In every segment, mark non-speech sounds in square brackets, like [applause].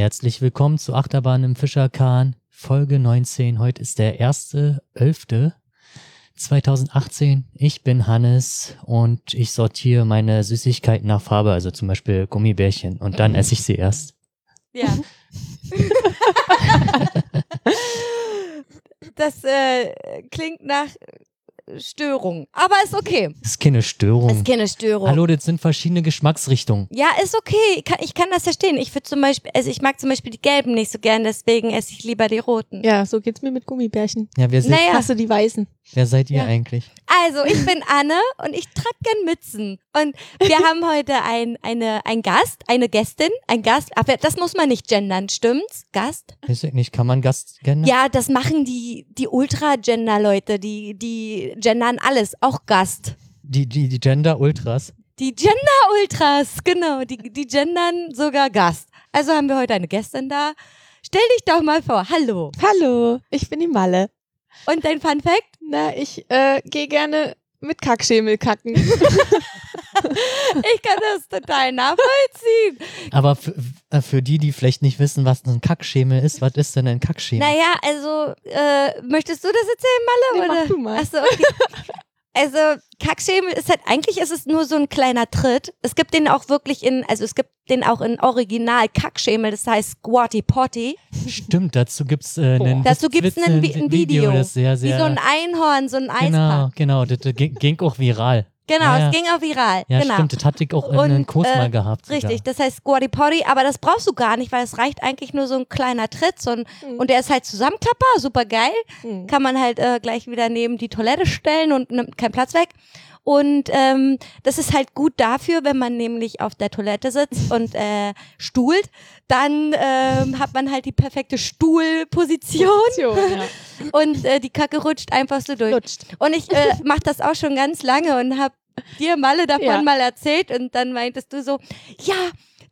Herzlich willkommen zu Achterbahn im Fischerkahn, Folge 19. Heute ist der 1.11.2018. Ich bin Hannes und ich sortiere meine Süßigkeiten nach Farbe, also zum Beispiel Gummibärchen, und dann esse ich sie erst. Ja. [laughs] das äh, klingt nach Störung. Aber ist okay. Ist keine Störung. Ist keine Störung. Hallo, das sind verschiedene Geschmacksrichtungen. Ja, ist okay. Ich kann, ich kann das verstehen. Ich würde zum Beispiel, also ich mag zum Beispiel die gelben nicht so gern, deswegen esse ich lieber die roten. Ja, so geht's mir mit Gummibärchen. Ja, wer, seid, Naja. Hast du die weißen? wer seid ihr Ja. eigentlich? Also, ich bin Anne und ich trage gern Mützen. Und wir [laughs] haben heute ein, eine, ein Gast, eine Gästin, ein Gast. Aber das muss man nicht gendern, stimmt's? Gast? Weiß ich nicht, kann man Gast kennen? Ja, das machen die, die Ultra-Gender-Leute, die, die gendern alles, auch Gast. Die, die, die Gender Ultras. Die Gender-Ultras, genau, die, die gendern sogar Gast. Also haben wir heute eine Gästin da. Stell dich doch mal vor, hallo. Hallo, ich bin die Malle. Und dein Fun Fact? Na, ich äh, gehe gerne mit Kackschemel kacken. [laughs] Ich kann das total nachvollziehen. Aber für, äh, für die, die vielleicht nicht wissen, was ein Kackschemel ist, was ist denn ein Kackschemel? Naja, also, äh, möchtest du das erzählen, Malle? Nee, oder? mach du mal. Achso, okay. [laughs] Also, Kackschemel ist halt, eigentlich ist es nur so ein kleiner Tritt. Es gibt den auch wirklich in, also es gibt den auch in Original Kackschemel, das heißt Squatty Potty. Stimmt, dazu gibt's äh, einen Dazu gibt's Witz- ein, Vi- ein Video. das sehr, sehr, Wie so ein Einhorn, so ein genau, Eispack. genau, das, das ging auch viral. Genau, Ja, ja. es ging auch viral. Ja, genau. stimmt, das hatte ich auch in einem Kurs äh, mal gehabt. sogar. Richtig, das heißt Squatty Potty, aber das brauchst du gar nicht, weil es reicht eigentlich nur so ein kleiner Tritt so ein, Mhm. und der ist halt Zusammenklapper, super geil. Mhm. Kann man halt äh, gleich wieder neben die Toilette stellen und nimmt keinen Platz weg. Und ähm, das ist halt gut dafür, wenn man nämlich auf der Toilette sitzt [laughs] und äh, stuhlt, dann ähm, hat man halt die perfekte Stuhlposition ja. [laughs] und äh, die Kacke rutscht einfach so durch. Lutscht. Und ich äh, mache das auch schon ganz lange und habe dir Malle davon Ja. mal erzählt und dann meintest du so, ja,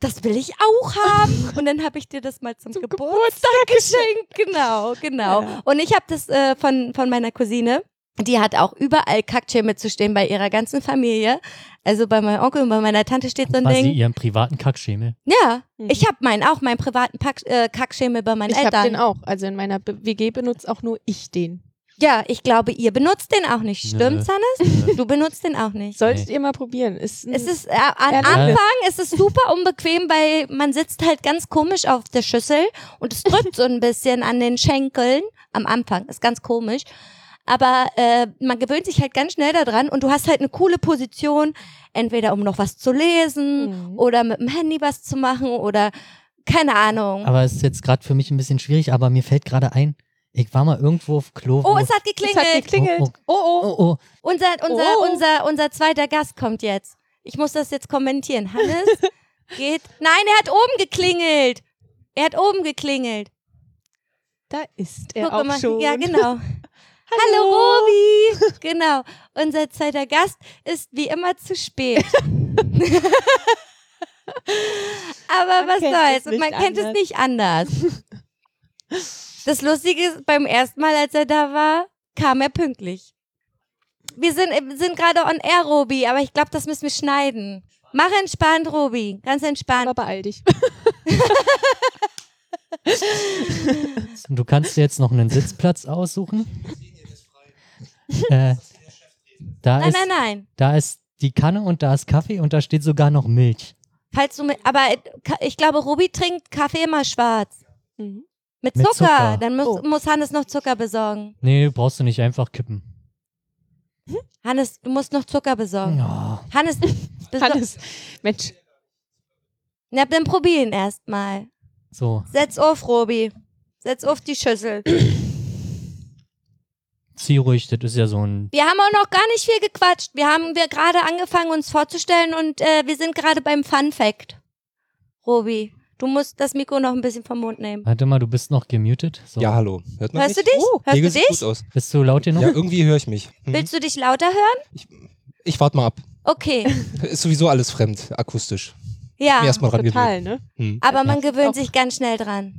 das will ich auch haben. [laughs] Und dann habe ich dir das mal zum, Zum Geburtstag, geschenkt. Genau, genau. Ja. Und ich habe das äh, von, von meiner Cousine. Die hat auch überall Kackschirme zu stehen bei ihrer ganzen Familie. Also bei meinem Onkel und bei meiner Tante steht so ein Quasi Ding. ihren privaten Kackschemel. Ja, Mhm. ich habe meinen auch, meinen privaten Pack, äh, bei meinen Ich habe Eltern. den auch. Also in meiner WG benutzt auch nur ich den. Ja, ich glaube, ihr benutzt den auch nicht. Nö. Stimmt's, Hannes? Du benutzt den auch nicht. Solltet Nee. ihr mal probieren. Ist Es ist äh, am Ja, Anfang ist es super unbequem, weil man sitzt halt ganz komisch auf der Schüssel und es drückt so ein bisschen an den Schenkeln am Anfang. Ist ganz komisch. Aber äh, man gewöhnt sich halt ganz schnell daran und du hast halt eine coole Position, entweder um noch was zu lesen Mhm. oder mit dem Handy was zu machen oder keine Ahnung. Aber es ist jetzt gerade für mich ein bisschen schwierig, aber mir fällt gerade ein, ich war mal irgendwo auf Klo. oh, es hat es geklingelt. hat geklingelt. Oh, Oh, oh. oh, oh. Unser, unser, Oh. unser, unser zweiter Gast kommt jetzt. Ich muss das jetzt kommentieren. Hannes [laughs] geht. Nein, er hat oben geklingelt. Er hat oben geklingelt. Da ist er Guck auch mal. schon. Ja, genau. [laughs] Hallo Robi. Genau. Unser zweiter Gast ist wie immer zu spät. [laughs] Aber Man was soll's? es nicht Man kennt es anders. nicht anders. Das Lustige ist, beim ersten Mal, als er da war, kam er pünktlich. Wir sind, sind gerade on air, Robi, aber ich glaube, das müssen wir schneiden. Mach entspannt, Robi. Ganz entspannt. Aber beeil dich. [laughs] Du kannst dir jetzt noch einen Sitzplatz aussuchen. [laughs] äh, da, Nein, ist, nein, nein. da ist die Kanne und da ist Kaffee und da steht sogar noch Milch. Falls du mit, aber äh, ich glaube, Robi trinkt Kaffee immer schwarz. Mhm. Mit Mit Zucker. Zucker. Dann muss, Oh. muss Hannes noch Zucker besorgen. Nee, brauchst du nicht einfach kippen. Hannes, du musst noch Zucker besorgen. Ja. Hannes, [laughs] Hannes, Mensch, Ja, dann probier ihn erstmal. So, Setz auf, Robi. Setz auf die Schüssel. [clears throat] zieh ruhig, das ist ja so ein. Wir haben auch noch gar nicht viel gequatscht. Wir haben wir gerade angefangen, uns vorzustellen und äh, wir sind gerade beim Fun Fact. Robi, du musst das Mikro noch ein bisschen vom Mund nehmen. Warte mal, du bist noch gemutet. So. Ja, hallo. Hört man Hörst du mich? dich? Oh, Hörst du sieht dich? gut aus. Bist du laut genug? Ja, irgendwie höre ich mich. Mhm. Willst du dich lauter hören? Ich warte mal ab. Okay, [laughs] Ist sowieso alles fremd, akustisch. ja. Erstmal dran gewöhnt. Total, ne? Hm. Aber man Ja. gewöhnt sich ganz schnell dran.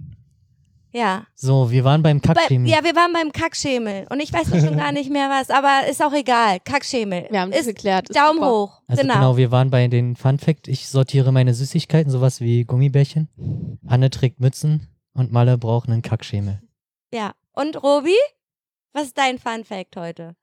Ja. So, wir waren beim Bei, Kackschemel. ja, wir waren beim Kackschemel. Und ich weiß schon gar nicht mehr was, aber ist auch egal. Kackschemel. Wir haben das ist geklärt. Ist Daumen super. hoch. Also genau. genau. wir waren bei den Fun Fact. Ich sortiere meine Süßigkeiten, sowas wie Gummibärchen. Anne trägt Mützen und Malle braucht einen Kackschemel. Ja. Und Robi? Was ist dein Fun Fact heute?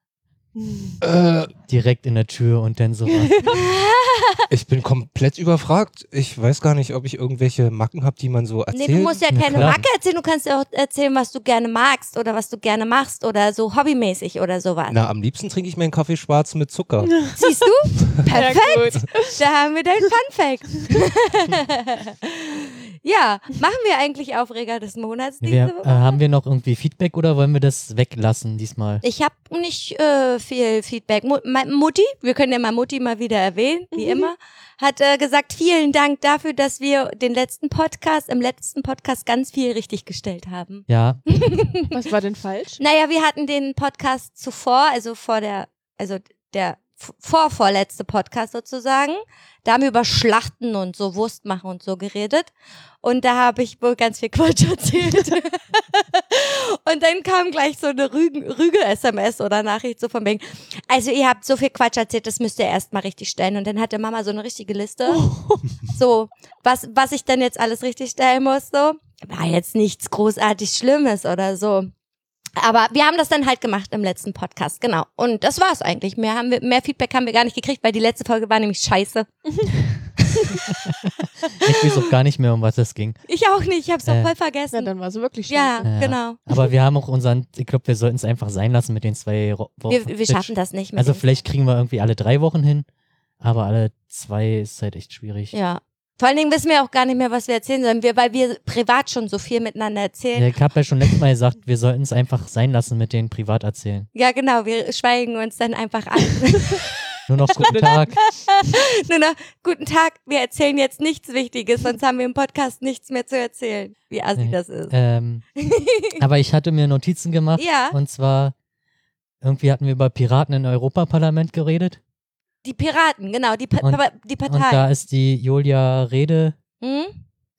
Äh, Direkt in der Tür und dann sowas. [laughs] ich bin komplett überfragt. Ich weiß gar nicht, ob ich irgendwelche Macken habe, die man so erzählt. Nee, du musst ja keine klar. Macke erzählen, du kannst ja auch erzählen, was du gerne magst oder was du gerne machst oder so hobbymäßig oder sowas. Na, am liebsten trinke ich meinen Kaffee schwarz mit Zucker. [laughs] Siehst du? [laughs] Perfekt. Ja. Da haben wir dein Fun Fact. Ja, machen wir eigentlich Aufreger des Monats diese Wir, äh, Woche? haben wir noch irgendwie Feedback oder wollen wir das weglassen diesmal? Ich habe nicht äh, viel Feedback. Mu Ma- Mutti, wir können ja mal Mutti mal wieder erwähnen, wie immer, hat äh, gesagt, vielen Dank dafür, dass wir den letzten Podcast, im letzten Podcast ganz viel richtig gestellt haben. Ja, Was war denn falsch? Naja, wir hatten den Podcast zuvor, also vor der, also der vorvorletzte Podcast sozusagen. Da haben wir über Schlachten und so Wurst machen und so geredet. Und da habe ich wohl ganz viel Quatsch [laughs] erzählt. und dann kam gleich so eine Rüge- Rüge-SMS oder Nachricht so von wegen, also ihr habt so viel Quatsch erzählt, das müsst ihr erst mal richtig stellen. Und dann hatte Mama so eine richtige Liste. So, was, was ich dann jetzt alles richtig stellen muss, so. War jetzt nichts großartig Schlimmes oder so. Aber wir haben das dann halt gemacht im letzten Podcast, genau. Und das war's eigentlich. Mehr, haben wir, mehr Feedback haben wir gar nicht gekriegt, weil die letzte Folge war nämlich scheiße. [laughs] ich weiß auch gar nicht mehr, um was es ging. Ich auch nicht, ich hab's Äh. voll Ja, vergessen. dann war es wirklich Ja, scheiße. Ja. genau. Aber wir haben auch unseren, ich glaube, wir sollten es einfach sein lassen mit den zwei Ro- Wochen. Wir, wir schaffen das nicht mehr. Also vielleicht kriegen wir irgendwie alle drei Wochen hin, aber alle zwei ist halt echt schwierig. Ja. Vor allen Dingen wissen wir auch gar nicht mehr, was wir erzählen sollen, wir, weil wir privat schon so viel miteinander erzählen. Ja, Ich habe ja schon letztes Mal gesagt, wir sollten es einfach sein lassen mit den Privaterzählen. Ja, genau, wir schweigen uns dann einfach an. [laughs] Nur noch guten Tag. [laughs] Nur noch, guten Tag, wir erzählen jetzt nichts Wichtiges, sonst haben wir im Podcast nichts mehr zu erzählen, wie assi Nee. das ist. Ähm, [laughs] aber ich hatte mir Notizen gemacht Ja. und zwar irgendwie hatten wir über Piraten im Europaparlament geredet Die Piraten, genau, die, pa Und- die und Partei. da ist die Julia Rede Hm?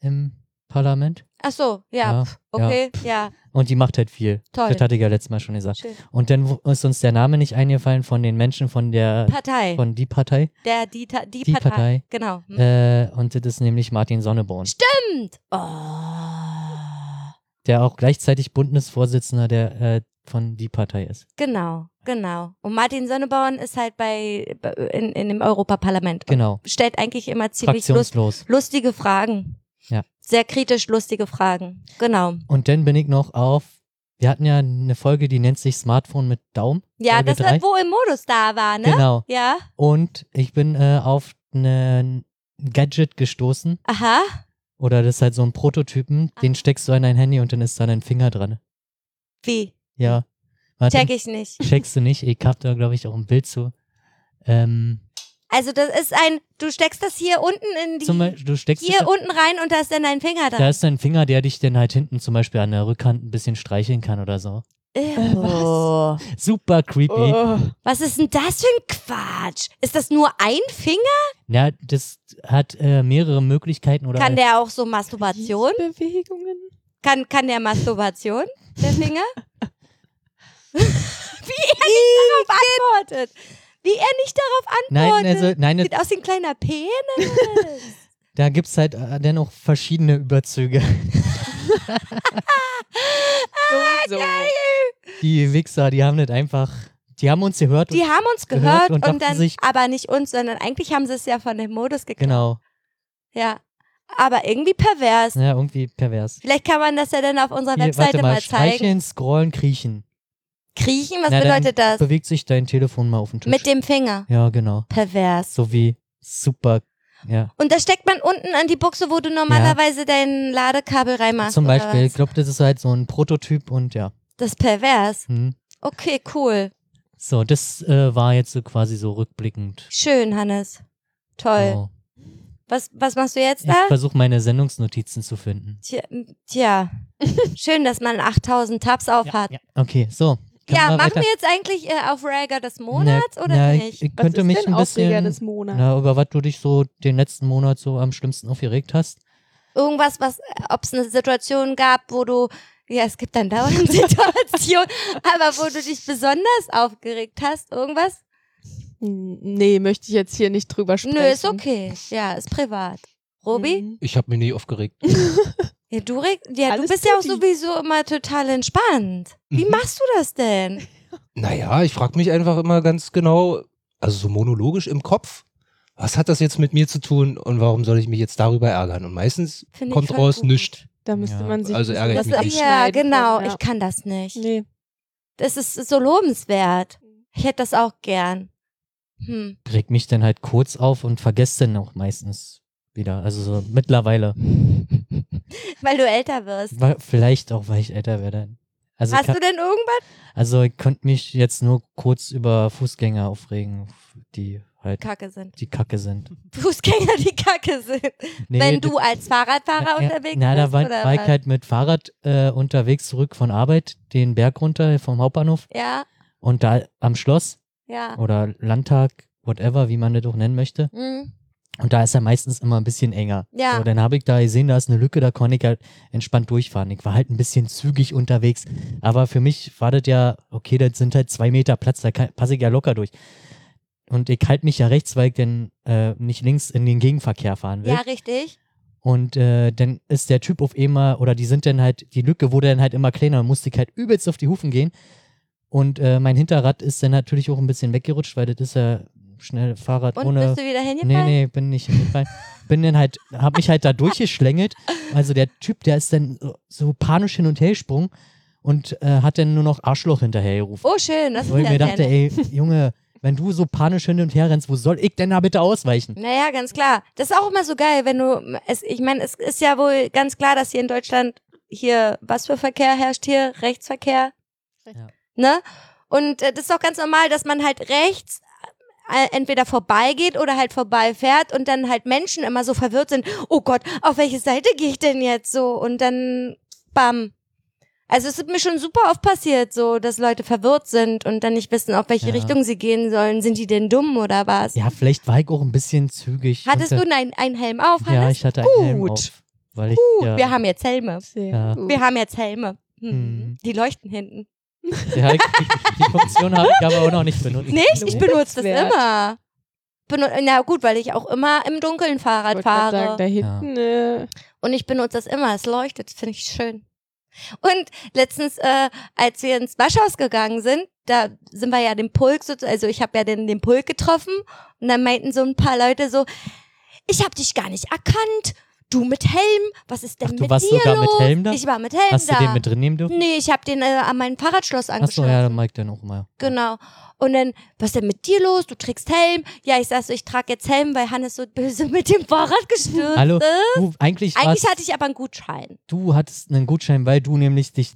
im Parlament Ach so, ja, Ja, okay, ja, und die macht halt viel. Toll. Das hatte ich ja letztes Mal schon gesagt. schön. Und dann ist uns der Name nicht eingefallen von den Menschen von der Partei, von die Partei. der, die, die, Die Partei. Partei. Genau. Hm. Äh, und das ist nämlich Martin Sonneborn, Stimmt. Oh. der auch gleichzeitig Bundesvorsitzender der äh, von die Partei ist. Genau, genau. Und Martin Sonneborn ist halt bei, in, in dem Europaparlament. Genau. Stellt eigentlich immer ziemlich lust, lustige Fragen. Ja. Sehr kritisch lustige Fragen. Genau. Und dann bin ich noch auf. Wir hatten ja eine Folge, die nennt sich Smartphone mit Daumen. Ja, Folge das war, wo im Modus da war, ne? Genau. Ja. Und ich bin äh, auf ein Gadget gestoßen. Aha. Oder das ist halt so ein Prototypen, Ah. den steckst du in dein Handy und dann ist da dein Finger dran. Wie? Ja. Warte, Check ich nicht. Checkst du nicht? Ich hab da, glaube ich, auch ein Bild zu. Ähm, Also das ist ein, du steckst das hier unten in die, zum Beispiel, du steckst hier unten rein und da ist dann dein Finger da dran. ist dein Finger, der dich dann halt hinten zum Beispiel an der Rückhand ein bisschen streicheln kann oder so. Ew. Super creepy. Oh. Was ist denn das für ein Quatsch? Ist das nur ein Finger? Ja, das hat äh, mehrere Möglichkeiten oder Kann der auch so Masturbation? Bewegungen. Kann, kann der Masturbation, der Finger? [laughs] [laughs] Wie er nicht darauf antwortet. Wie er nicht darauf Nein, antwortet. also, nein, Sieht aus wie ein kleiner Penis. [laughs] da gibt's halt äh, dennoch verschiedene Überzüge. [laughs] So. Die Wichser, die haben das einfach, die haben uns gehört. Die haben uns Gehört gehört und und, dann, sich- aber nicht uns, sondern eigentlich haben sie es ja von dem Modus geklaut. genau. Ja. Aber irgendwie pervers. Ja, irgendwie pervers. Vielleicht kann man das ja dann auf unserer Hier, Webseite warte mal, mal zeigen. streicheln, scrollen, kriechen. Kriechen, was Na, bedeutet das? Bewegt sich dein Telefon mal auf den Tisch. Mit dem Finger. ja, genau. Pervers. So wie super, ja. Und da steckt man unten an die Buchse, wo du normalerweise dein Ladekabel reinmachst. Zum Beispiel, ich glaube, das ist halt so ein Prototyp und ja. Das ist pervers. Hm. Okay, cool. So, das äh, war jetzt so quasi so rückblickend. Schön, Hannes. Toll. So. Was, was machst du jetzt Ich da? versuche meine Sendungsnotizen zu finden. Tja, tja. [laughs] schön, dass man 8000 Tabs auf hat. Ja. Okay, so. Ja, machen weiter- wir jetzt eigentlich äh, Aufreger des Monats Na, oder na, nicht? Ich, ich Was könnte ist mich denn ein Aufreger des bisschen, Monats? na, über was du dich so den letzten Monat so am schlimmsten aufgeregt hast. Irgendwas, was, ob es eine Situation gab, wo du, ja, es gibt dann dauernd [laughs] Situationen, aber wo du dich besonders aufgeregt hast, irgendwas? Nee, möchte ich jetzt hier nicht drüber sprechen. Nö, ist okay. Ja, ist privat. Robi? Mhm. Ich habe mich nie aufgeregt. [laughs] Ja, du, reg- ja, du bist ja auch sowieso immer total entspannt. Wie Mhm. machst du das denn? [laughs] Naja, ich frage mich einfach immer ganz genau, also so monologisch im Kopf, was hat das jetzt mit mir zu tun und warum soll ich mich jetzt darüber ärgern? Und meistens Find ich kommt raus nichts. Da müsste Ja, man sich also ärgere ich mich nicht. Ja, genau. ja. Ich kann das nicht. Nee. Das ist so lobenswert. Ich hätte das auch gern. Hm. Reg mich dann halt kurz auf und vergesse dann auch meistens wieder. Also so mittlerweile. [laughs] [laughs] Weil du älter wirst. Weil- Vielleicht auch, weil ich älter werde. Also, Hast kann, du denn irgendwas? also ich könnte mich jetzt nur kurz über Fußgänger aufregen, die halt Kacke sind. die Kacke sind. [laughs] Fußgänger, die Kacke sind. Nee, Wenn du als Fahrradfahrer Ja, unterwegs na, bist. da war, oder war ich halt mit Fahrrad äh, unterwegs zurück von Arbeit, den Berg runter vom Hauptbahnhof Ja, und da am Schloss ja. oder Landtag, whatever, wie man das auch nennen möchte. Hm. Und da ist er meistens immer ein bisschen enger. Ja. So, dann habe ich da gesehen, da ist eine Lücke, da konnte ich halt entspannt durchfahren. Ich war halt ein bisschen zügig unterwegs. Aber für mich war das ja, okay, das sind halt zwei Meter Platz, da passe ich ja locker durch. Und ich halte mich ja rechts, weil ich dann äh, nicht links in den Gegenverkehr fahren will. Ja, richtig. Und äh, dann ist der Typ auf einmal, oder die sind dann halt, die Lücke wurde dann halt immer kleiner und musste ich halt übelst auf die Hufen gehen. Und äh, mein Hinterrad ist dann natürlich auch ein bisschen weggerutscht, weil das ist ja schnell Fahrrad Und ohne. bist du wieder Nee, hingefallen? nee, bin nicht hingefallen. bin dann halt, hab mich halt da durchgeschlängelt. Also der Typ, der ist dann so, panisch hin und her gesprungen und äh, hat dann nur noch Arschloch hinterhergerufen. Oh, schön. Das Wo ist ich ja mir dachte, ey, Junge, wenn du so panisch hin und her rennst, wo soll ich denn da bitte ausweichen? Naja, ganz klar. Das ist auch immer so geil, wenn du, es, ich meine, es ist ja wohl ganz klar, dass hier in Deutschland hier, was für Verkehr herrscht hier? Rechtsverkehr? Ja. Ne? Und äh, das ist auch ganz normal, dass man halt rechts entweder vorbeigeht oder halt vorbeifährt und dann halt Menschen immer so verwirrt sind, oh Gott, auf welche Seite gehe ich denn jetzt so? Und dann, bam. Also es ist mir schon super oft passiert, so, dass Leute verwirrt sind und dann nicht wissen, auf welche Ja. Richtung sie gehen sollen. Sind die denn dumm oder was? Ja, vielleicht war ich auch ein bisschen zügig. Hattest du einen, einen Helm auf, Ja, Hannes? ich hatte einen Helm Gut. auf. Weil ich, Gut, ja, wir haben jetzt Helme. Ja. Wir haben jetzt Helme. Hm. Mhm. Die leuchten hinten. Ja, ich, die Funktion habe ich aber auch noch nicht benutzt. Nicht? Ich benutze das immer. Benu Na gut, weil ich auch immer im Dunkeln Fahrrad fahre. sagen, da hinten, äh, Und ich benutze das immer. Es leuchtet. Das finde ich schön. Und letztens, äh, als wir ins Waschhaus gegangen sind, da sind wir ja den Pulk, so, also ich habe ja den, den Pulk getroffen und dann meinten so ein paar Leute so, ich habe dich gar nicht erkannt. Du mit Helm, was ist denn Ach, du mit warst dir sogar mit los? Helm da? Ich war mit Helm Hast du da. den mit drin nehmen dürfen? Nee, ich habe den äh, an mein Fahrradschloss Achso, angeschlossen. ja, dann ich dann auch mal. Genau. Und dann, was ist denn mit dir los? Du trägst Helm. Ja, ich sag so, ich trage jetzt Helm, weil Hannes so böse [laughs] mit dem Fahrrad gestürzt Hallo, du, eigentlich, Eigentlich hatte ich aber einen Gutschein. du hattest einen Gutschein, weil du nämlich dich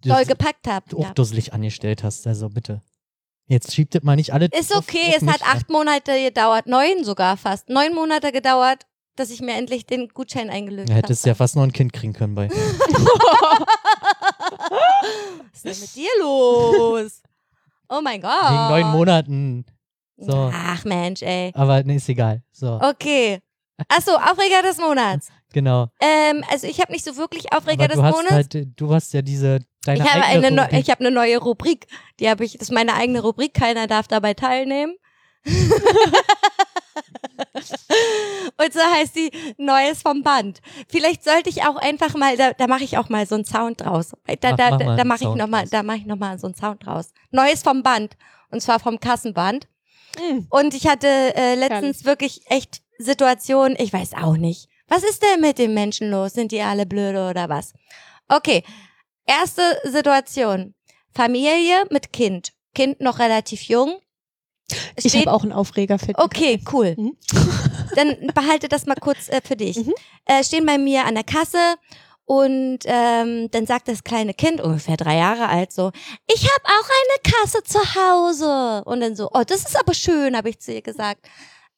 Doll gepackt hab. auch Ja. dusselig angestellt hast. Also bitte. Jetzt schiebt das mal nicht alle. Ist auf- okay, auf es mich. hat acht Monate gedauert, neun sogar fast. Neun Monate gedauert, dass ich mir endlich den Gutschein eingelöst Ja, habe. hättest ja fast noch ein Kind kriegen können bei. [laughs] Was ist denn mit dir los? Oh mein Gott. Wegen neun Monaten. So. Ach Mensch, ey. Aber nee, ist egal. So, Okay. Achso, Aufreger des Monats. [laughs] genau. Ähm, also ich habe nicht so wirklich Aufreger des Monats. halt, du hast ja diese deine ich habe eine, Rubrik. ich habe eine neue Rubrik. Die habe ich, das ist meine eigene Rubrik. Keiner darf dabei teilnehmen. [laughs] Und so heißt die Neues vom Band. Vielleicht sollte ich auch einfach mal, da, da mache ich auch mal so einen Sound draus. Da, Mach- da, mach da, da mache ich Sound noch mal, draus. da mache ich noch mal so einen Sound draus. Neues vom Band. Und zwar vom Kassenband. mh, Und ich hatte äh, letztens wirklich echt Situationen, ich weiß auch nicht. Was ist denn mit den Menschen los? Sind die alle blöde oder was? Okay, erste Situation. Familie mit Kind. Kind noch relativ jung. Ich Steht- habe auch einen Aufreger für Okay, cool. Mhm. [laughs] Dann behalte das mal kurz äh, für dich. Mhm. Äh, stehen bei mir an der Kasse und ähm, dann sagt das kleine Kind, ungefähr drei Jahre alt, so, ich habe auch eine Kasse zu Hause. Und dann so, oh, das ist aber schön, habe ich zu ihr gesagt.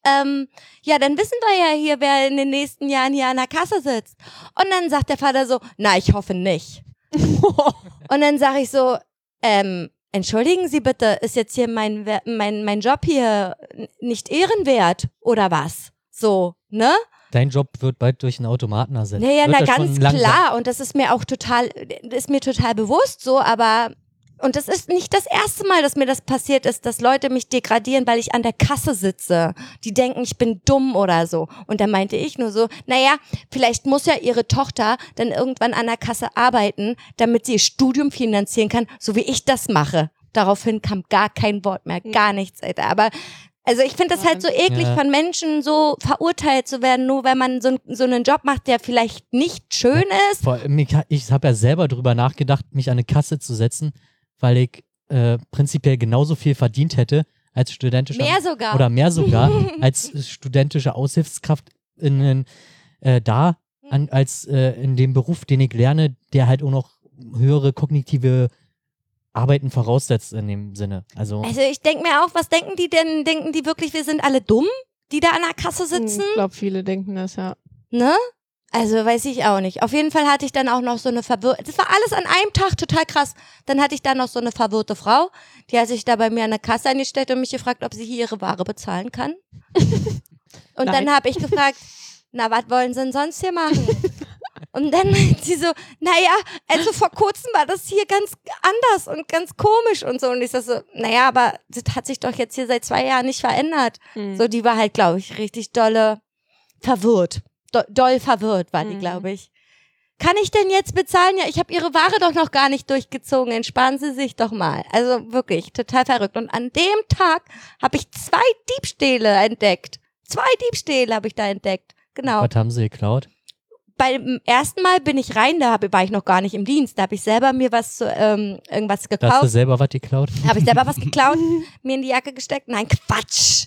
Ähm, ja, dann wissen wir ja hier, wer in den nächsten Jahren hier an der Kasse sitzt. Und dann sagt der Vater so, na, ich hoffe nicht. [laughs] Und dann sage ich so, ähm, entschuldigen Sie bitte, ist jetzt hier mein, mein, mein Job hier nicht ehrenwert oder was? So, ne? Dein Job wird bald durch einen Automaten ersetzt. Naja, Wird na ganz klar. Und das ist mir auch total, ist mir total bewusst so, aber und das ist nicht das erste Mal, dass mir das passiert ist, dass Leute mich degradieren, weil ich an der Kasse sitze. Die denken, ich bin dumm oder so. Und da meinte ich nur so, naja, vielleicht muss ja ihre Tochter dann irgendwann an der Kasse arbeiten, damit sie ihr Studium finanzieren kann, so wie ich das mache. Daraufhin kam gar kein Wort mehr, gar nichts, Alter. Aber also ich finde das halt so eklig, Ja. von Menschen so verurteilt zu werden, nur weil man so, so einen Job macht, der vielleicht nicht schön ist. Vor allem, ich, ich habe ja selber drüber nachgedacht, mich an eine Kasse zu setzen, weil ich äh, prinzipiell genauso viel verdient hätte als studentischer Mehr sogar. oder mehr sogar [laughs] als studentische Aushilfskraft in, in, äh, da an, als äh, in dem Beruf, den ich lerne, der halt auch noch höhere kognitive Arbeiten voraussetzt in dem Sinne. Also Also ich denke mir auch, was denken die denn? Denken die wirklich, wir sind alle dumm, die da an der Kasse sitzen? Ich glaube, viele denken das, ja. Ne? Also weiß ich auch nicht. Auf jeden Fall hatte ich dann auch noch so eine verwirrte, das war alles an einem Tag total krass. Dann hatte ich da noch so eine verwirrte Frau, die hat sich da bei mir an der Kasse eingestellt und mich gefragt, ob sie hier ihre Ware bezahlen kann. [laughs] und Nein. dann habe ich gefragt, [laughs] na, was wollen sie denn sonst hier machen? Und dann meint sie so, naja, also vor kurzem war das hier ganz anders und ganz komisch und so. Und ich sag so, naja, aber das hat sich doch jetzt hier seit zwei Jahren nicht verändert. Hm. So, die war halt, glaube ich, richtig dolle verwirrt. Do doll verwirrt war die, Mhm. glaube ich. Kann ich denn jetzt bezahlen? Ja, ich habe ihre Ware doch noch gar nicht durchgezogen. Entspannen Sie sich doch mal. Also wirklich, total verrückt. Und an dem Tag habe ich zwei Diebstähle entdeckt. Zwei Diebstähle habe ich da entdeckt. Genau was haben sie geklaut? Beim ersten Mal bin ich rein, da hab, war ich noch gar nicht im Dienst. Da habe ich selber mir was zu, ähm, irgendwas Da hast du gekauft. selber was geklaut? Habe ich selber was [laughs] geklaut, mir in die Jacke gesteckt. Nein, Quatsch.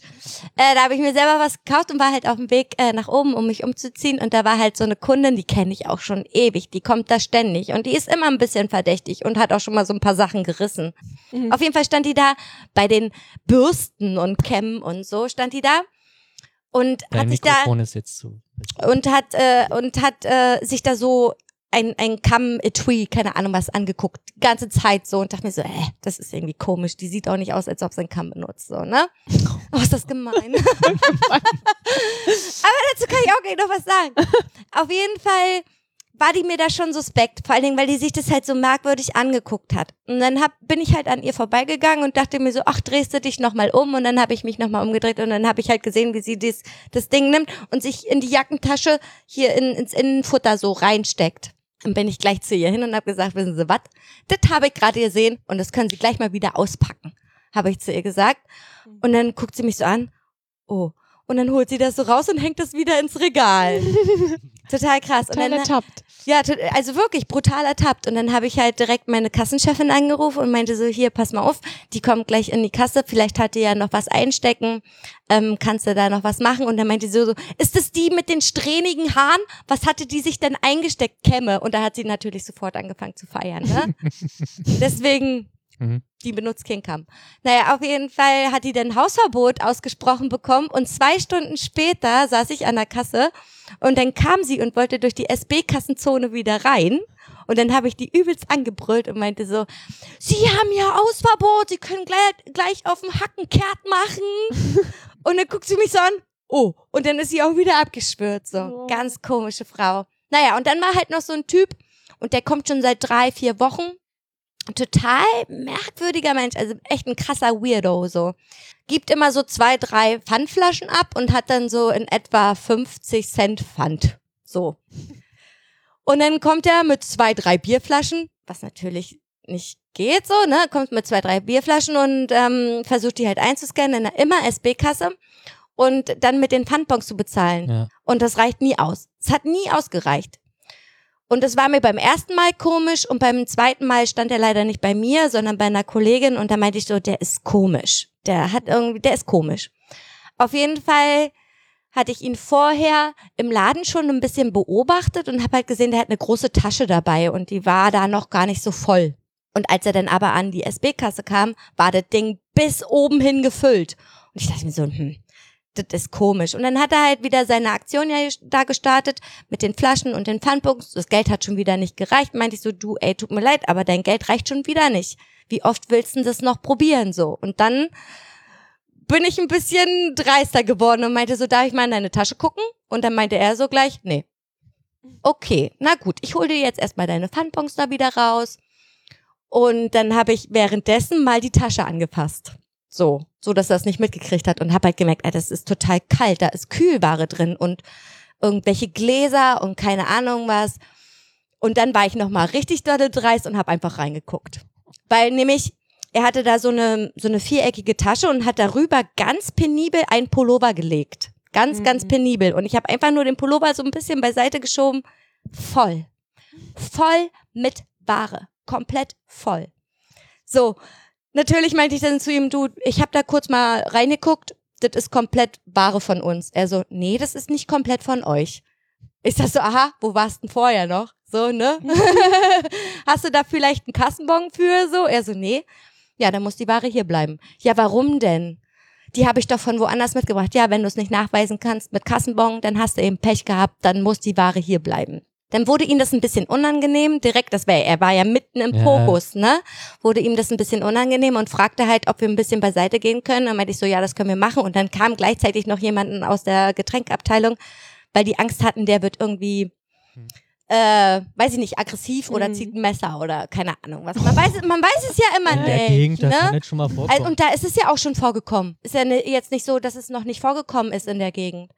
Äh, da habe ich mir selber was gekauft und war halt auf dem Weg äh, nach oben, um mich umzuziehen. Und da war halt so eine Kundin, die kenne ich auch schon ewig. Die kommt da ständig und die ist immer ein bisschen verdächtig und hat auch schon mal so ein paar Sachen gerissen. Mhm. Auf jeden Fall stand die da bei den Bürsten und Kämmen und so stand die da und Dein hat sich da Mikrofon ist jetzt zu. Und hat äh, und hat äh, sich da so ein ein Kamm Etui, keine Ahnung was angeguckt, die ganze Zeit so und dachte mir so, äh, das ist irgendwie komisch, die sieht auch nicht aus, als ob sie einen Kamm benutzt, so, ne? Oh, ist das gemein. [laughs] Aber dazu kann ich auch gleich noch was sagen. Auf jeden Fall war die mir da schon suspekt, vor allen Dingen, weil die sich das halt so merkwürdig angeguckt hat. Und dann hab, bin ich halt an ihr vorbeigegangen und dachte mir so, ach, drehst du dich nochmal um? Und dann habe ich mich nochmal umgedreht und dann habe ich halt gesehen, wie sie das, das Ding nimmt und sich in die Jackentasche hier in, ins Innenfutter so reinsteckt. Dann bin ich gleich zu ihr hin und habe gesagt, wissen Sie was? Das habe ich gerade gesehen und das können Sie gleich mal wieder auspacken, habe ich zu ihr gesagt. Und dann guckt sie mich so an, oh. Und dann holt sie das so raus und hängt das wieder ins Regal. [laughs] Total krass. Und dann, ertappt. Ja, also wirklich brutal ertappt. Und dann habe ich halt direkt meine Kassenchefin angerufen und meinte so, hier, pass mal auf, die kommt gleich in die Kasse, vielleicht hat die ja noch was einstecken, ähm, kannst du da noch was machen? Und dann meinte sie so, so, ist das die mit den strähnigen Haaren? Was hatte die sich denn eingesteckt, Kämme? Und da hat sie natürlich sofort angefangen zu feiern, ne? [laughs] Deswegen, Mhm. die benutzt kein Kamm. Naja, auf jeden Fall hat die dann Hausverbot ausgesprochen bekommen und zwei Stunden später saß ich an der Kasse und dann kam sie und wollte durch die SB-Kassenzone wieder rein. Und dann habe ich die übelst angebrüllt und meinte so, Sie haben ja Hausverbot, Sie können gleich, gleich auf dem Hackenkehrt machen. [laughs] und dann guckt sie mich so an, oh, und dann ist sie auch wieder abgeschwört, so. Oh. Ganz komische Frau. Naja, und dann war halt noch so ein Typ und der kommt schon seit drei, vier Wochen total merkwürdiger Mensch, also echt ein krasser Weirdo so. Gibt immer so zwei, drei Pfandflaschen ab und hat dann so in etwa 50 Cent Pfand. So. Und dann kommt er mit zwei, drei Bierflaschen, was natürlich nicht geht so, ne? Kommt mit zwei, drei Bierflaschen und ähm, versucht die halt einzuscannen in einer immer SB-Kasse und dann mit den Pfandbons zu bezahlen. Ja. Und das reicht nie aus. Es hat nie ausgereicht. Und das war mir beim ersten Mal komisch und beim zweiten Mal stand er leider nicht bei mir, sondern bei einer Kollegin und da meinte ich so, der ist komisch. Der hat irgendwie, der ist komisch. Auf jeden Fall hatte ich ihn vorher im Laden schon ein bisschen beobachtet und habe halt gesehen, der hat eine große Tasche dabei und die war da noch gar nicht so voll. Und als er dann aber an die SB-Kasse kam, war das Ding bis oben hin gefüllt. Und ich dachte mir so, hm, das ist komisch. Und dann hat er halt wieder seine Aktion ja da gestartet mit den Flaschen und den Pfandbons. Das Geld hat schon wieder nicht gereicht. Meinte ich so, du, ey, tut mir leid, aber dein Geld reicht schon wieder nicht. wie oft willst du das noch probieren so? Und dann bin ich ein bisschen dreister geworden und meinte so, darf ich mal in deine Tasche gucken? Und dann meinte er so gleich, nee. Okay, na gut, ich hol dir jetzt erstmal deine Pfandbons da wieder raus. Und dann habe ich währenddessen mal die Tasche angepasst. So, so dass er es nicht mitgekriegt hat und habe halt gemerkt, ey, das ist total kalt, da ist Kühlware drin und irgendwelche Gläser und keine Ahnung was. Und dann war ich noch mal richtig dolle dreist und habe einfach reingeguckt. Weil nämlich er hatte da so eine so eine viereckige Tasche und hat darüber ganz penibel ein Pullover gelegt. Ganz ganz Mhm. penibel und ich habe einfach nur den Pullover so ein bisschen beiseite geschoben. Voll. Voll mit Ware, komplett voll. So, natürlich meinte ich dann zu ihm, du, ich habe da kurz mal reingeguckt, das ist komplett Ware von uns. Er so, nee, das ist nicht komplett von euch. Ich sag so, aha, wo warst denn vorher noch? So, ne? [laughs] Hast du da vielleicht einen Kassenbon für? So, er so, nee. Ja, dann muss die Ware hier bleiben. Ja, warum denn? Die habe ich doch von woanders mitgebracht. Ja, wenn du es nicht nachweisen kannst mit Kassenbon, dann hast du eben Pech gehabt, dann muss die Ware hier bleiben. Dann wurde ihm das ein bisschen unangenehm, direkt, das wäre, er war ja mitten im Ja. Fokus, ne? Wurde ihm das ein bisschen unangenehm und fragte halt, ob wir ein bisschen beiseite gehen können. Dann meinte ich so, ja, das können wir machen. Und dann kam gleichzeitig noch jemanden aus der Getränkabteilung, weil die Angst hatten, der wird irgendwie, Hm. äh, weiß ich nicht, aggressiv oder Mhm. zieht ein Messer oder keine Ahnung was. Man weiß, man weiß es ja immer In der nicht, Gegend, das kann ne? jetzt schon mal Also, vorkommen. und da ist es ja auch schon vorgekommen. Ist ja jetzt nicht so, dass es noch nicht vorgekommen ist in der Gegend.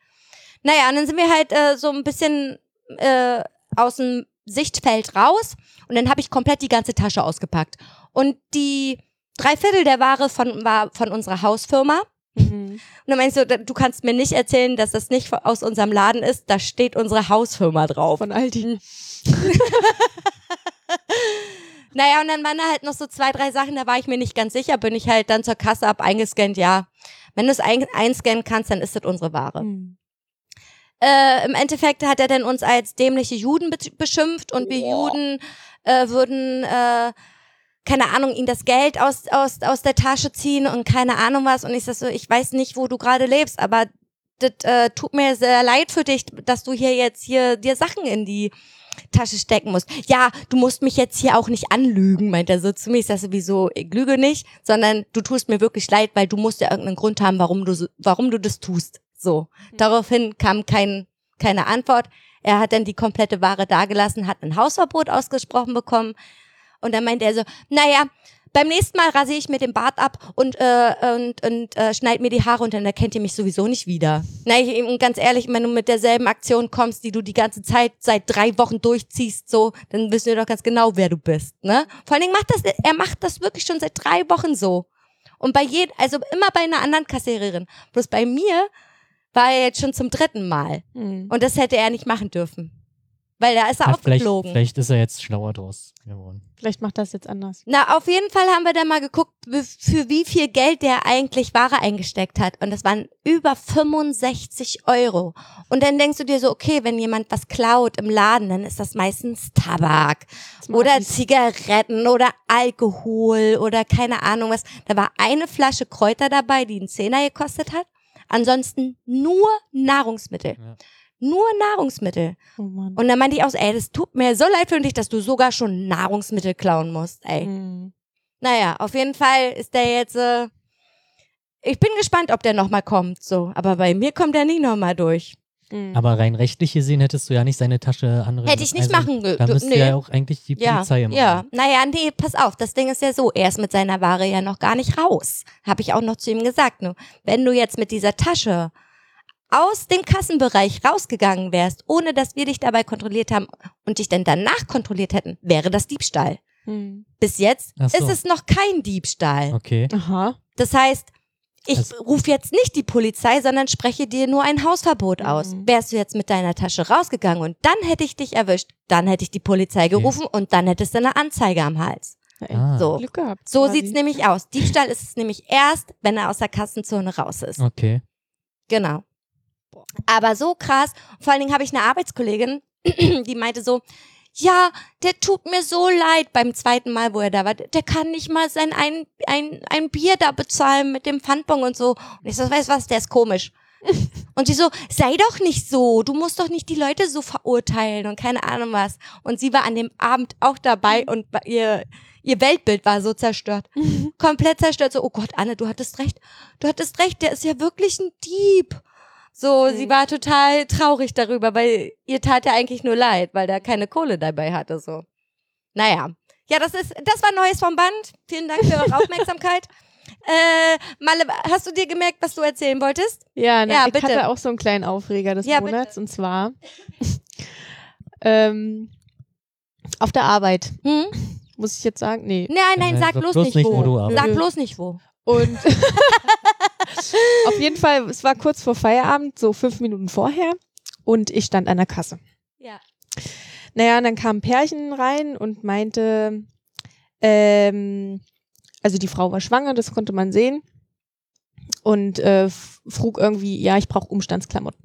Naja, und dann sind wir halt äh, so ein bisschen äh, aus dem Sichtfeld raus und dann habe ich komplett die ganze Tasche ausgepackt. Und die drei Viertel der Ware von, war von unserer Hausfirma. Mhm. Und dann meinst du, du kannst mir nicht erzählen, dass das nicht aus unserem Laden ist. Da steht unsere Hausfirma drauf. Von Aldi. [laughs] Naja, und dann waren da halt noch so zwei, drei Sachen, da war ich mir nicht ganz sicher, bin ich halt dann zur Kasse ab eingescannt, ja. Wenn du es ein einscannen kannst, dann ist das unsere Ware. Mhm. Äh, Im Endeffekt hat er dann uns als dämliche Juden be beschimpft und wir Boah. Juden äh, würden, äh, keine Ahnung, ihm das Geld aus, aus, aus der Tasche ziehen und keine Ahnung was. Und ich sag so, ich weiß nicht, wo du gerade lebst, aber das äh, tut mir sehr leid für dich, dass du hier jetzt hier dir Sachen in die Tasche stecken musst. Ja, du musst mich jetzt hier auch nicht anlügen, meint er so zu mir. Ich sag sowieso, ich lüge nicht, sondern du tust mir wirklich leid, weil du musst ja irgendeinen Grund haben, warum du, warum du das tust. So. Daraufhin kam kein, keine Antwort. Er hat dann die komplette Ware dagelassen, hat ein Hausverbot ausgesprochen bekommen. Und dann meinte er so, naja, beim nächsten Mal rasiere ich mir den Bart ab und, äh, und, und äh, schneid mir die Haare und dann erkennt ihr mich sowieso nicht wieder. Na, ich, ihm ganz ehrlich, wenn du mit derselben Aktion kommst, die du die ganze Zeit seit drei Wochen durchziehst, so, dann wissen wir doch ganz genau, wer du bist, ne? Vor allen Dingen macht das, er macht das wirklich schon seit drei Wochen so. Und bei jedem, also immer bei einer anderen Kassiererin. Bloß bei mir war er jetzt schon zum dritten Mal. Mhm. Und das hätte er nicht machen dürfen. Weil da ist er Ja, vielleicht, aufgeflogen. vielleicht ist er jetzt schlauer draus geworden. Vielleicht macht das jetzt anders. Na, auf jeden Fall haben wir dann mal geguckt, für wie viel Geld der eigentlich Ware eingesteckt hat. Und das waren über 65 Euro. Und dann denkst du dir so, okay, wenn jemand was klaut im Laden, dann ist das meistens Tabak oder Smarties. Zigaretten oder Alkohol oder keine Ahnung was. Da war eine Flasche Kräuter dabei, die einen Zehner gekostet hat. Ansonsten nur Nahrungsmittel. Ja. Nur Nahrungsmittel. Oh. Und dann meinte ich auch, so, ey, das tut mir so leid für dich, dass du sogar schon Nahrungsmittel klauen musst, ey. Mhm. Naja, auf jeden Fall ist der jetzt, äh, ich bin gespannt, ob der nochmal kommt, so. Aber bei mir kommt er nicht nochmal durch. Mhm. Aber rein rechtlich gesehen hättest du ja nicht seine Tasche anrühren Hätte ich nicht also, machen Da dürfen. müsste Nee. ja auch eigentlich die Ja, Polizei machen. ja. Naja, nee, pass auf, das Ding ist ja so, er ist mit seiner Ware ja noch gar nicht raus. Habe ich auch noch zu ihm gesagt. Nur, wenn du jetzt mit dieser Tasche aus dem Kassenbereich rausgegangen wärst, ohne dass wir dich dabei kontrolliert haben und dich dann danach kontrolliert hätten, wäre das Diebstahl. Mhm. Bis jetzt so. ist es noch kein Diebstahl. Okay. Aha. Das heißt, ich Also- rufe jetzt nicht die Polizei, sondern spreche dir nur ein Hausverbot aus. Mhm. Wärst du jetzt mit deiner Tasche rausgegangen und dann hätte ich dich erwischt, dann hätte ich die Polizei gerufen und dann hättest du eine Anzeige am Hals. Ah. So. Glück gehabt. So sieht's nämlich aus. Diebstahl ist es nämlich erst, wenn er aus der Kassenzone raus ist. Okay. Genau. Aber so krass. Vor allen Dingen habe ich eine Arbeitskollegin, [clears throat] die meinte so, ja, der tut mir so leid beim zweiten Mal, wo er da war. Der kann nicht mal sein ein, ein, ein Bier da bezahlen mit dem Pfandbon und so. Und ich so, weißt du was, der ist komisch. [laughs] Und sie so, sei doch nicht so, du musst doch nicht die Leute so verurteilen und keine Ahnung was. Und sie war an dem Abend auch dabei und wa- ihr, ihr Weltbild war so zerstört. Komplett zerstört. So, oh Gott, Anne, du hattest recht. Du hattest recht, der ist ja wirklich ein Dieb. So, sie Mhm. war total traurig darüber, weil ihr tat ja eigentlich nur leid, weil der keine Kohle dabei hatte, so. Naja. Ja, das ist, das war Neues vom Band. Vielen Dank für eure [laughs] Aufmerksamkeit. Äh, Malle, hast du dir gemerkt, was du erzählen wolltest? Ja, na, Ja, ich bitte. hatte auch so einen kleinen Aufreger des Ja, Monats und zwar [laughs] ähm, auf der Arbeit. Hm? Muss ich jetzt sagen? Nee. Nein, nein, Äh, sag sag bloß, bloß nicht, wo. sag bloß nicht wo. Und [laughs] auf jeden Fall, es war kurz vor Feierabend, so fünf Minuten vorher. Und ich stand an der Kasse. Ja. Naja, und dann kam ein Pärchen rein und meinte, ähm, also die Frau war schwanger, das konnte man sehen. Und äh, frug irgendwie, ja, ich brauche Umstandsklamotten.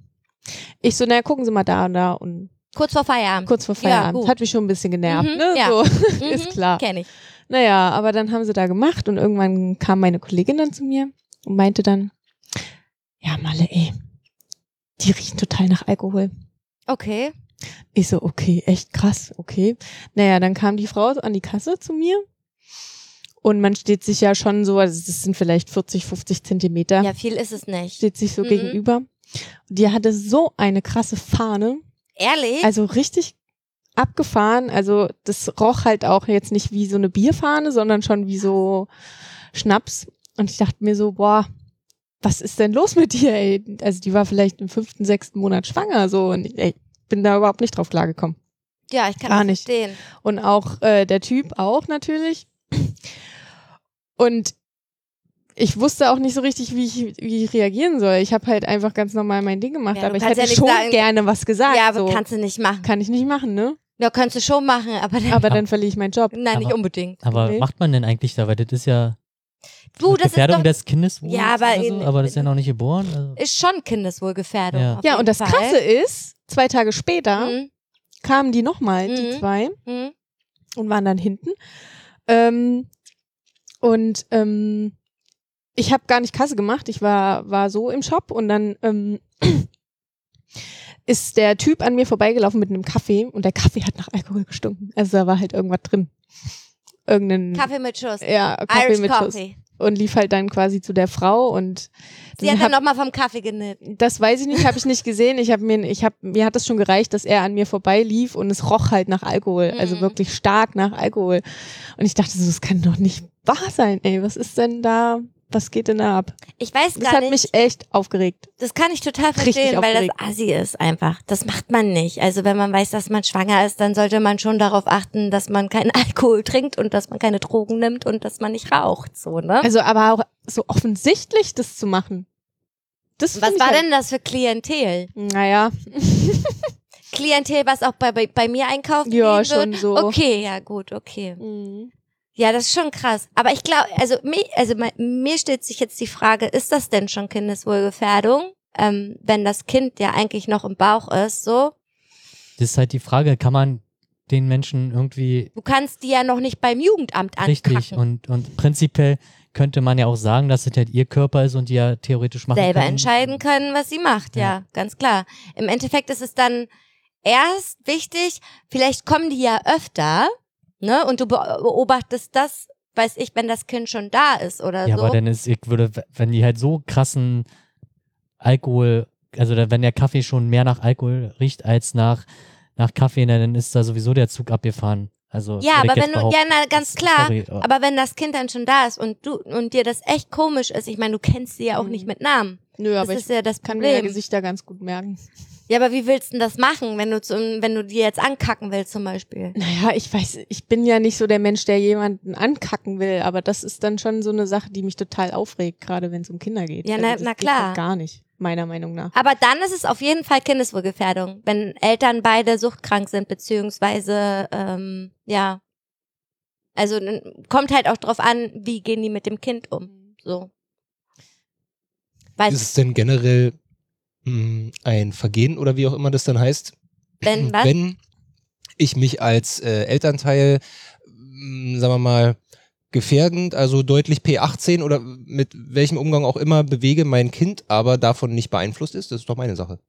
Ich so, naja, gucken Sie mal da und da und Kurz vor Feierabend. kurz vor Ja, Feierabend. gut. Hat mich schon ein bisschen genervt, Mhm, ne? ja. So, [laughs] Mhm, ist klar. Kenn ich. Naja, aber dann haben sie da gemacht und irgendwann kam meine Kollegin dann zu mir und meinte dann, ja, Malle, ey, die riechen total nach Alkohol. Okay. Ich so, okay, echt krass, okay. Naja, dann kam die Frau an die Kasse zu mir und man steht sich ja schon so, also das sind vielleicht 40, 50 Zentimeter, Ja, viel ist es nicht. steht sich so Mhm. gegenüber. Und die hatte so eine krasse Fahne, Ehrlich? also richtig abgefahren. Also das roch halt auch jetzt nicht wie so eine Bierfahne, sondern schon wie so Schnaps. Und ich dachte mir so, boah, was ist denn los mit dir, ey? Also die war vielleicht im fünften, sechsten Monat schwanger, so. Und ich ey, bin da überhaupt nicht drauf klargekommen. ja, ich kann gar das nicht. verstehen. Und auch äh, der Typ auch natürlich. Und ich wusste auch nicht so richtig, wie ich, wie ich reagieren soll. Ich habe halt einfach ganz normal mein Ding gemacht, Ja, aber ich hätte ja nicht schon sagen- gerne was gesagt. ja, aber so. kannst du nicht machen. Kann ich nicht machen, ne? Ja, kannst du schon machen, aber dann, Aber [laughs] dann verliere ich meinen Job. nein, nicht Aber- unbedingt. Aber Okay. macht man denn eigentlich da? Weil das ist ja Du, das ist Gefährdung doch, des Kindes. Ja, aber so, in- aber das ist ja noch nicht geboren. Also. ist schon Kindeswohlgefährdung. Ja. Ja, und das Fall. Krasse ist, zwei Tage später Mhm. kamen die nochmal, die Mhm. zwei, Mhm. und waren dann hinten. Ähm, und ähm, ich habe gar nicht Kasse gemacht. Ich war, war so im Shop und dann ähm, [clears throat] ist der Typ an mir vorbeigelaufen mit einem Kaffee und der Kaffee hat nach Alkohol gestunken. Also da war halt irgendwas drin. Irgendein Kaffee mit Schuss. ja, Kaffee Irish mit Schuss. Coffee. Und lief halt dann quasi zu der Frau und Sie hat dann nochmal vom Kaffee genippt. das weiß ich nicht, habe ich nicht gesehen. Ich habe mir, ich habe mir hat das schon gereicht, dass er an mir vorbeilief und es roch halt nach Alkohol, also Mhm. wirklich stark nach Alkohol. Und ich dachte so, das kann doch nicht wahr sein, ey. Was ist denn da? Was geht denn da ab? Ich weiß Das gar hat nicht. mich echt aufgeregt. Das kann ich total verstehen, weil das. Assi ist einfach. Das macht man nicht. Also wenn man weiß, dass man schwanger ist, dann sollte man schon darauf achten, dass man keinen [laughs] Alkohol trinkt und dass man keine Drogen nimmt und dass man nicht raucht, so, ne? Also aber auch so offensichtlich das zu machen. Das was war halt, denn das für Klientel? Naja, [laughs] Klientel, was auch bei, bei, bei mir einkaufen ja, schon so. Okay, ja, gut, okay. Mhm. Ja, das ist schon krass. Aber ich glaube, also, mir, also mir stellt sich jetzt die Frage, ist das denn schon Kindeswohlgefährdung? Ähm, wenn das Kind ja eigentlich noch im Bauch ist, so. Das ist halt die Frage, kann man den Menschen irgendwie Du kannst die ja noch nicht beim Jugendamt ankacken. richtig und, und prinzipiell könnte man ja auch sagen, dass es halt ihr Körper ist und die ja theoretisch machen selber können. entscheiden können, was sie macht, ja. Ja. ganz klar. Im Endeffekt ist es dann erst wichtig, vielleicht kommen die ja öfter, ne, und du be- beobachtest das, weiß ich, wenn das Kind schon da ist oder Ja, so. aber dann ist, ich würde, wenn die halt so krassen Alkohol, also wenn der Kaffee schon mehr nach Alkohol riecht als nach, nach Kaffee, dann ist da sowieso der Zug abgefahren. Also, ja, aber wenn du, ja, na, ganz Das- klar. sorry, aber- Aber wenn das Kind dann schon da ist und du und dir das echt komisch ist, ich meine, du kennst sie ja auch Mhm. nicht mit Namen. Nö, Das aber ich ja das kann mir ja. Gesichter ganz gut merken. Ja, aber wie willst du denn das machen, wenn du zum, wenn du die jetzt ankacken willst zum Beispiel? Naja, ich weiß, ich bin ja nicht so der Mensch, der jemanden ankacken will, aber das ist dann schon so eine Sache, die mich total aufregt, gerade wenn es um Kinder geht. Ja, also na- das na geht klar. halt gar nicht, meiner Meinung nach. Aber dann ist es auf jeden Fall Kindeswohlgefährdung, wenn Eltern beide suchtkrank sind, beziehungsweise, ähm, ja. Also dann kommt halt auch drauf an, wie gehen die mit dem Kind um. So. Weil, Ist es denn generell ein Vergehen oder wie auch immer das dann heißt? wenn [clears throat] was? Wenn ich mich als äh, Elternteil, mh, sagen wir mal, gefährdend, also deutlich P18 oder mit welchem Umgang auch immer bewege mein Kind, aber davon nicht beeinflusst ist, das ist doch meine Sache.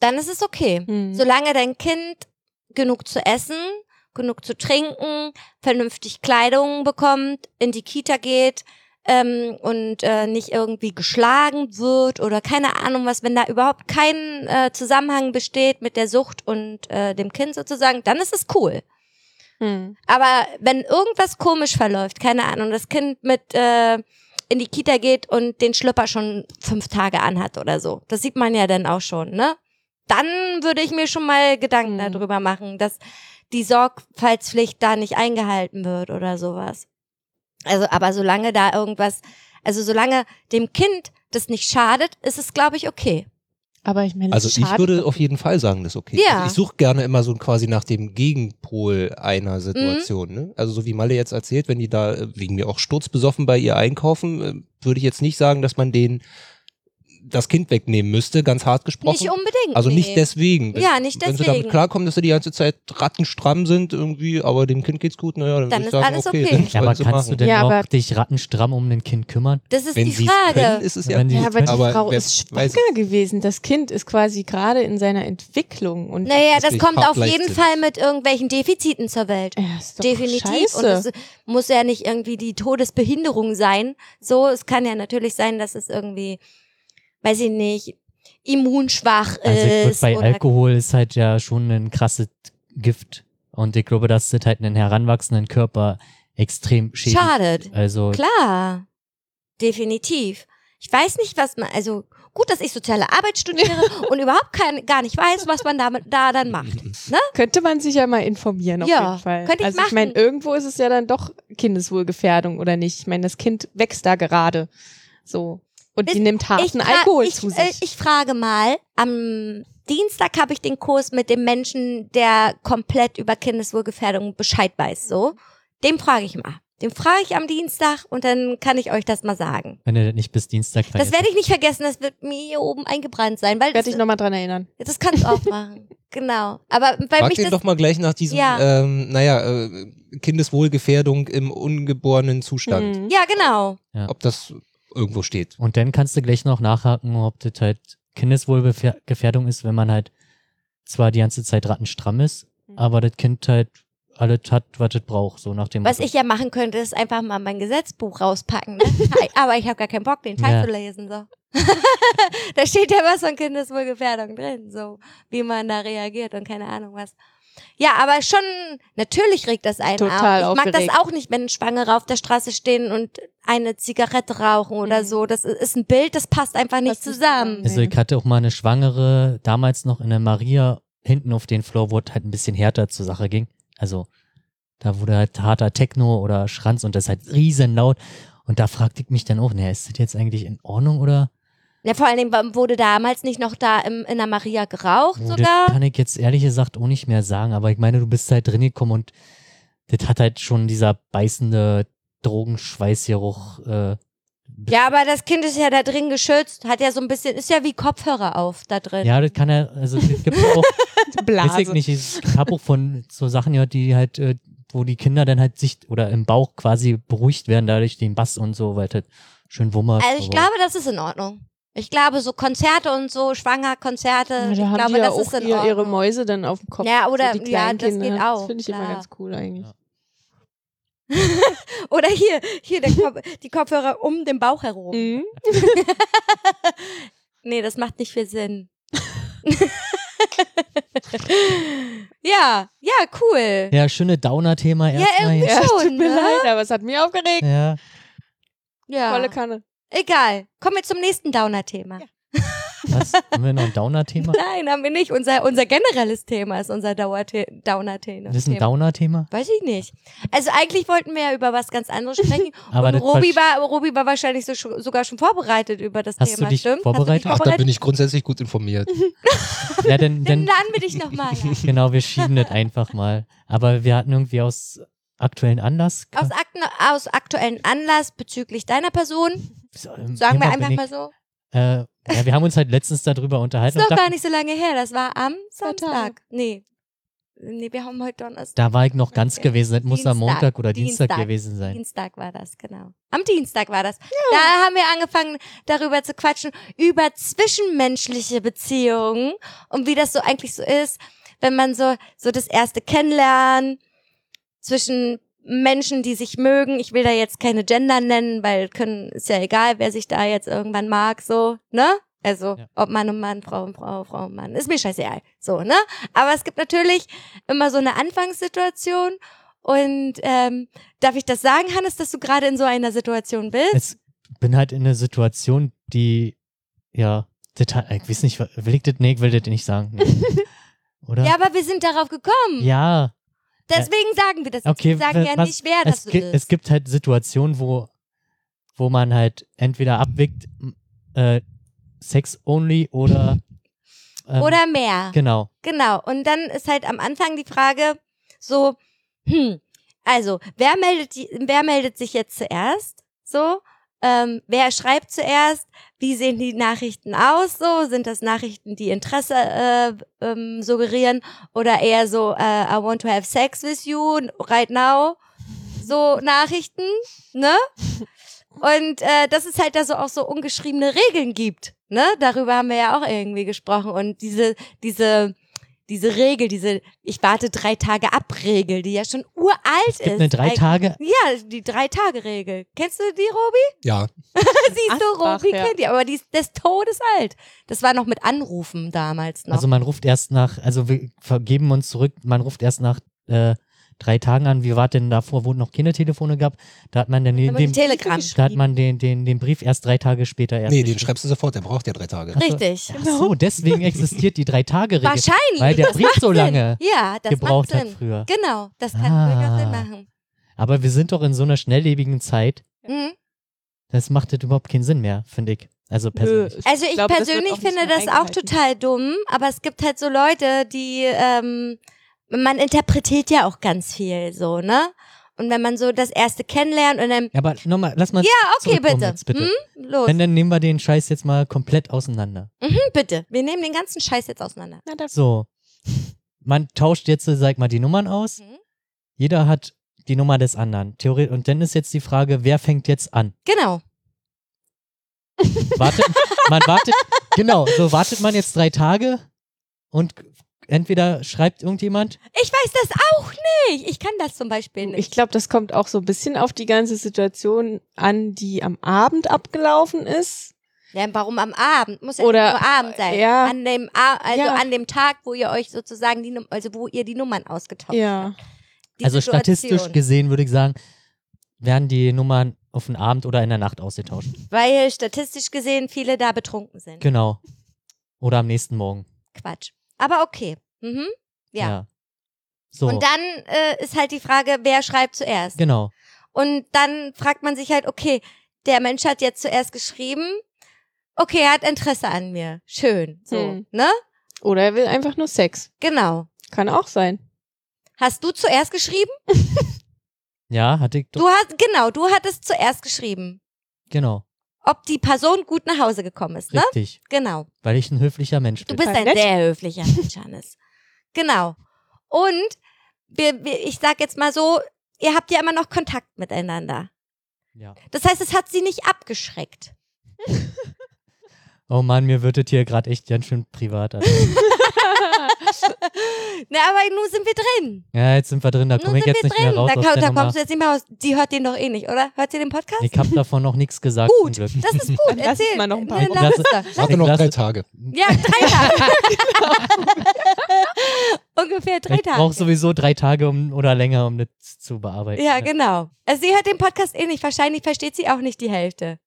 Dann ist es okay. Hm. Solange dein Kind genug zu essen, genug zu trinken, vernünftig Kleidung bekommt, in die Kita geht ähm, und äh, nicht irgendwie geschlagen wird oder keine Ahnung was, wenn da überhaupt kein äh, Zusammenhang besteht mit der Sucht und äh, dem Kind sozusagen, dann ist es cool. Hm. Aber wenn irgendwas komisch verläuft, keine Ahnung, das Kind mit äh, in die Kita geht und den Schlüpper schon fünf Tage anhat oder so, das sieht man ja dann auch schon, ne? Dann würde ich mir schon mal Gedanken Mhm. darüber machen, dass die Sorgfaltspflicht da nicht eingehalten wird oder sowas. Also, aber solange da irgendwas, also solange dem Kind das nicht schadet, ist es, glaube ich, okay. Aber ich meine, Also ich würde auf jeden Fall sagen, das ist okay. Ja. Also ich suche gerne immer so quasi nach dem Gegenpol einer Situation. Mhm. Ne? Also so wie Malle jetzt erzählt, wenn die da äh, wegen mir auch sturzbesoffen bei ihr einkaufen, äh, würde ich jetzt nicht sagen, dass man denen das Kind wegnehmen müsste, ganz hart gesprochen. Nicht unbedingt. also nicht nee. deswegen. Wenn, Ja, nicht Wenn sie damit deswegen. klarkommen, dass sie die ganze Zeit rattenstramm sind irgendwie, aber dem Kind geht's gut, naja, dann, Dann ist sagen, alles okay. okay. dann Ja, aber kannst du denn Ja, auch dich rattenstramm um ein Kind kümmern? Das ist Wenn die Frage. können, ist es ja Wenn Ja, aber die Aber Frau wer ist schwanger gewesen. Das Kind ist quasi gerade in seiner Entwicklung und Naja, Das das kommt auf jeden. Fall mit irgendwelchen Defiziten zur Welt. ja, ist doch Definitiv. Und Scheiße. es muss ja nicht irgendwie die Todesbehinderung sein. So, es kann ja natürlich sein, dass es irgendwie, weiß ich nicht, immunschwach Also ist. bei oder Alkohol ist halt ja schon ein krasses Gift. Und ich glaube, dass das halt einen heranwachsenden Körper extrem schädigt. schadet. Also Klar. Definitiv. Ich weiß nicht, was man, also gut, dass ich soziale Arbeit studiere [laughs] und überhaupt kein, gar nicht weiß, was man damit da dann macht. Könnte man sich ja mal informieren, auf Ja, jeden Fall. könnte ich also ich meine, irgendwo ist es ja dann doch Kindeswohlgefährdung, oder nicht? Ich meine, das Kind wächst da gerade. So. Und die nimmt harten fra- Alkohol ich, zu sich. Äh, ich frage mal, am Dienstag habe ich den Kurs mit dem Menschen, der komplett über Kindeswohlgefährdung Bescheid weiß, so. Dem frage ich mal. Dem frage ich am Dienstag und dann kann ich euch das mal sagen. wenn du das nicht bis Dienstag Das vergisst. werde ich nicht vergessen, das wird mir hier oben eingebrannt sein, weil Werde das, ich nochmal dran erinnern. das kannst du auch machen. [laughs] Genau. Aber weil Frag mich den das, doch mal gleich nach diesem, Ja. ähm, naja, äh, Kindeswohlgefährdung im ungeborenen Zustand. Mhm. ja genau. Ob das irgendwo steht. Und dann kannst du gleich noch nachhaken, ob das halt Kindeswohlgefährdung ist, wenn man halt zwar die ganze Zeit rattenstramm ist, Mhm. aber das Kind halt alles hat, was es braucht, so nach dem Was Motto. ich ja machen könnte, ist einfach mal mein Gesetzbuch rauspacken. Ne? [laughs] Aber ich habe gar keinen Bock, den Teil Ja. zu lesen. So. [laughs] da steht ja was von Kindeswohlgefährdung drin, so wie man da reagiert und keine Ahnung was. Ja, aber schon, natürlich regt das einen Total auf. Ich mag das aufgeregt. auch nicht, wenn Schwangere auf der Straße stehen und eine Zigarette rauchen oder Mhm. so. Das ist ein Bild, das passt einfach nicht Passt zusammen. Also ich hatte auch mal eine Schwangere, damals noch in der Maria, hinten auf den Floor, wo es halt ein bisschen härter zur Sache ging. Also da wurde halt harter Techno oder Schranz und das halt riesen laut. Und da fragte ich mich dann auch, naja, ist das jetzt eigentlich in Ordnung oder? Ja, vor allen Dingen wurde damals nicht noch da im, in der Maria geraucht Oh, das sogar. kann ich jetzt ehrlich gesagt auch nicht mehr sagen, aber ich meine, du bist halt drin gekommen und das hat halt schon dieser beißende Drogenschweißgeruch. Äh, Ja, aber das Kind ist ja da drin geschützt, hat ja so ein bisschen, ist ja wie Kopfhörer auf da drin. ja, das kann er, also es gibt auch, [laughs] weiß ich nicht, ich habe auch von so Sachen gehört, die halt, äh, wo die Kinder dann halt sich oder im Bauch quasi beruhigt werden, dadurch den Bass und so, weil das schön wummert. Also ich glaube, das ist in Ordnung. Ich glaube, so Konzerte und so, Schwangerkonzerte, Ja, ich da haben glaube, die ja das auch ist in ihr, Ordnung. ihre Mäuse dann auf dem Kopf. Ja, oder- so die ja, das Kinder. geht auch, Das finde ich immer klar. ganz cool eigentlich. Ja. [laughs] Oder hier, hier der Kopf, die Kopfhörer um den Bauch herum. Mhm. [laughs] Nee, das macht nicht viel Sinn. [laughs] ja, ja, cool. Ja, schöne Downer-Thema Ja, erstmal. irgendwie hier. Ja, Schon, tut mir ne? leid, aber es hat mich aufgeregt. Ja. Ja. Volle Kanne. Egal. Kommen wir zum nächsten Downer-Thema. Was? Haben wir noch ein Downer-Thema? [laughs] Nein, haben wir nicht. Unser, unser generelles Thema ist unser Downer-Thema. Das ist ein Downer-Thema? Weiß ich nicht. Also eigentlich wollten wir ja über was ganz anderes [laughs] sprechen. Aber und das Robi war, Robi war wahrscheinlich so, sogar schon vorbereitet über das Hast du Thema. dich stimmt? vorbereitet? Hast Ach, du da dich bin ich grundsätzlich gut informiert. [laughs] Ja, denn, Dann denn laden wir dich nochmal. Ja. genau, wir schieben das einfach mal. Aber wir hatten irgendwie aus aktuellen Anlass. Aus, Akten, aus aktuellen Anlass bezüglich deiner Person, Sagen sagen wir einfach mal so. Äh, ja, wir haben uns halt letztens darüber Ist unterhalten doch und gar nicht so lange her. Das war am Tage. Samstag. Nee. nee, wir haben heute Donnerstag. Da war ich noch ganz Okay. gewesen. Das muss am. Montag oder Dienstag, Dienstag. gewesen sein. Dienstag war das, genau. Am Dienstag war das. Da haben wir angefangen, darüber zu quatschen, über zwischenmenschliche Beziehungen und wie das so eigentlich so ist, wenn man so, so das erste Kennenlernen zwischen Menschen, die sich mögen. Ich will da jetzt keine Gender nennen, weil können, ist ja egal, wer sich da jetzt irgendwann mag, so, ne? Also, Ja. ob Mann und Mann, Frau und Frau, Frau und Mann, ist mir scheißegal, so, ne? Aber es gibt natürlich immer so eine Anfangssituation und ähm, darf ich das sagen, Hannes, dass du gerade in so einer Situation bist? Jetzt bin halt in einer Situation, die, ja, total, ich weiß nicht, will ich das, nee, ich will das nicht sagen. Nee. [laughs] Oder? Ja, aber wir sind darauf gekommen. Ja, Deswegen sagen wir das. Okay, wir sagen ja was- nicht, wer das es, ist. es gibt halt Situationen, wo, wo man halt entweder abwickt, äh, Sex only oder, ähm, Oder mehr. genau. Genau. Und dann ist halt am Anfang die Frage so, hm, also, wer meldet, die, wer meldet sich jetzt zuerst? So, ähm, wer schreibt zuerst? Wie sehen die Nachrichten aus? So, sind das Nachrichten, die Interesse äh, ähm, suggerieren oder eher so, äh, I want to have sex with you right now? So Nachrichten, ne? Und äh, dass es halt da so auch so ungeschriebene Regeln gibt, ne? Darüber haben wir ja auch irgendwie gesprochen und diese diese diese Regel, diese ich warte drei Tage ab Regel, die ja schon uralt Es gibt ist. eine drei. Tage, Ja, die drei Tage Regel. Kennst du die, Robi? Ja, [laughs] Siehst du, Robi ja. kennt die, aber die ist des Todes alt. Das war noch mit Anrufen damals noch. also man ruft erst nach, also wir vergeben uns zurück, man ruft erst nach äh, drei Tagen an. Wie war denn davor, wo noch keine Telefone gab? Da hat man dann den, den, Telegram. da hat man den, den, den Brief erst drei Tage später erst. nee, den schreibst du sofort, der braucht ja drei Tage. Richtig. Ach so, deswegen existiert die drei Tage Regel. Wahrscheinlich. Weil der Brief so lange ja, das gebraucht hat früher. Genau, das kann Ah. durchaus Sinn machen. Aber wir sind doch in so einer schnelllebigen Zeit, Mhm. das macht das überhaupt keinen Sinn mehr, finde ich. Also persönlich. Also ich glaube, das wird persönlich finde das auch total dumm, aber es gibt halt so Leute, die ähm, man interpretiert ja auch ganz viel so, ne? Und wenn man so das erste kennenlernt und dann Ja, aber nochmal, lass mal Ja, okay, bitte. Jetzt, bitte. Hm? Los. Wenn, dann nehmen wir den Scheiß jetzt mal komplett auseinander. Hm, bitte. Wir nehmen den ganzen Scheiß jetzt auseinander. Na, So, man tauscht jetzt, sag mal, die Nummern aus. Mhm. Jeder hat die Nummer des anderen. Theorie und dann ist jetzt die Frage, wer fängt jetzt an? Genau. Wartet, man wartet, genau, so wartet man jetzt drei Tage und entweder schreibt irgendjemand, Ich weiß das auch nicht. Ich kann das zum Beispiel nicht. ich glaube, das kommt auch so ein bisschen auf die ganze Situation an, die am Abend abgelaufen ist. ja, warum am Abend? Muss ja Oder, nicht nur Abend sein. ja. An dem A also Ja. an dem Tag, wo ihr euch sozusagen die Num also wo ihr die Nummern ausgetauscht Ja. habt. Die also Situation. statistisch gesehen würde ich sagen, werden die Nummern auf den Abend oder in der Nacht ausgetauscht. Weil statistisch gesehen viele da betrunken sind. Genau. Oder am nächsten Morgen. Quatsch. Aber okay. Mhm. Ja. So, Und dann äh, ist halt die Frage, wer schreibt zuerst? genau. Und dann fragt man sich halt, okay, der Mensch hat jetzt zuerst geschrieben, okay, er hat Interesse an mir. Schön. So, Hm. ne? Oder er will einfach nur Sex. Genau. Kann auch sein. Hast du zuerst geschrieben? [laughs] Ja, hatte ich doch. Du hast, genau, du hattest zuerst geschrieben. Genau. Ob die Person gut nach Hause gekommen ist, ne? Richtig. Genau. Weil ich ein höflicher Mensch Du bin. bist ein Nett. sehr höflicher Mensch, Hannes. Genau. Und wir, wir, ich sag jetzt mal so, ihr habt ja immer noch Kontakt miteinander. ja. Das heißt, es hat sie nicht abgeschreckt. [laughs] Oh Mann, mir wird das hier gerade echt ganz schön privat. Also. [laughs] Na, aber nun sind wir drin. ja, jetzt sind wir drin, da komme ich jetzt wir nicht mehr drin. raus Da, aus da Nummer. kommst du jetzt nicht mehr raus. Die hört den doch eh nicht, oder? Hört sie den Podcast? Ich habe davon noch nichts gesagt. Gut, Zum Glück. das ist [laughs] gut. Lass Erzähl. mal noch ein paar Ne, Wochen. lass Lass- es. Warte Ich noch lasse- drei Tage. Ja, drei Tage. [laughs] Ungefähr drei ich brauche Tage. sowieso drei Tage um, oder länger, um das zu bearbeiten. Ja, genau. Also sie hört den Podcast eh nicht. Wahrscheinlich versteht sie auch nicht die Hälfte.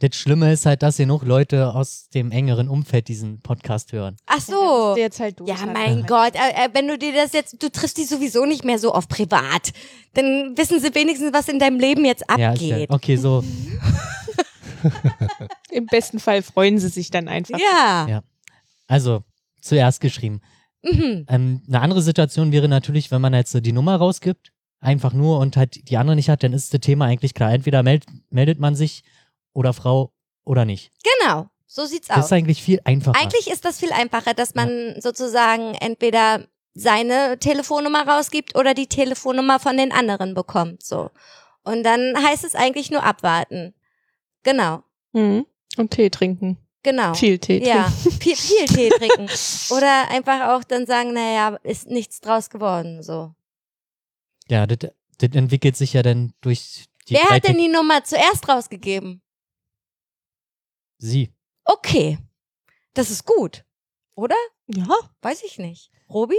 Das Schlimme ist halt, dass genug Leute aus dem engeren Umfeld diesen Podcast hören. Ach so. Der jetzt halt Ja, mein Gott, äh, äh, wenn du dir das jetzt, du triffst die sowieso nicht mehr so oft privat, dann wissen sie wenigstens, was in deinem Leben jetzt Ja, ist ja, abgeht. okay, so. [laughs] Im besten Fall freuen sie sich dann einfach. Ja. Ja. Also, zuerst geschrieben. Mhm. Ähm, eine andere Situation wäre natürlich, wenn man jetzt so die Nummer rausgibt, einfach nur und halt die andere nicht hat, dann ist das Thema eigentlich klar. Entweder meld, meldet man sich oder Frau oder nicht. Genau. So sieht's Das aus. ist eigentlich viel einfacher. Eigentlich ist das viel einfacher, dass man sozusagen entweder seine Telefonnummer rausgibt oder die Telefonnummer von den anderen bekommt, so. Und dann heißt es eigentlich nur abwarten. Genau, Mhm. Und Tee trinken. genau. Viel Tee trinken. Ja, [laughs] viel, viel Tee trinken. [laughs] Oder einfach auch dann sagen, naja, ist nichts draus geworden, so. Ja, das, das entwickelt sich ja dann durch die Wer hat denn die Nummer zuerst rausgegeben? Sie. Okay. Das ist gut. Oder? Ja. Weiß ich nicht. Robi?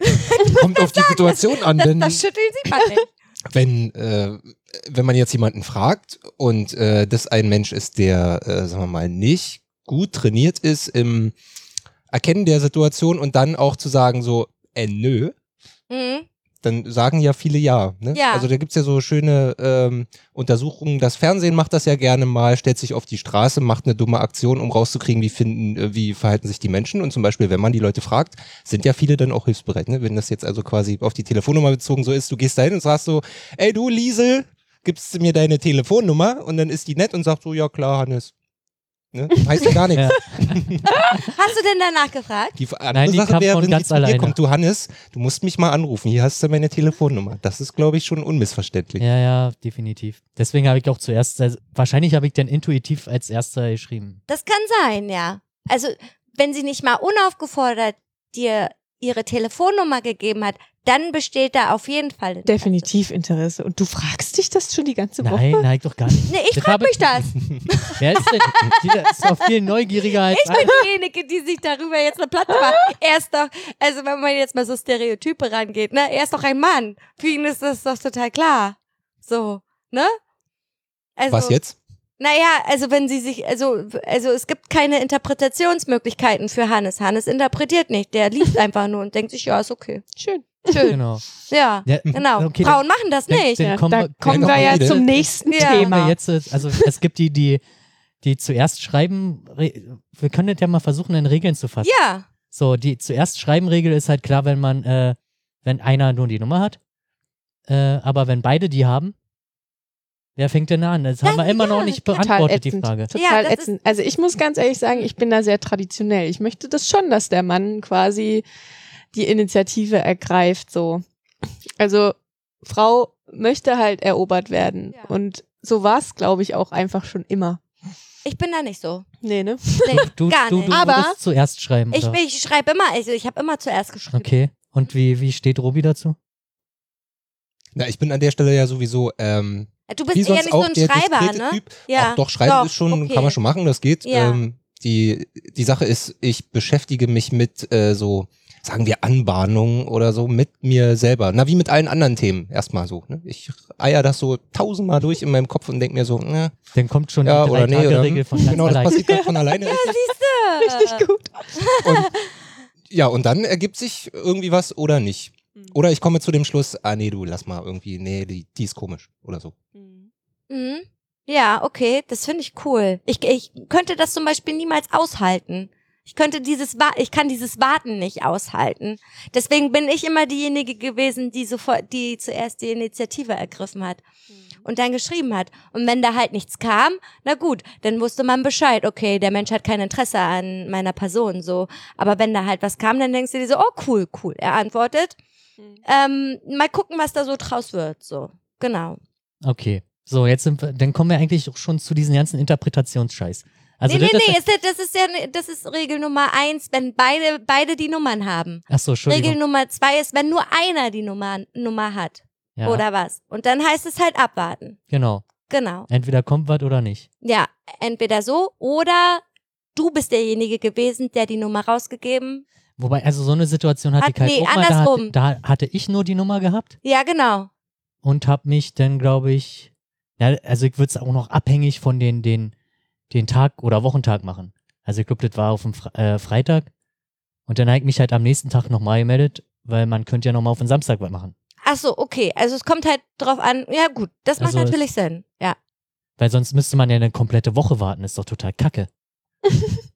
[laughs] Kommt auf die Situation an, Das, wenn, das schütteln Sie mal nicht. [laughs] wenn, äh, wenn man jetzt jemanden fragt und äh, das ein Mensch ist, der, äh, sagen wir mal, nicht gut trainiert ist im Erkennen der Situation und dann auch zu sagen so, äh, nö, Mhm. Dann sagen ja viele ja. Ne? Ja. Also da gibt's ja so schöne ähm, Untersuchungen. Das Fernsehen macht das ja gerne mal, stellt sich auf die Straße, macht eine dumme Aktion, um rauszukriegen, wie finden, äh, wie verhalten sich die Menschen. Und zum Beispiel, wenn man die Leute fragt, sind ja viele dann auch hilfsbereit. Ne? Wenn das jetzt also quasi auf die Telefonnummer bezogen so ist, du gehst da hin und sagst so, ey du Liesel, gibst du mir deine Telefonnummer? Und dann ist die nett und sagt so, ja klar, Hannes. Ne? Heißt ja gar nichts. Ja. [laughs] Hast du denn danach gefragt? Die andere Nein, die Sache kam wäre, von wenn ganz die zu dir alleine. kommt, du Hannes, du musst mich mal anrufen, hier hast du meine Telefonnummer. Das ist, glaube ich, schon unmissverständlich. Ja, ja, definitiv. Deswegen habe ich auch zuerst, also wahrscheinlich habe ich dann intuitiv als erster geschrieben. Das kann sein, ja. Also, wenn sie nicht mal unaufgefordert dir ihre Telefonnummer gegeben hat, dann besteht da auf jeden Fall Interesse. Definitiv Interesse. Und du fragst dich das schon die ganze Woche? Nein, nein, doch gar nicht. Nee, ich Das frag habe- mich das. [laughs] Wer ist denn? Dieser ist doch viel neugieriger als Ich bin diejenige, die sich darüber jetzt eine Platte macht. Er ist doch, also wenn man jetzt mal so Stereotype rangeht, ne, er ist doch ein Mann. Für ihn ist das doch total klar. So, ne? Also, Was jetzt? Naja, also wenn sie sich, also, also es gibt keine Interpretationsmöglichkeiten für Hannes. Hannes interpretiert nicht. Der liest [laughs] einfach nur und denkt sich, ja, ist okay. Schön. Schön. Genau. Ja, Ja, genau. okay, Frauen machen das dann- nicht. dann Ja, kommen da wir- kommen dann wir ja zum nächsten Ja. Thema. jetzt, also es gibt die, die, die zuerst schreiben, Re- wir können das ja mal versuchen, in Regeln zu fassen. Ja, So, die zuerst schreiben Regel ist halt klar, wenn man, äh, wenn einer nur die Nummer hat. Äh, aber wenn beide die haben, wer fängt denn an? Das haben wir immer ja, noch nicht Total beantwortet, die. Frage. Total Ja, ätzend. Also ich muss ganz ehrlich sagen, ich bin da sehr traditionell. Ich möchte das schon, dass der Mann quasi die Initiative ergreift, so. Also Frau möchte halt erobert werden. Ja. Und so war es, glaube ich, auch einfach schon immer. ich bin da nicht so. Nee, ne? Nee, Du, gar du, nicht. du Aber- würdest zuerst schreiben. ich, oder? ich schreibe immer, also ich habe immer zuerst geschrieben. Okay. Und wie, wie steht Robi dazu? Na, ich bin an der Stelle ja sowieso, ähm, Du bist eher nicht so ein Schreiber, ne? Typ. Ja. Auch doch, schreiben Doch, ist schon, okay. kann man schon machen, das geht. Ja. Ähm, die, die Sache ist, ich beschäftige mich mit äh, so, sagen wir, Anbahnungen oder so mit mir selber. Na, wie mit allen anderen Themen erstmal so. Ne? Ich eier das so tausendmal durch in meinem Kopf und denk mir so, ne, Dann kommt schon ja die oder nee. Oder, Drei-Tage-Regel hm, von ganz genau, das allein. passiert ganz von alleine. [laughs] Richtig gut. Und, ja, und dann ergibt sich irgendwie was oder nicht. Oder ich komme zu dem Schluss, ah nee, du lass mal irgendwie, nee, die, die ist komisch oder so. Mhm. Ja, okay, das finde ich cool. Ich, ich könnte das zum Beispiel niemals aushalten. Ich könnte dieses, Wa- ich kann dieses Warten nicht aushalten. Deswegen bin ich immer diejenige gewesen, die sofort, die zuerst die Initiative ergriffen hat und dann geschrieben hat. Und wenn da halt nichts kam, na gut, dann wusste man Bescheid. Okay, der Mensch hat kein Interesse an meiner Person, so. Aber wenn da halt was kam, dann denkst du dir so, oh cool, cool. Er antwortet. Ähm, mal gucken, was da so draus wird, so. Genau. Okay. So, jetzt sind wir, dann kommen wir eigentlich auch schon zu diesem ganzen Interpretationsscheiß. Also nee, nee, das nee, ist, ist, das ist ja das ist Regel Nummer eins, wenn beide beide die Nummern haben. Achso, Entschuldigung. Regel Nummer zwei ist, wenn nur einer die Nummer Nummer hat ja, oder was. Und dann heißt es halt abwarten. Genau. Genau. Entweder kommt was oder nicht. Ja, entweder so oder du bist derjenige gewesen, der die Nummer rausgegeben. Wobei, also so eine Situation hatte Hat- ich halt nee, auch mal. Da, andersrum. hatte, da hatte ich nur die Nummer gehabt Ja, genau. und habe mich dann, glaube ich, ja, also ich würde es auch noch abhängig von den, den, den Tag oder Wochentag machen. Also ich glaube, das war auf dem Fre äh, Freitag und dann habe ich mich halt am nächsten Tag nochmal gemeldet, weil man könnte ja nochmal auf den Samstag was machen. Ach so, okay. Also es kommt halt drauf an. Ja, gut, das macht Also es- natürlich Sinn. Ja. Weil sonst müsste man ja eine komplette Woche warten, ist doch total kacke. [laughs]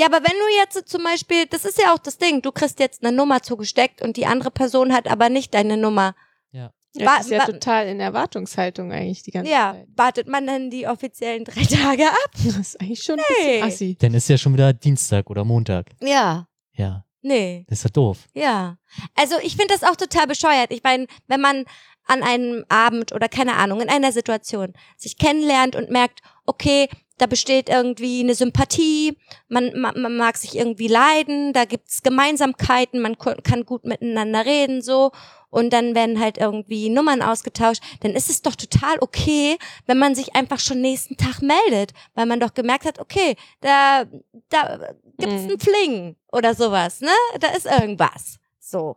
Ja, aber wenn du jetzt zum Beispiel, das ist ja auch das Ding, du kriegst jetzt eine Nummer zugesteckt und die andere Person hat aber nicht deine Nummer. Ja, Wa- das ist ja total in Erwartungshaltung eigentlich die ganze Ja, Zeit. wartet man dann die offiziellen drei [laughs] Tage ab? Das ist eigentlich schon ein Nee. bisschen assi. Dann ist ja schon wieder Dienstag oder Montag. Ja. Ja. Nee. Das ist ja doof. Ja. Also ich finde das auch total bescheuert. Ich meine, wenn man an einem Abend oder keine Ahnung, in einer Situation sich kennenlernt und merkt, okay, da besteht irgendwie eine Sympathie, man, man, man mag sich irgendwie leiden, da gibt's Gemeinsamkeiten, man kann gut miteinander reden, so. Und dann werden halt irgendwie Nummern ausgetauscht, dann ist es doch total okay, wenn man sich einfach schon nächsten Tag meldet, weil man doch gemerkt hat, okay, da, da gibt's Mhm. einen Fling oder sowas, ne? Da ist irgendwas. So.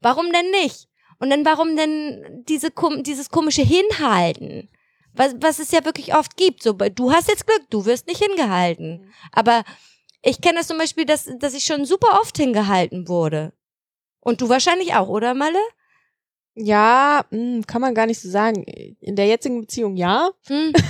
Warum denn nicht? Und dann warum denn diese, dieses komische Hinhalten? Was, was es ja wirklich oft gibt. So, du hast jetzt Glück, du wirst nicht hingehalten. Aber ich kenne das zum Beispiel, dass, dass ich schon super oft hingehalten wurde. Und du wahrscheinlich auch, oder Malle? Ja, mh, kann man gar nicht so sagen. In der jetzigen Beziehung ja. Hm? [laughs]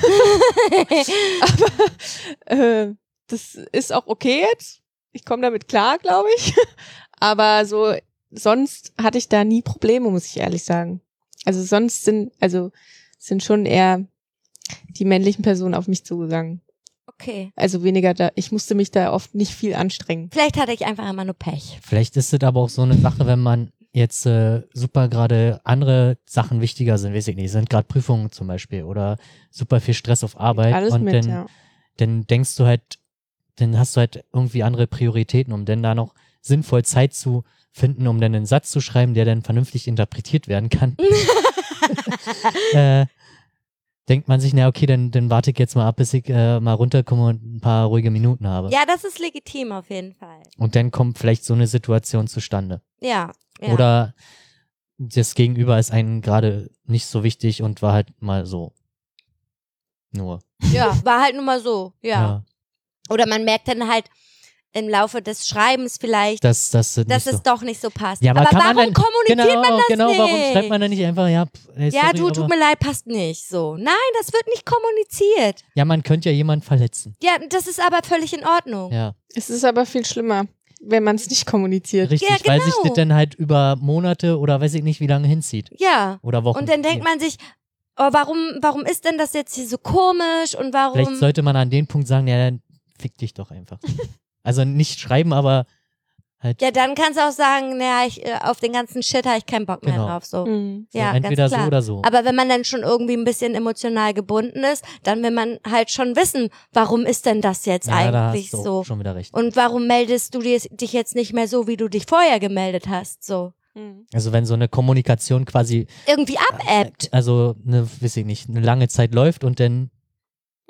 Äh, das ist auch okay jetzt. Ich komme damit klar, glaube ich. [laughs] Aber so sonst hatte ich da nie Probleme, muss ich ehrlich sagen. Also sonst sind also sind schon eher die männlichen Personen auf mich zugegangen. okay. Also weniger da. Ich musste mich da oft nicht viel anstrengen. Vielleicht hatte ich einfach immer nur Pech. Vielleicht ist es aber auch so eine Sache, wenn man jetzt äh, super gerade andere Sachen wichtiger sind, weiß ich nicht, sind gerade Prüfungen zum Beispiel oder super viel Stress auf Arbeit Alles und mit, dann, ja. dann denkst du halt, dann hast du halt irgendwie andere Prioritäten, um dann da noch sinnvoll Zeit zu finden, um dann einen Satz zu schreiben, der dann vernünftig interpretiert werden kann. [laughs] äh, denkt man sich, na okay, dann, dann warte ich jetzt mal ab, bis ich äh, mal runterkomme und ein paar ruhige Minuten habe. Ja, das ist legitim auf jeden Fall. Und dann kommt vielleicht so eine Situation zustande. Ja. ja. Oder das Gegenüber ist einem gerade nicht so wichtig und war halt mal so. Nur. Ja, [laughs] war halt nun mal so. Ja. Ja. Oder man merkt dann halt im Laufe des Schreibens vielleicht, dass das nicht dass so. es doch nicht so passt. Ja, aber aber kann warum man dann- kommuniziert genau, man das genau, nicht? warum schreibt man dann nicht einfach, ja, pff, ey, ja, sorry, du, tut mir leid, passt nicht. So. Nein, das wird nicht kommuniziert. Ja, man könnte ja jemanden verletzen. Ja, das ist aber völlig in Ordnung. Ja, Es ist aber viel schlimmer, wenn man es nicht kommuniziert. richtig, Ja, weil sich genau. das dann halt über Monate oder weiß ich nicht, wie lange hinzieht. Ja. Oder Wochen. Und dann denkt man sich, oh, warum, warum ist denn das jetzt hier so komisch und warum. Vielleicht sollte man an den Punkt sagen, ja, dann fick dich doch einfach. [laughs] also nicht schreiben, aber halt ja, dann kannst du auch sagen, naja, ich, äh, auf den ganzen Shit habe ich keinen Bock mehr Genau. drauf. So. Mhm. so Ja, entweder ganz so klar. oder so. Aber wenn man dann schon irgendwie ein bisschen emotional gebunden ist, dann will man halt schon wissen, warum ist denn das jetzt ja, da eigentlich hast du auch so? schon wieder recht. Und warum meldest du dich jetzt nicht mehr so, wie du dich vorher gemeldet hast? So. Mhm. Also wenn so eine Kommunikation quasi Irgendwie abebbt. also eine, weiß ich nicht, eine lange Zeit läuft und dann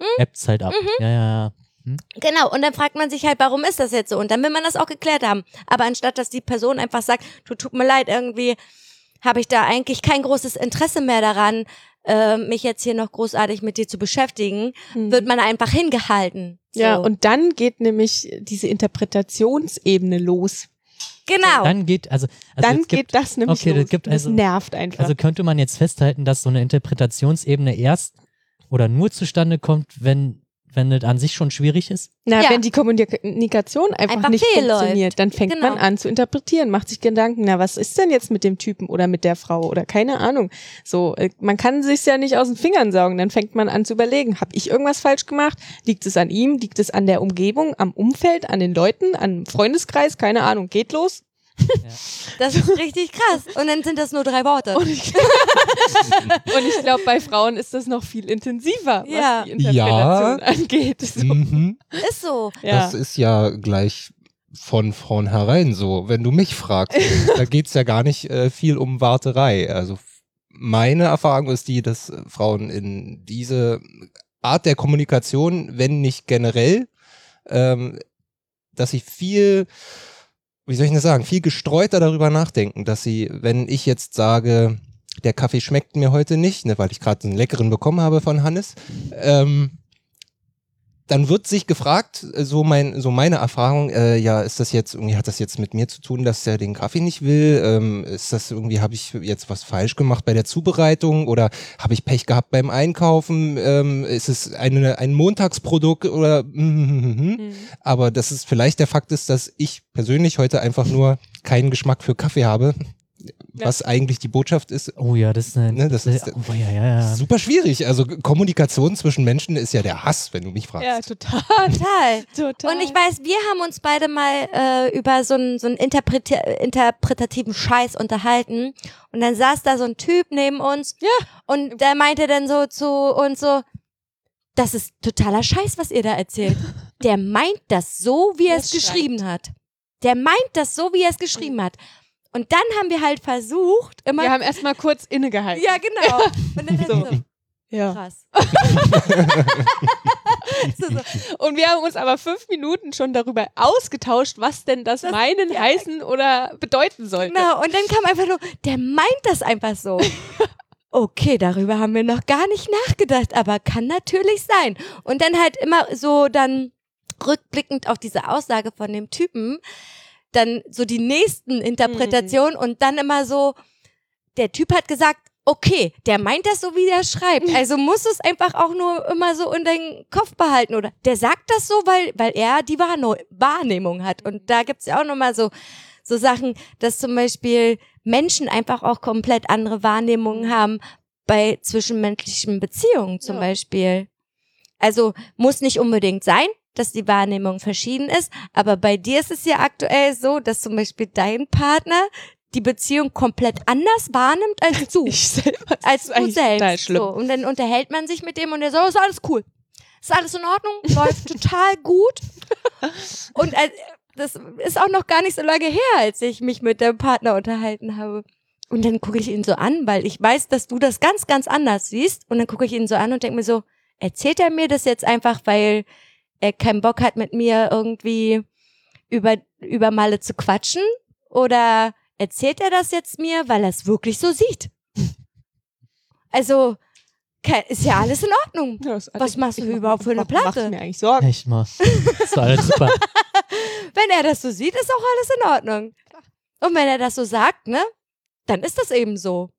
Hm? ebbt's halt ab. Mhm. Ja, ja, ja. Genau, und dann fragt man sich halt, warum ist das jetzt so? Und dann will man das auch geklärt haben. Aber anstatt, dass die Person einfach sagt, du tut mir leid, irgendwie habe ich da eigentlich kein großes Interesse mehr daran, äh, mich jetzt hier noch großartig mit dir zu beschäftigen, Mhm. wird man einfach hingehalten. So. Ja, und dann geht nämlich diese Interpretationsebene los. genau. Dann geht, also, also dann gibt, geht das nämlich okay, das los. gibt Und das also- nervt einfach. also könnte man jetzt festhalten, dass so eine Interpretationsebene erst oder nur zustande kommt, wenn, wenn das an sich schon schwierig ist? Na, Ja. wenn die Kommunikation einfach, Einfach nicht fehlläuft. funktioniert, dann fängt Genau. man an zu interpretieren, macht sich Gedanken, na, was ist denn jetzt mit dem Typen oder mit der Frau oder keine Ahnung. So, äh, man kann sich's ja nicht aus den Fingern saugen, dann fängt man an zu überlegen, habe ich irgendwas falsch gemacht? Liegt es an ihm? Liegt es an der Umgebung, am Umfeld, an den Leuten, am Freundeskreis? Keine Ahnung, geht los. [laughs] Das ist richtig krass. Und dann sind das nur drei Worte. Und ich, [laughs] und ich glaube, bei Frauen ist das noch viel intensiver, Ja. was die Interpretation angeht. So. Mhm. ist so. Ja. Das ist ja gleich von vornherein so. Wenn du mich fragst, [laughs] da geht's ja gar nicht äh, viel um Warterei. Also meine Erfahrung ist die, dass Frauen in diese Art der Kommunikation, wenn nicht generell, ähm, dass sie viel, wie soll ich das sagen, viel gestreuter darüber nachdenken, dass sie, wenn ich jetzt sage, der Kaffee schmeckt mir heute nicht, ne, weil ich gerade einen leckeren bekommen habe von Hannes, ähm, dann wird sich gefragt, äh, so mein, so meine Erfahrung, äh, ja, ist das jetzt irgendwie, hat das jetzt mit mir zu tun, dass er den Kaffee nicht will? Ähm, ist das irgendwie, habe ich jetzt was falsch gemacht bei der Zubereitung oder habe ich Pech gehabt beim Einkaufen? Ähm, ist es eine, ein Montagsprodukt oder [laughs] Mhm. aber dass es vielleicht der Fakt ist, dass ich persönlich heute einfach nur keinen Geschmack für Kaffee habe, was eigentlich die Botschaft ist. Oh ja, das ist eine. Ne, das ist- oh, ja, ja, ja. Super schwierig. Also Kommunikation zwischen Menschen ist ja der Hass, wenn du mich fragst. Ja, total. Total. total. Und ich weiß, wir haben uns beide mal äh, über so einen so einen interpreti interpretativen Scheiß unterhalten. Und dann saß da so ein Typ neben uns. Ja. Und der meinte dann so zu uns so, das ist totaler Scheiß, was ihr da erzählt. [laughs] Der meint das so, wie er es geschrieben hat. Der meint das so, wie er es geschrieben hat. Und dann haben wir halt versucht, immer. Wir haben erstmal kurz innegehalten. ja, genau. Und dann So. so. [laughs] so Ja. krass. [laughs] so, so. Und wir haben uns aber fünf Minuten schon darüber ausgetauscht, was denn das, Das- meinen, ja. heißen oder bedeuten sollte. Genau, und dann kam einfach nur, der meint das einfach so. [laughs] Okay, darüber haben wir noch gar nicht nachgedacht, aber kann natürlich sein. Und dann halt immer so dann rückblickend auf diese Aussage von dem Typen, dann so die nächsten Interpretationen und dann immer so, der Typ hat gesagt, okay, der meint das so, wie der schreibt. [laughs] Also muss es einfach auch nur immer so in deinen Kopf behalten oder der sagt das so, weil, weil er die Wahrnehmung hat. Und da gibt's ja auch nochmal so, so Sachen, dass zum Beispiel Menschen einfach auch komplett andere Wahrnehmungen haben bei zwischenmenschlichen Beziehungen zum Ja. Beispiel. Also muss nicht unbedingt sein, dass die Wahrnehmung verschieden ist, aber bei dir ist es ja aktuell so, dass zum Beispiel dein Partner die Beziehung komplett anders wahrnimmt als du. [laughs] Ich selber. als du selbst. So, und dann unterhält man sich mit dem und der so, ist alles cool. Ist alles in Ordnung, läuft [laughs] total gut. Und äh, das ist auch noch gar nicht so lange her, als ich mich mit dem Partner unterhalten habe. Und dann gucke ich ihn so an, weil ich weiß, dass du das ganz, ganz anders siehst. Und dann gucke ich ihn so an und denke mir so, erzählt er mir das jetzt einfach, weil er keinen Bock hat, mit mir irgendwie über, über Malle zu quatschen? Oder erzählt er das jetzt mir, weil er es wirklich so sieht? Also, ist ja alles in Ordnung. Ja, ist Was machst du mach- überhaupt für eine mach- Platte? mir eigentlich Sorgen. Echt mal. Das war alles super. [laughs] [laughs] Wenn er das so sieht, ist auch alles in Ordnung. Und wenn er das so sagt, ne, dann ist das eben so.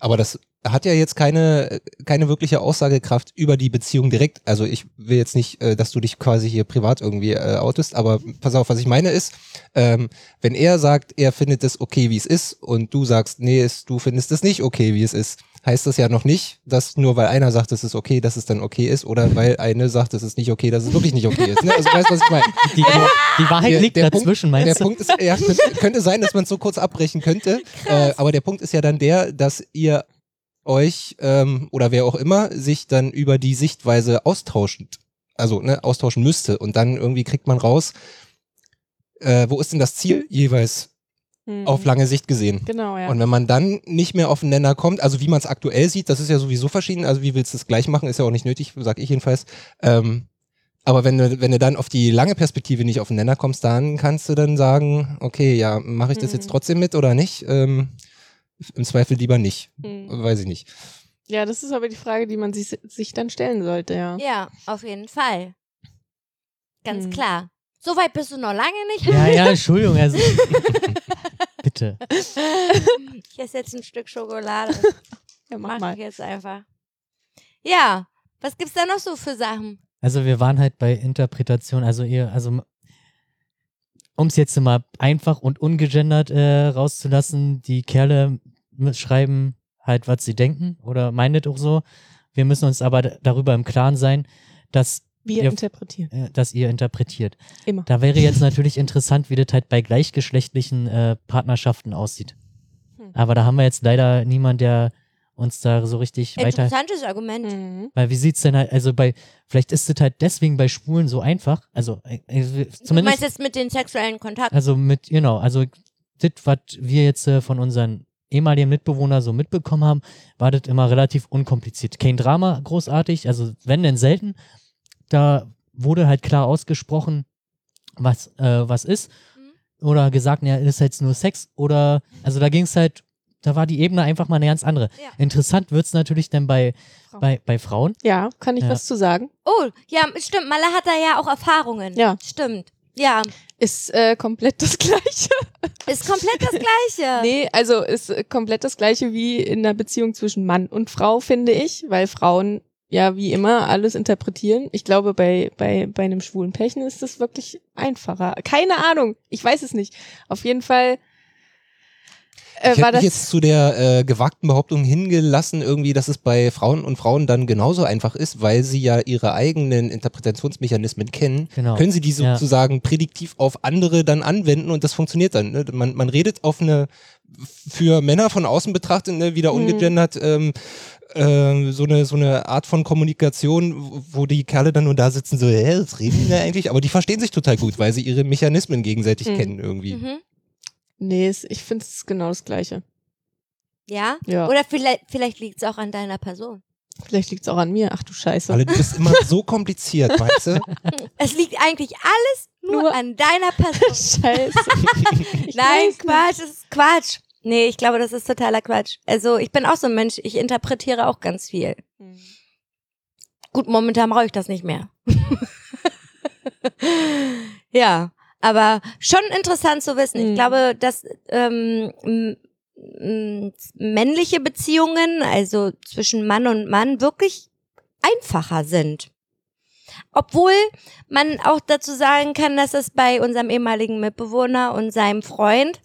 Aber das hat ja jetzt keine, keine wirkliche Aussagekraft über die Beziehung direkt. Also ich will jetzt nicht, äh, dass du dich quasi hier privat irgendwie äh, outest, aber pass auf, was ich meine ist, ähm, wenn er sagt, er findet es okay, wie es ist, und du sagst, nee, es, du findest es nicht okay, wie es ist, heißt das ja noch nicht, dass nur weil einer sagt, es ist okay, dass es dann okay ist, oder weil eine sagt, es ist nicht okay, dass es wirklich nicht okay ist. Ne? Also weißt du, was ich meine? Die, die, die Wahrheit Der- liegt der dazwischen, Der meinst du? Punkt ist, ja, könnte, könnte sein, dass man es so kurz abbrechen könnte. [laughs] Äh, aber der Punkt ist ja dann der, dass ihr euch ähm, oder wer auch immer sich dann über die Sichtweise austauschend, also ne, austauschen müsste und dann irgendwie kriegt man raus, äh, wo ist denn das Ziel jeweils Hm. auf lange Sicht gesehen. Genau, ja. Und wenn man dann nicht mehr auf den Nenner kommt, also wie man es aktuell sieht, das ist ja sowieso verschieden, also wie willst du es gleich machen, ist ja auch nicht nötig, sag ich jedenfalls. Ähm, aber wenn du, wenn du dann auf die lange Perspektive nicht auf den Nenner kommst, dann kannst du dann sagen, okay, ja, mache ich das jetzt trotzdem mit oder nicht? Ähm, Im Zweifel lieber nicht. Hm. Weiß ich nicht. Ja, das ist aber die Frage, die man sich, sich dann stellen sollte, ja. Ja, auf jeden Fall. Ganz Hm. klar. So weit bist du noch lange nicht. Ja, ja, [laughs] Entschuldigung. Also, [laughs] bitte. Ich esse jetzt ein Stück Schokolade. [laughs] Ja, mach Mach mal. ich jetzt einfach. Ja, was gibt's da noch so für Sachen? Also wir waren halt bei Interpretation, also ihr, also um es jetzt mal einfach und ungegendert äh, rauszulassen, die Kerle schreiben halt, was sie denken oder meinen das auch so. Wir müssen uns aber darüber im Klaren sein, dass, Wir Ja. interpretieren. äh, dass ihr interpretiert. Immer. Da wäre jetzt natürlich interessant, wie das halt bei gleichgeschlechtlichen äh, Partnerschaften aussieht. Hm. Aber da haben wir jetzt leider niemand, der uns da so richtig weiter Interessantes Argument. Mhm. weil wie sieht's denn halt, also bei, vielleicht ist es halt deswegen bei Schwulen so einfach, also äh, äh, Du meinst zumindest, jetzt mit den sexuellen Kontakten? also mit, genau, also das, was wir jetzt äh, von unseren ehemaligen Mitbewohnern so mitbekommen haben, war das immer relativ unkompliziert. Kein Drama großartig, also wenn denn selten, da wurde halt klar ausgesprochen, was, äh, was ist, Mhm. oder gesagt, ja, ist jetzt nur Sex, oder, also da ging es halt, da war die Ebene einfach mal eine ganz andere. Ja. Interessant wird's natürlich dann bei, Frauen. bei, bei Frauen. Ja, kann ich Ja. was zu sagen? Oh, ja, stimmt. Malle hat da ja auch Erfahrungen. Ja. Stimmt. Ja, Ist äh, komplett das Gleiche. [laughs] ist komplett das Gleiche. [laughs] Nee, also ist komplett das Gleiche wie in der Beziehung zwischen Mann und Frau, finde ich, weil Frauen ja wie immer alles interpretieren. Ich glaube, bei, bei, bei einem schwulen Pärchen ist das wirklich einfacher. Keine Ahnung, ich weiß es nicht. Auf jeden Fall, Äh, ich war hätte mich jetzt zu der äh, gewagten Behauptung hingelassen, irgendwie, dass es bei Frauen und Frauen dann genauso einfach ist, weil sie ja ihre eigenen Interpretationsmechanismen kennen. Genau. Können sie die Ja. sozusagen prädiktiv auf andere dann anwenden und das funktioniert dann. Ne? Man, man redet auf eine für Männer von außen betrachtet, ne, wieder Mhm. ungegendert, ähm, ähm, so eine so eine Art von Kommunikation, wo- wo die Kerle dann nur da sitzen, so, hä, was reden die da eigentlich? Aber die verstehen sich total gut, weil sie ihre Mechanismen gegenseitig Mhm. kennen irgendwie. Mhm. Nee, es- ich finde es genau das Gleiche. Ja? Ja. Oder vielleicht, vielleicht liegt es auch an deiner Person. Vielleicht liegt es auch an mir. Ach du Scheiße. Alle, du bist immer [laughs] so kompliziert, weißt du? [laughs] Es liegt eigentlich alles nur, Nur- an deiner Person. [laughs] Scheiße. Nein, Quatsch, das ist Quatsch. Nee, ich glaube, das ist totaler Quatsch. Also ich bin auch so ein Mensch, ich interpretiere auch ganz viel. nicht. Gut, momentan brauche ich das nicht mehr. ja, aber schon interessant zu wissen. Ich Mhm. glaube, dass ähm, männliche Beziehungen, also zwischen Mann und Mann, wirklich einfacher sind. Obwohl man auch dazu sagen kann, dass es bei unserem ehemaligen Mitbewohner und seinem Freund,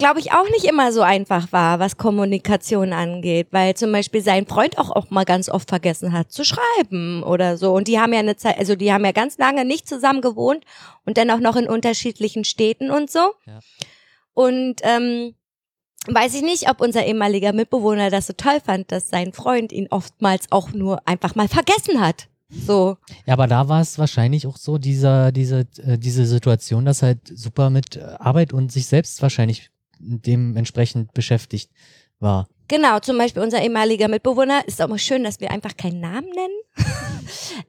glaube ich, auch nicht immer so einfach war, was Kommunikation angeht, weil zum Beispiel sein Freund auch, auch mal ganz oft vergessen hat zu schreiben oder so. Und die haben ja eine Zeit, also die haben ja ganz lange nicht zusammen gewohnt und dann auch noch in unterschiedlichen Städten und so. Ja. Und ähm, weiß ich nicht, ob unser ehemaliger Mitbewohner das so toll fand, dass sein Freund ihn oftmals auch nur einfach mal vergessen hat. So. Ja, aber da war es wahrscheinlich auch so, dieser, diese, äh, diese Situation, dass halt super mit Arbeit und sich selbst wahrscheinlich dementsprechend beschäftigt war. Genau, zum Beispiel unser ehemaliger Mitbewohner, ist auch mal schön, dass wir einfach keinen Namen nennen. [laughs]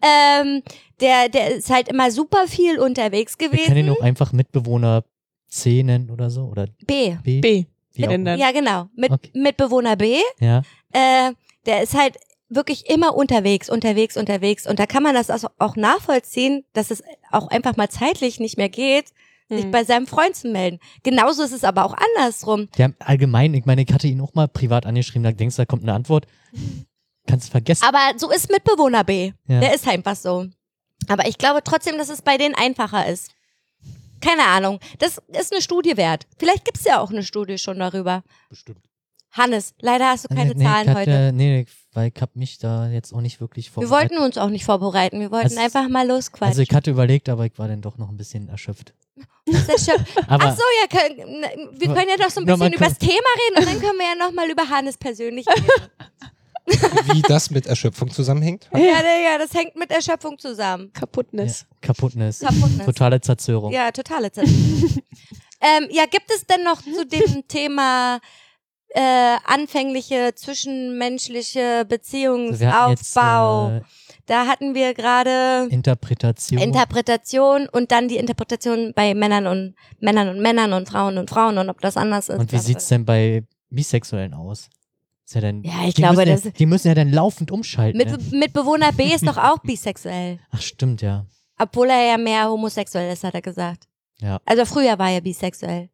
ähm, der, der ist halt immer super viel unterwegs Wir können ihn gewesen. auch einfach Mitbewohner C nennen oder so. Oder B. B. B. Ja, genau. Mit, Okay. Mitbewohner B. Ja, Äh, der ist halt wirklich immer unterwegs, unterwegs, unterwegs. Und da kann man das also auch nachvollziehen, dass es auch einfach mal zeitlich nicht mehr geht, sich Hm. bei seinem Freund zu melden. Genauso ist es aber auch andersrum. der haben allgemein, ich meine, ich hatte ihn auch mal privat angeschrieben, da denkst du, da kommt eine Antwort. Kannst vergessen. Aber so ist Mitbewohner B. Ja. Der ist einfach so. Aber ich glaube trotzdem, dass es bei denen einfacher ist. Keine Ahnung. Das ist eine Studie wert. Vielleicht gibt's ja auch eine Studie schon darüber. Bestimmt. Hannes, leider hast du keine nee, Zahlen ich heute. hatte, Nee, weil ich hab mich da jetzt auch nicht wirklich Wir vorbereitet. wollten uns auch nicht vorbereiten. Wir wollten Also- einfach mal losquatschen. Also ich hatte überlegt, aber ich war dann doch noch ein bisschen erschöpft. Das [laughs] Aber Ach so, ja, können, wir können ja doch so ein bisschen über das Thema reden und dann können wir ja nochmal über Hannes persönlich reden. [laughs] Wie das mit Erschöpfung zusammenhängt? ja, ja, das hängt mit Erschöpfung zusammen. Kaputtnis. ja, Kaputtness. Kaputtnis. Totale Zerzörung. Ja, totale Zerstörung. [laughs] ähm, ja, gibt es denn noch zu dem Thema äh, anfängliche zwischenmenschliche Also wir hatten jetzt, Beziehungsaufbau? äh, da hatten wir gerade Interpretation. Interpretation und dann die Interpretation bei Männern und Männern und Männern und Frauen und Frauen und ob das anders ist. Und wie sieht's denn bei Bisexuellen aus? Ist ja dann, Ja, ich die glaube, müssen das- ja, die müssen ja dann laufend umschalten. Mit, ne? Mitbewohner B ist doch auch bisexuell. [laughs] Ach, stimmt, ja. Obwohl er ja mehr homosexuell ist, hat er gesagt. Ja. Also früher war er bisexuell.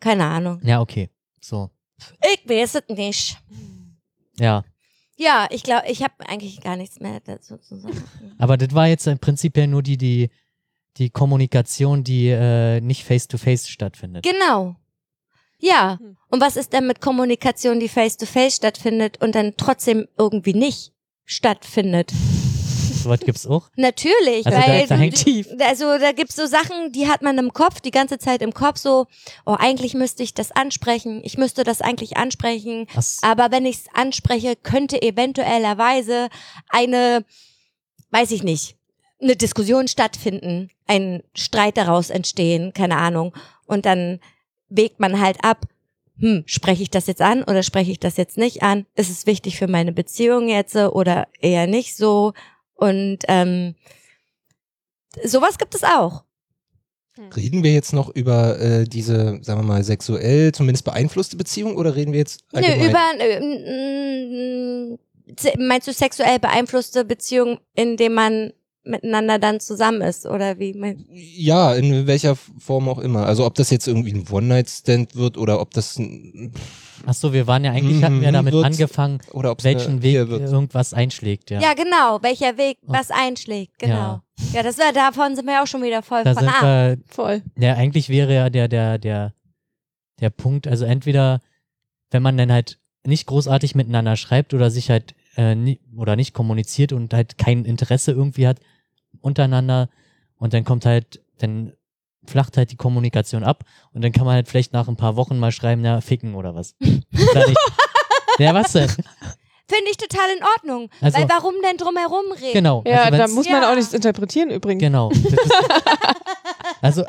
Keine Ahnung. Ja, okay. So. Ich weiß es nicht. Ja. Ja, ich glaube, ich habe eigentlich gar nichts mehr dazu zu sagen. Aber das war jetzt im Prinzip ja nur die, die, die Kommunikation, die äh, nicht face-to-face stattfindet. Genau. Ja. Hm. Und was ist denn mit Kommunikation, die face-to-face stattfindet und dann trotzdem irgendwie nicht stattfindet? So was gibt's auch. Natürlich, Also da- weil da hängt- du, also da gibt's so Sachen, die hat man im Kopf, die ganze Zeit im Kopf so, oh, eigentlich müsste ich das ansprechen, ich müsste das eigentlich ansprechen, Ach, s- aber wenn ich es anspreche, könnte eventuellerweise eine, weiß ich nicht, eine Diskussion stattfinden, ein Streit daraus entstehen, keine Ahnung. Und dann wägt man halt ab, hm, spreche ich das jetzt an oder spreche ich das jetzt nicht an? Ist es wichtig für meine Beziehung jetzt oder eher nicht so? Und ähm, sowas gibt es auch. Reden wir jetzt noch über äh, diese, sagen wir mal, sexuell zumindest beeinflusste Beziehung oder reden wir jetzt Nö, allgemein? über äh, meinst du sexuell beeinflusste Beziehung, indem man miteinander dann zusammen ist oder wie? mein- ja, in welcher Form auch immer. Also ob das jetzt irgendwie ein One-Night-Stand wird oder ob das ein, Ach so, wir waren ja eigentlich, hatten wir Mhm, damit wird's- angefangen, oder ob welchen Weg wird. irgendwas einschlägt, ja. Ja. genau, welcher Weg Oh. was einschlägt, genau. Ja. Ja, das war davon sind wir auch schon wieder voll Da von sind ab. wir, Voll. ja, eigentlich wäre ja der, der, der, der Punkt, also entweder wenn man dann halt nicht großartig miteinander schreibt oder sich halt äh, nie, oder nicht kommuniziert und halt kein Interesse irgendwie hat untereinander und dann kommt halt, dann flacht halt die Kommunikation ab und dann kann man halt vielleicht nach ein paar Wochen mal schreiben, na, ficken oder was. [laughs] Ja, was denn? [laughs] Finde ich total in Ordnung. Also- weil warum denn drumherum reden? Genau. Ja, also da muss man Ja. auch nichts interpretieren übrigens. Genau. [laughs] Das ist, also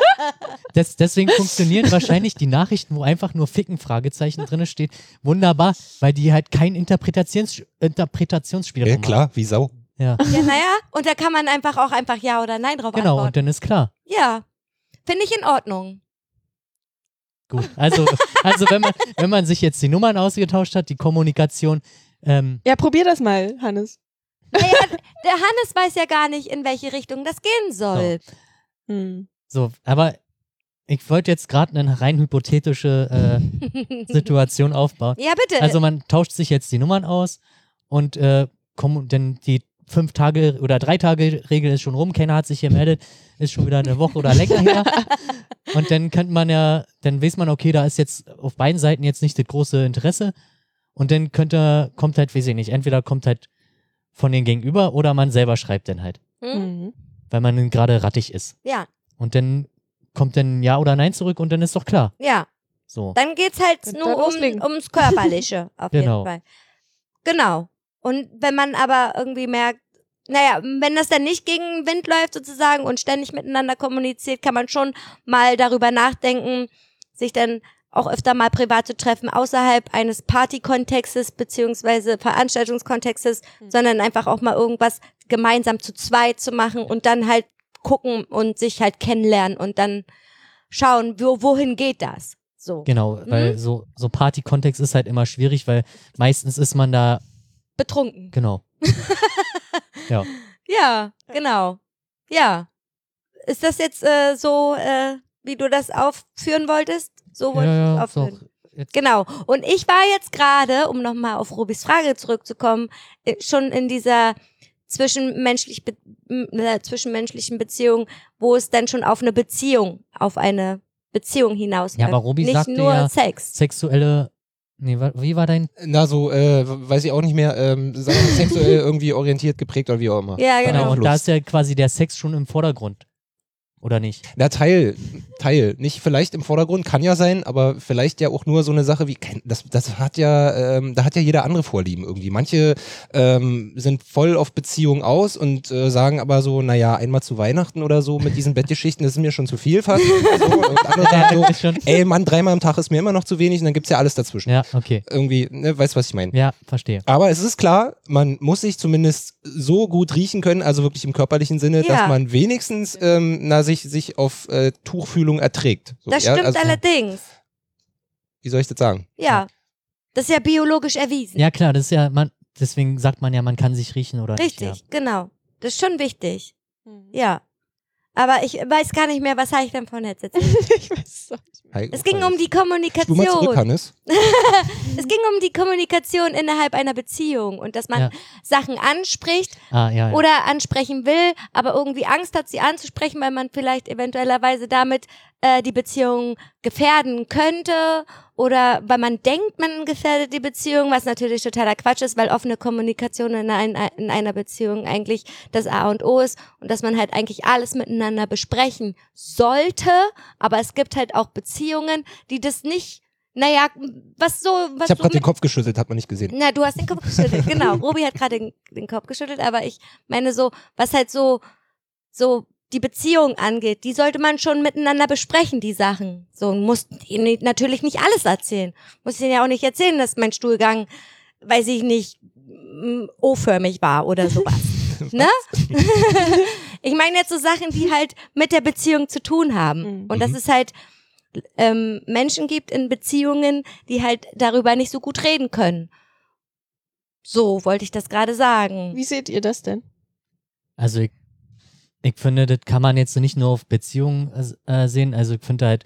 des, deswegen funktionieren wahrscheinlich die Nachrichten, wo einfach nur Ficken Fragezeichen drin steht, wunderbar, weil die halt kein Interpretations Interpretationsspielraum Ja, klar, wie Sau. Ja, Ja, naja, und da kann man einfach auch einfach Ja oder Nein drauf genau, und antworten. dann ist klar. Ja, finde ich in Ordnung. Gut. Also, also wenn man, wenn man sich jetzt die Nummern ausgetauscht hat, die Kommunikation, ähm, Ja, probier das mal, Hannes. Naja, der Hannes weiß ja gar nicht, in welche Richtung das gehen soll. Hm. so, aber ich wollte jetzt gerade eine rein hypothetische äh, [laughs] Situation aufbauen. ja, bitte. Also man tauscht sich jetzt die Nummern aus und äh, komm, denn die fünf Tage oder drei Tage Regel ist schon rum, keiner hat sich gemeldet, ist schon wieder eine Woche oder länger her. [laughs] Und dann könnte man ja, dann weiß man, okay, da ist jetzt auf beiden Seiten jetzt nicht das große Interesse. Und dann könnte, kommt halt, weiß ich nicht, entweder kommt halt von den Gegenüber oder man selber schreibt dann halt, hm? Mhm. weil man dann gerade rattig ist. Ja, Und dann kommt dann Ja oder Nein zurück und dann ist doch klar. ja. So. Dann geht's halt nur um, ums Körperliche, auf [laughs] Genau. jeden Fall. Genau. Und wenn man aber irgendwie merkt, naja, wenn das dann nicht gegen den Wind läuft sozusagen und ständig miteinander kommuniziert, kann man schon mal darüber nachdenken, sich dann auch öfter mal privat zu treffen, außerhalb eines Partykontextes beziehungsweise Veranstaltungskontextes, sondern einfach auch mal irgendwas gemeinsam zu zweit zu machen und dann halt gucken und sich halt kennenlernen und dann schauen, wo, wohin geht das? So. Genau, weil Mhm. so, so Party-Kontext ist halt immer schwierig, weil meistens ist man da, Betrunken. genau. [laughs] ja. Ja, genau. Ja. Ist das jetzt äh, so, äh, wie du das aufführen wolltest? So Ja, wolltest du es ja, aufführen. Jetzt, Genau. Und ich war jetzt gerade, um nochmal auf Rubis Frage zurückzukommen, äh, schon in dieser zwischenmenschlich be äh, zwischenmenschlichen Beziehung, wo es dann schon auf eine Beziehung, auf eine Beziehung hinaus Ja, aber Robi Nicht sagte nur ja, Sex. sexuelle, nee, wa- wie war dein, Na, so, äh, weiß ich auch nicht mehr, ähm, sexuell [laughs] irgendwie orientiert geprägt oder wie auch immer. Ja, genau. einfach und da ist ja quasi der Sex schon im Vordergrund. Oder nicht? Na, Teil, Teil. Nicht vielleicht im Vordergrund, kann ja sein, aber vielleicht ja auch nur so eine Sache wie, das, das hat ja, ähm, da hat ja jeder andere Vorlieben irgendwie. Manche ähm, sind voll auf Beziehung aus und äh, sagen aber so, naja, einmal zu Weihnachten oder so mit diesen Bettgeschichten, das ist mir schon zu viel fast. [laughs] so. Und andere sagen so, ey Mann, dreimal am Tag ist mir immer noch zu wenig und dann gibt's ja alles dazwischen. Ja, okay. Irgendwie, ne, weißt du, was ich meine? Ja, verstehe. Aber es ist klar, man muss sich zumindest so gut riechen können, also wirklich im körperlichen Sinne, Ja. dass man wenigstens ähm, na, sich, sich auf äh, Tuchfühlung erträgt. So, Das ja, stimmt also, allerdings. Wie soll ich das sagen? Ja. Das ist ja biologisch erwiesen. Ja, klar, das ist ja, man, deswegen sagt man ja, man kann sich riechen oder Richtig, nicht. genau. Das ist schon wichtig. Mhm. Ja. Aber ich weiß gar nicht mehr, was habe ich denn von jetzt erzählt? [laughs] ich weiß es auch nicht mehr. Hi, Es ging um die Spul mal zurück, Kommunikation. Hannes. [laughs] Es ging um die Kommunikation innerhalb einer Beziehung und dass man Ja. Sachen anspricht. Ah, ja, ja. oder ansprechen will, aber irgendwie Angst hat, sie anzusprechen, weil man vielleicht eventuellerweise damit äh, die Beziehung gefährden könnte oder weil man denkt, man gefährdet die Beziehung, was natürlich totaler Quatsch ist, weil offene Kommunikation in, ein, in einer Beziehung eigentlich das A und O ist und dass man halt eigentlich alles miteinander besprechen sollte, aber es gibt halt auch Beziehungen, die das nicht, naja, was so, was Ich habe so gerade den Kopf geschüttelt, hat man nicht gesehen. na, du hast den Kopf geschüttelt, genau. [laughs] Robi hat gerade den, den Kopf geschüttelt, aber ich meine so, was halt so, so die Beziehung angeht, die sollte man schon miteinander besprechen, die Sachen. So, und muss ihnen natürlich nicht alles erzählen. Muss ihnen ja auch nicht erzählen, dass mein Stuhlgang, weiß ich nicht, O-förmig war oder [laughs] sowas. ne? [laughs] ich meine jetzt so Sachen, die halt mit der Beziehung zu tun haben. Mhm. Und dass Mhm. es halt ähm, Menschen gibt in Beziehungen, die halt darüber nicht so gut reden können. So wollte ich das gerade sagen. Wie seht ihr das denn? Also ich, ich finde, das kann man jetzt nicht nur auf Beziehungen äh, sehen. Also ich finde halt,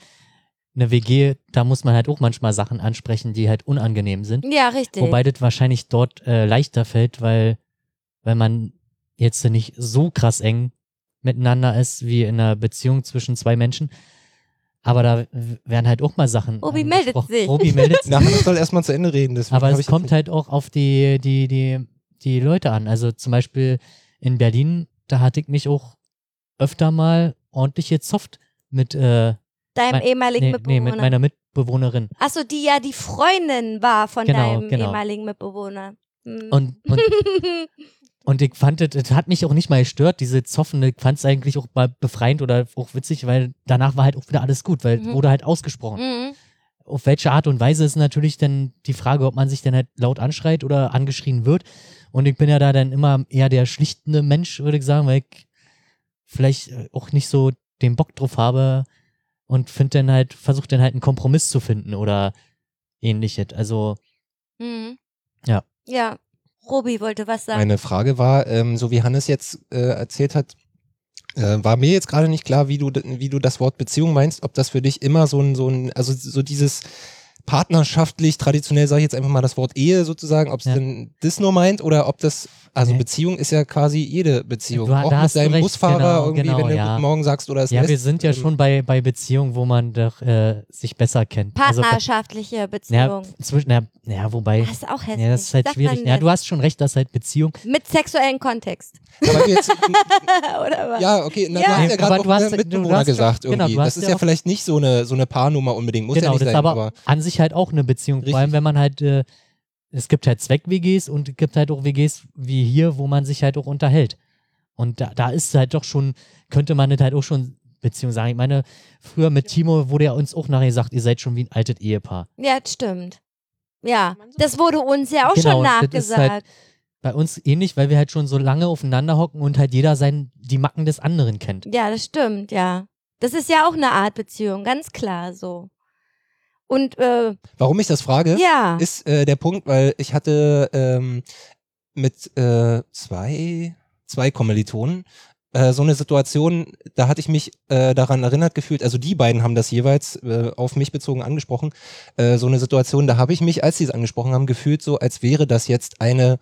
eine WG, da muss man halt auch manchmal Sachen ansprechen, die halt unangenehm sind. Ja, richtig. Wobei das wahrscheinlich dort äh, leichter fällt, weil, weil man jetzt nicht so krass eng miteinander ist wie in einer Beziehung zwischen zwei Menschen. Aber da werden halt auch mal Sachen. Robi meldet sich. Robi meldet sich. [laughs] Na, Hannes soll erstmal zu Ende reden. deswegen Aber es ich kommt halt auch auf die, die, die, die Leute an. Also zum Beispiel in Berlin, da hatte ich mich auch öfter mal ordentlich gezofft mit, äh, Deinem mein- ehemaligen nee, Mitbewohner. nee, mit meiner Mitbewohnerin. Achso, die ja die Freundin war von Genau, deinem genau. ehemaligen Mitbewohner. Hm. Und, und, [laughs] und ich fand, es hat mich auch nicht mal gestört, diese Zoffen. Ich fand es eigentlich auch mal befreiend oder auch witzig, weil danach war halt auch wieder alles gut, weil Mhm. es wurde halt ausgesprochen. Mhm. Auf welche Art und Weise ist natürlich dann die Frage, ob man sich dann halt laut anschreit oder angeschrien wird. Und ich bin ja da dann immer eher der schlichtende Mensch, würde ich sagen, weil ich vielleicht äh, auch nicht so den Bock drauf habe und finde dann halt, versuche dann halt einen Kompromiss zu finden oder ähnliches. Also, Mhm. Ja. Ja. Robi wollte was sagen. Meine Frage war, ähm, so wie Hannes jetzt äh, erzählt hat, äh, war mir jetzt gerade nicht klar, wie du, wie du das Wort Beziehung meinst, ob das für dich immer so ein, so ein, also so dieses partnerschaftlich, traditionell sage ich jetzt einfach mal das Wort Ehe sozusagen, ob es Ja. denn das nur meint oder ob das, also Nee. Beziehung ist ja quasi jede Beziehung. Du- auch mit hast deinem recht, Busfahrer genau, irgendwie, genau, wenn du ja. guten Morgen sagst oder es ja, wir lässt, sind ja ähm, schon bei, bei Beziehungen, wo man doch äh, sich besser kennt. Also, Partnerschaftliche ja, Beziehung. zwischen, ja, ja, wobei, das ist auch hässlich. ja, das ist halt Sagt schwierig. Ja, du hast schon recht, dass halt Beziehung. Mit sexuellem Kontext. Aber jetzt, [laughs] Oder was? ja, okay, na, Ja. du hast ja gerade aber auch du hast- äh, du- Mitbewohner du hast schon- gesagt genau, irgendwie. hast das ist ja ja vielleicht nicht so eine, so eine Paarnummer unbedingt, muss ja genau, nicht das sein, ist aber, aber an sich halt auch eine Beziehung. Vor Richtig. allem, wenn man halt, äh, es gibt halt Zweck-WGs und es gibt halt auch WGs wie hier, wo man sich halt auch unterhält. Und da, da ist halt doch schon, könnte man das halt auch schon Beziehung sagen. Ich meine, früher mit Timo wurde ja uns auch nachher gesagt, ihr seid schon wie ein altes Ehepaar. Ja, das stimmt. Ja, das wurde uns ja auch Genau, schon das ist halt- nachgesagt. Bei uns ähnlich, weil wir halt schon so lange aufeinander hocken und halt jeder sein, die Macken des anderen kennt. Ja, das stimmt, ja. Das ist ja auch eine Art Beziehung, ganz klar so. Und äh, warum ich das frage, ja, ist äh, der Punkt, weil ich hatte ähm, mit äh, zwei, zwei Kommilitonen äh, so eine Situation, da hatte ich mich äh, daran erinnert gefühlt, also die beiden haben das jeweils äh, auf mich bezogen angesprochen, äh, so eine Situation, da habe ich mich, als sie es angesprochen haben, gefühlt so, als wäre das jetzt eine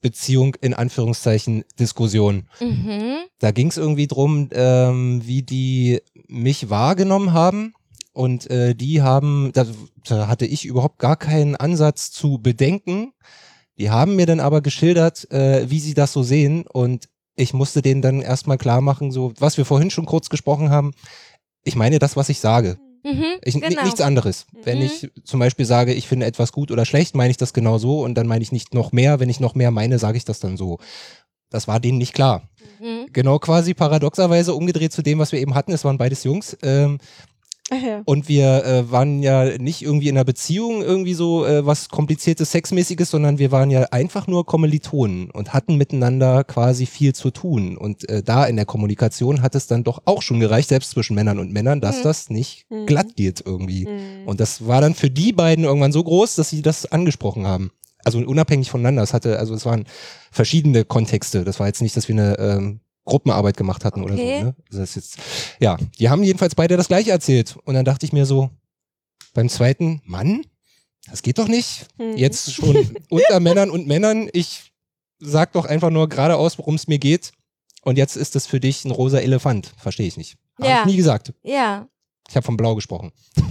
Beziehung in Anführungszeichen Diskussion. mhm. Da ging es irgendwie drum, ähm, wie die mich wahrgenommen haben. Und äh, die haben, da, da hatte ich überhaupt gar keinen Ansatz zu bedenken. Die haben mir dann aber geschildert, äh, wie sie das so sehen. Und ich musste denen dann erstmal klar machen, so, was wir vorhin schon kurz gesprochen haben. Ich meine das, was ich sage. Mhm. Ich, genau. Nichts anderes. Wenn Mhm. ich zum Beispiel sage, ich finde etwas gut oder schlecht, meine ich das genau so. Und dann meine ich nicht noch mehr. Wenn ich noch mehr meine, sage ich das dann so. Das war denen nicht klar. Mhm. Genau quasi paradoxerweise umgedreht zu dem, was wir eben hatten. Es waren beides Jungs. Ähm, Ach ja. und wir äh, waren ja nicht irgendwie in einer Beziehung, irgendwie so äh, was kompliziertes, sexmäßiges, sondern wir waren ja einfach nur Kommilitonen und hatten miteinander quasi viel zu tun. Und äh, da in der Kommunikation hat es dann doch auch schon gereicht, selbst zwischen Männern und Männern, dass Mhm. das nicht Mhm. glatt geht irgendwie. Mhm. Und das war dann für die beiden irgendwann so groß, dass sie das angesprochen haben. Also unabhängig voneinander. Es hatte, also es waren verschiedene Kontexte. Das war jetzt nicht, dass wir eine ähm, Gruppenarbeit gemacht hatten oder so. Okay. Ne? Also das ist jetzt, ja, die haben jedenfalls beide das gleiche erzählt. Und dann dachte ich mir so, beim zweiten, Mann, das geht doch nicht. Mhm. Jetzt schon [laughs] unter Männern und Männern. Ich sag doch einfach nur geradeaus, worum es mir geht. Und jetzt ist das für dich ein rosa Elefant. Verstehe ich nicht. Habe Ja. ich nie gesagt. Ja. Ich habe von Blau gesprochen. [laughs]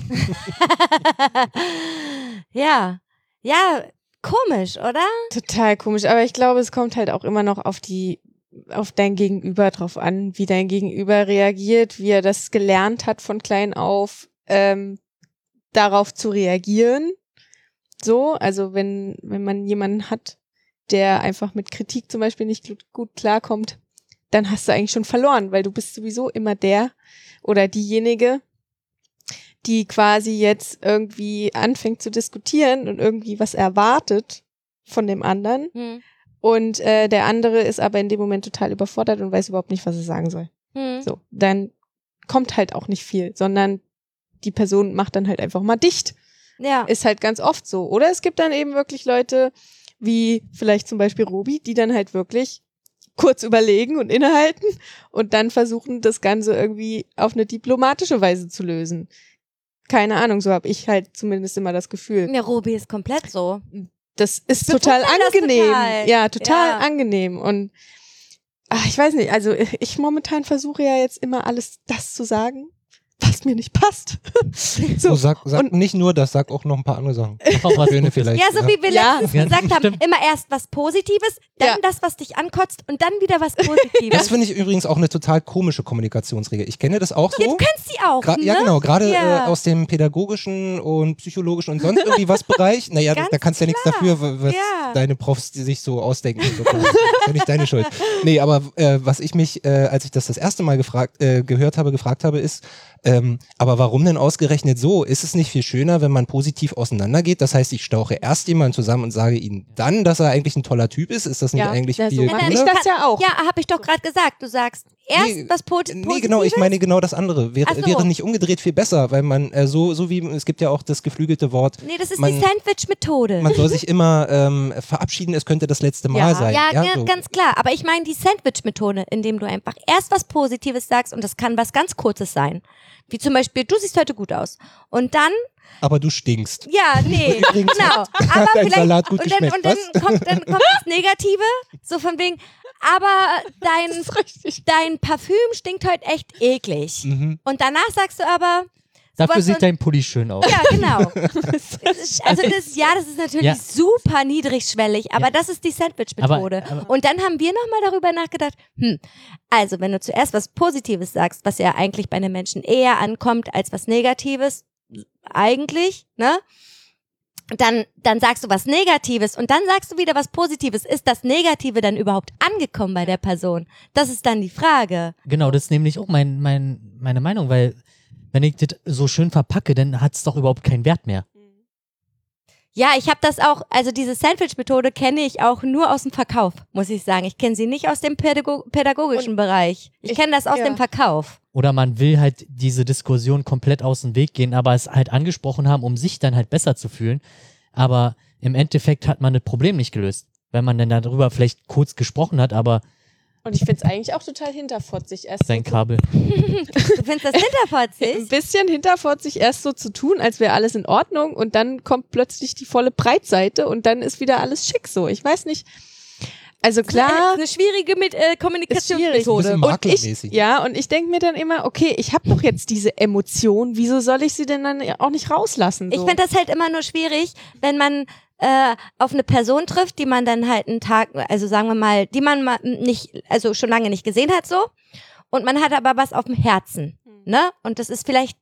ja. Ja, komisch, oder? Total komisch, aber ich glaube, es kommt halt auch immer noch auf die, auf dein Gegenüber drauf an, wie dein Gegenüber reagiert, wie er das gelernt hat von klein auf, ähm, darauf zu reagieren. So, also wenn, wenn man jemanden hat, der einfach mit Kritik zum Beispiel nicht gut, gut klarkommt, dann hast du eigentlich schon verloren, weil du bist sowieso immer der oder diejenige, die quasi jetzt irgendwie anfängt zu diskutieren und irgendwie was erwartet von dem anderen. Hm. Und äh, der andere ist aber in dem Moment total überfordert und weiß überhaupt nicht, was er sagen soll. Hm. So, dann kommt halt auch nicht viel, sondern die Person macht dann halt einfach mal dicht. Ja. Ist halt ganz oft so. Oder es gibt dann eben wirklich Leute, wie vielleicht zum Beispiel Robi, die dann halt wirklich kurz überlegen und innehalten und dann versuchen, das Ganze irgendwie auf eine diplomatische Weise zu lösen. Keine Ahnung, so habe ich halt zumindest immer das Gefühl. Ja, Robi ist komplett so. Das ist Wir total angenehm. total. Ja, total Ja. angenehm. Und ach, ich weiß nicht, also ich momentan versuche ja jetzt immer alles das zu sagen, was mir nicht passt. [laughs] So, so. sag, sag und- nicht nur das, sag auch noch ein paar andere Sachen. Auch [laughs] was Schöne vielleicht. Ja, so wie wir Ja. letztens Ja, gesagt haben, stimmt. immer erst was Positives, dann Ja. das, was dich ankotzt und dann wieder was Positives. Das finde ich übrigens auch eine total komische Kommunikationsregel. Ich kenne das auch so. Kannst du auch, Gra ne? Ja, genau, gerade Ja. äh, aus dem pädagogischen und psychologischen und sonst irgendwie was Bereich. Naja, Ganz da kannst du ja nichts dafür, was Ja. deine Profs die sich so ausdenken. So. das ist ja nicht deine Schuld. Nee, aber äh, was ich mich, äh, als ich das das erste Mal gefragt, äh, gehört habe, gefragt habe, ist, ähm, aber warum denn ausgerechnet so? Ist es nicht viel schöner, wenn man positiv auseinandergeht? Das heißt, ich stauche erst jemanden zusammen und sage ihm dann, dass er eigentlich ein toller Typ ist. Ist das nicht Ja, eigentlich ja, so viel mache Nein, ich cooler? das ja auch. Ja, habe ich doch gerade gesagt. Du sagst erst Nee, was Pot Nee, Positives. genau, ich meine genau das andere. Wäre, so. wäre nicht umgedreht viel besser, weil man äh, so, so wie, es gibt ja auch das geflügelte Wort, Nee, das ist man- die Sandwich-Methode. man soll sich immer ähm, verabschieden, es könnte das letzte Mal Ja. sein. Ja, ga- so. ganz klar. Aber ich meine die Sandwich-Methode, indem du einfach erst was Positives sagst und das kann was ganz Kurzes sein. Wie zum Beispiel, du siehst heute gut aus. Und dann, Aber du stinkst. ja, nee, [laughs] genau. [laughs] Aber vielleicht, Salat gut und dann, und dann kommt, dann kommt das Negative, so von wegen, aber [laughs] dein, dein Parfüm stinkt heute echt eklig. Mhm. Und danach sagst du aber, Dafür sieht dein Pulli schön aus. Ja, genau. [laughs] Also das, ja, das ist natürlich Ja. super niedrigschwellig, aber Ja. das ist die Sandwich-Methode. Und dann haben wir nochmal darüber nachgedacht, hm, also wenn du zuerst was Positives sagst, was ja eigentlich bei den Menschen eher ankommt als was Negatives, eigentlich, ne? Dann, dann sagst du was Negatives und dann sagst du wieder was Positives. Ist das Negative dann überhaupt angekommen bei der Person? Das ist dann die Frage. Genau, das ist nämlich auch mein, mein, meine Meinung, weil wenn ich das so schön verpacke, dann hat es doch überhaupt keinen Wert mehr. Ja, ich habe das auch, also diese Sandwich-Methode kenne ich auch nur aus dem Verkauf, muss ich sagen. Ich kenne sie nicht aus dem Pädago pädagogischen Bereich. Ich ich- kenne das aus ja. dem Verkauf. Oder man will halt diese Diskussion komplett aus dem Weg gehen, aber es halt angesprochen haben, um sich dann halt besser zu fühlen. Aber im Endeffekt hat man das Problem nicht gelöst. Wenn man dann darüber vielleicht kurz gesprochen hat, aber Und ich finde es eigentlich auch total hinterfotzig, erst sein so Kabel. Du findest das [laughs] ein hinterfotzig? bisschen hinterfotzig erst so zu tun, als wäre alles in Ordnung und dann kommt plötzlich die volle Breitseite und dann ist wieder alles schick so. Ich weiß nicht. Also Das klar, ist eine schwierige mit, äh, ist schwierig. Kommunikationsmethode. Ein Und ich, ja, und ich denke mir dann immer, okay, ich habe doch jetzt diese Emotion, wieso soll ich sie denn dann auch nicht rauslassen? So? Ich finde das halt immer nur schwierig, wenn man äh, auf eine Person trifft, die man dann halt einen Tag, also sagen wir mal, die man mal nicht, also schon lange nicht gesehen hat so, und man hat aber was auf dem Herzen, ne? Und das ist vielleicht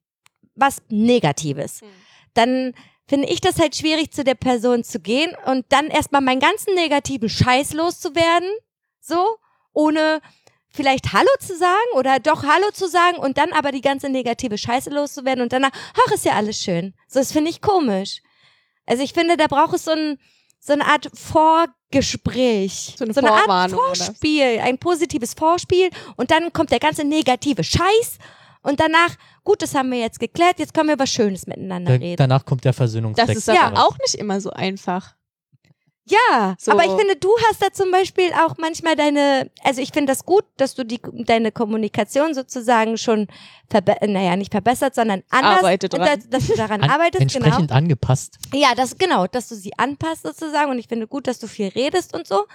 was Negatives. Hm. Dann finde ich das halt schwierig, zu der Person zu gehen und dann erstmal meinen ganzen negativen Scheiß loszuwerden, so, ohne vielleicht Hallo zu sagen oder doch Hallo zu sagen und dann aber die ganze negative Scheiße loszuwerden und danach, ach, ist ja alles schön. So, das finde ich komisch. Also ich finde, da braucht es so, ein, so eine Art Vorgespräch. So eine Art Vorwarnung, oder? Vorspiel, ein positives Vorspiel und dann kommt der ganze negative Scheiß und danach, gut, das haben wir jetzt geklärt, jetzt können wir über Schönes miteinander Da, reden. danach kommt der das Versöhnungstext. ist aber Ja. auch nicht immer so einfach. Ja, So. aber ich finde, du hast da zum Beispiel auch manchmal deine, also ich finde das gut, dass du die, deine Kommunikation sozusagen schon, verbe naja, nicht verbessert, sondern anders. Arbeite und dran. dass, dass du daran An, arbeitest, genau. entsprechend angepasst. Ja, das genau, dass du sie anpasst sozusagen und ich finde gut, dass du viel redest und so.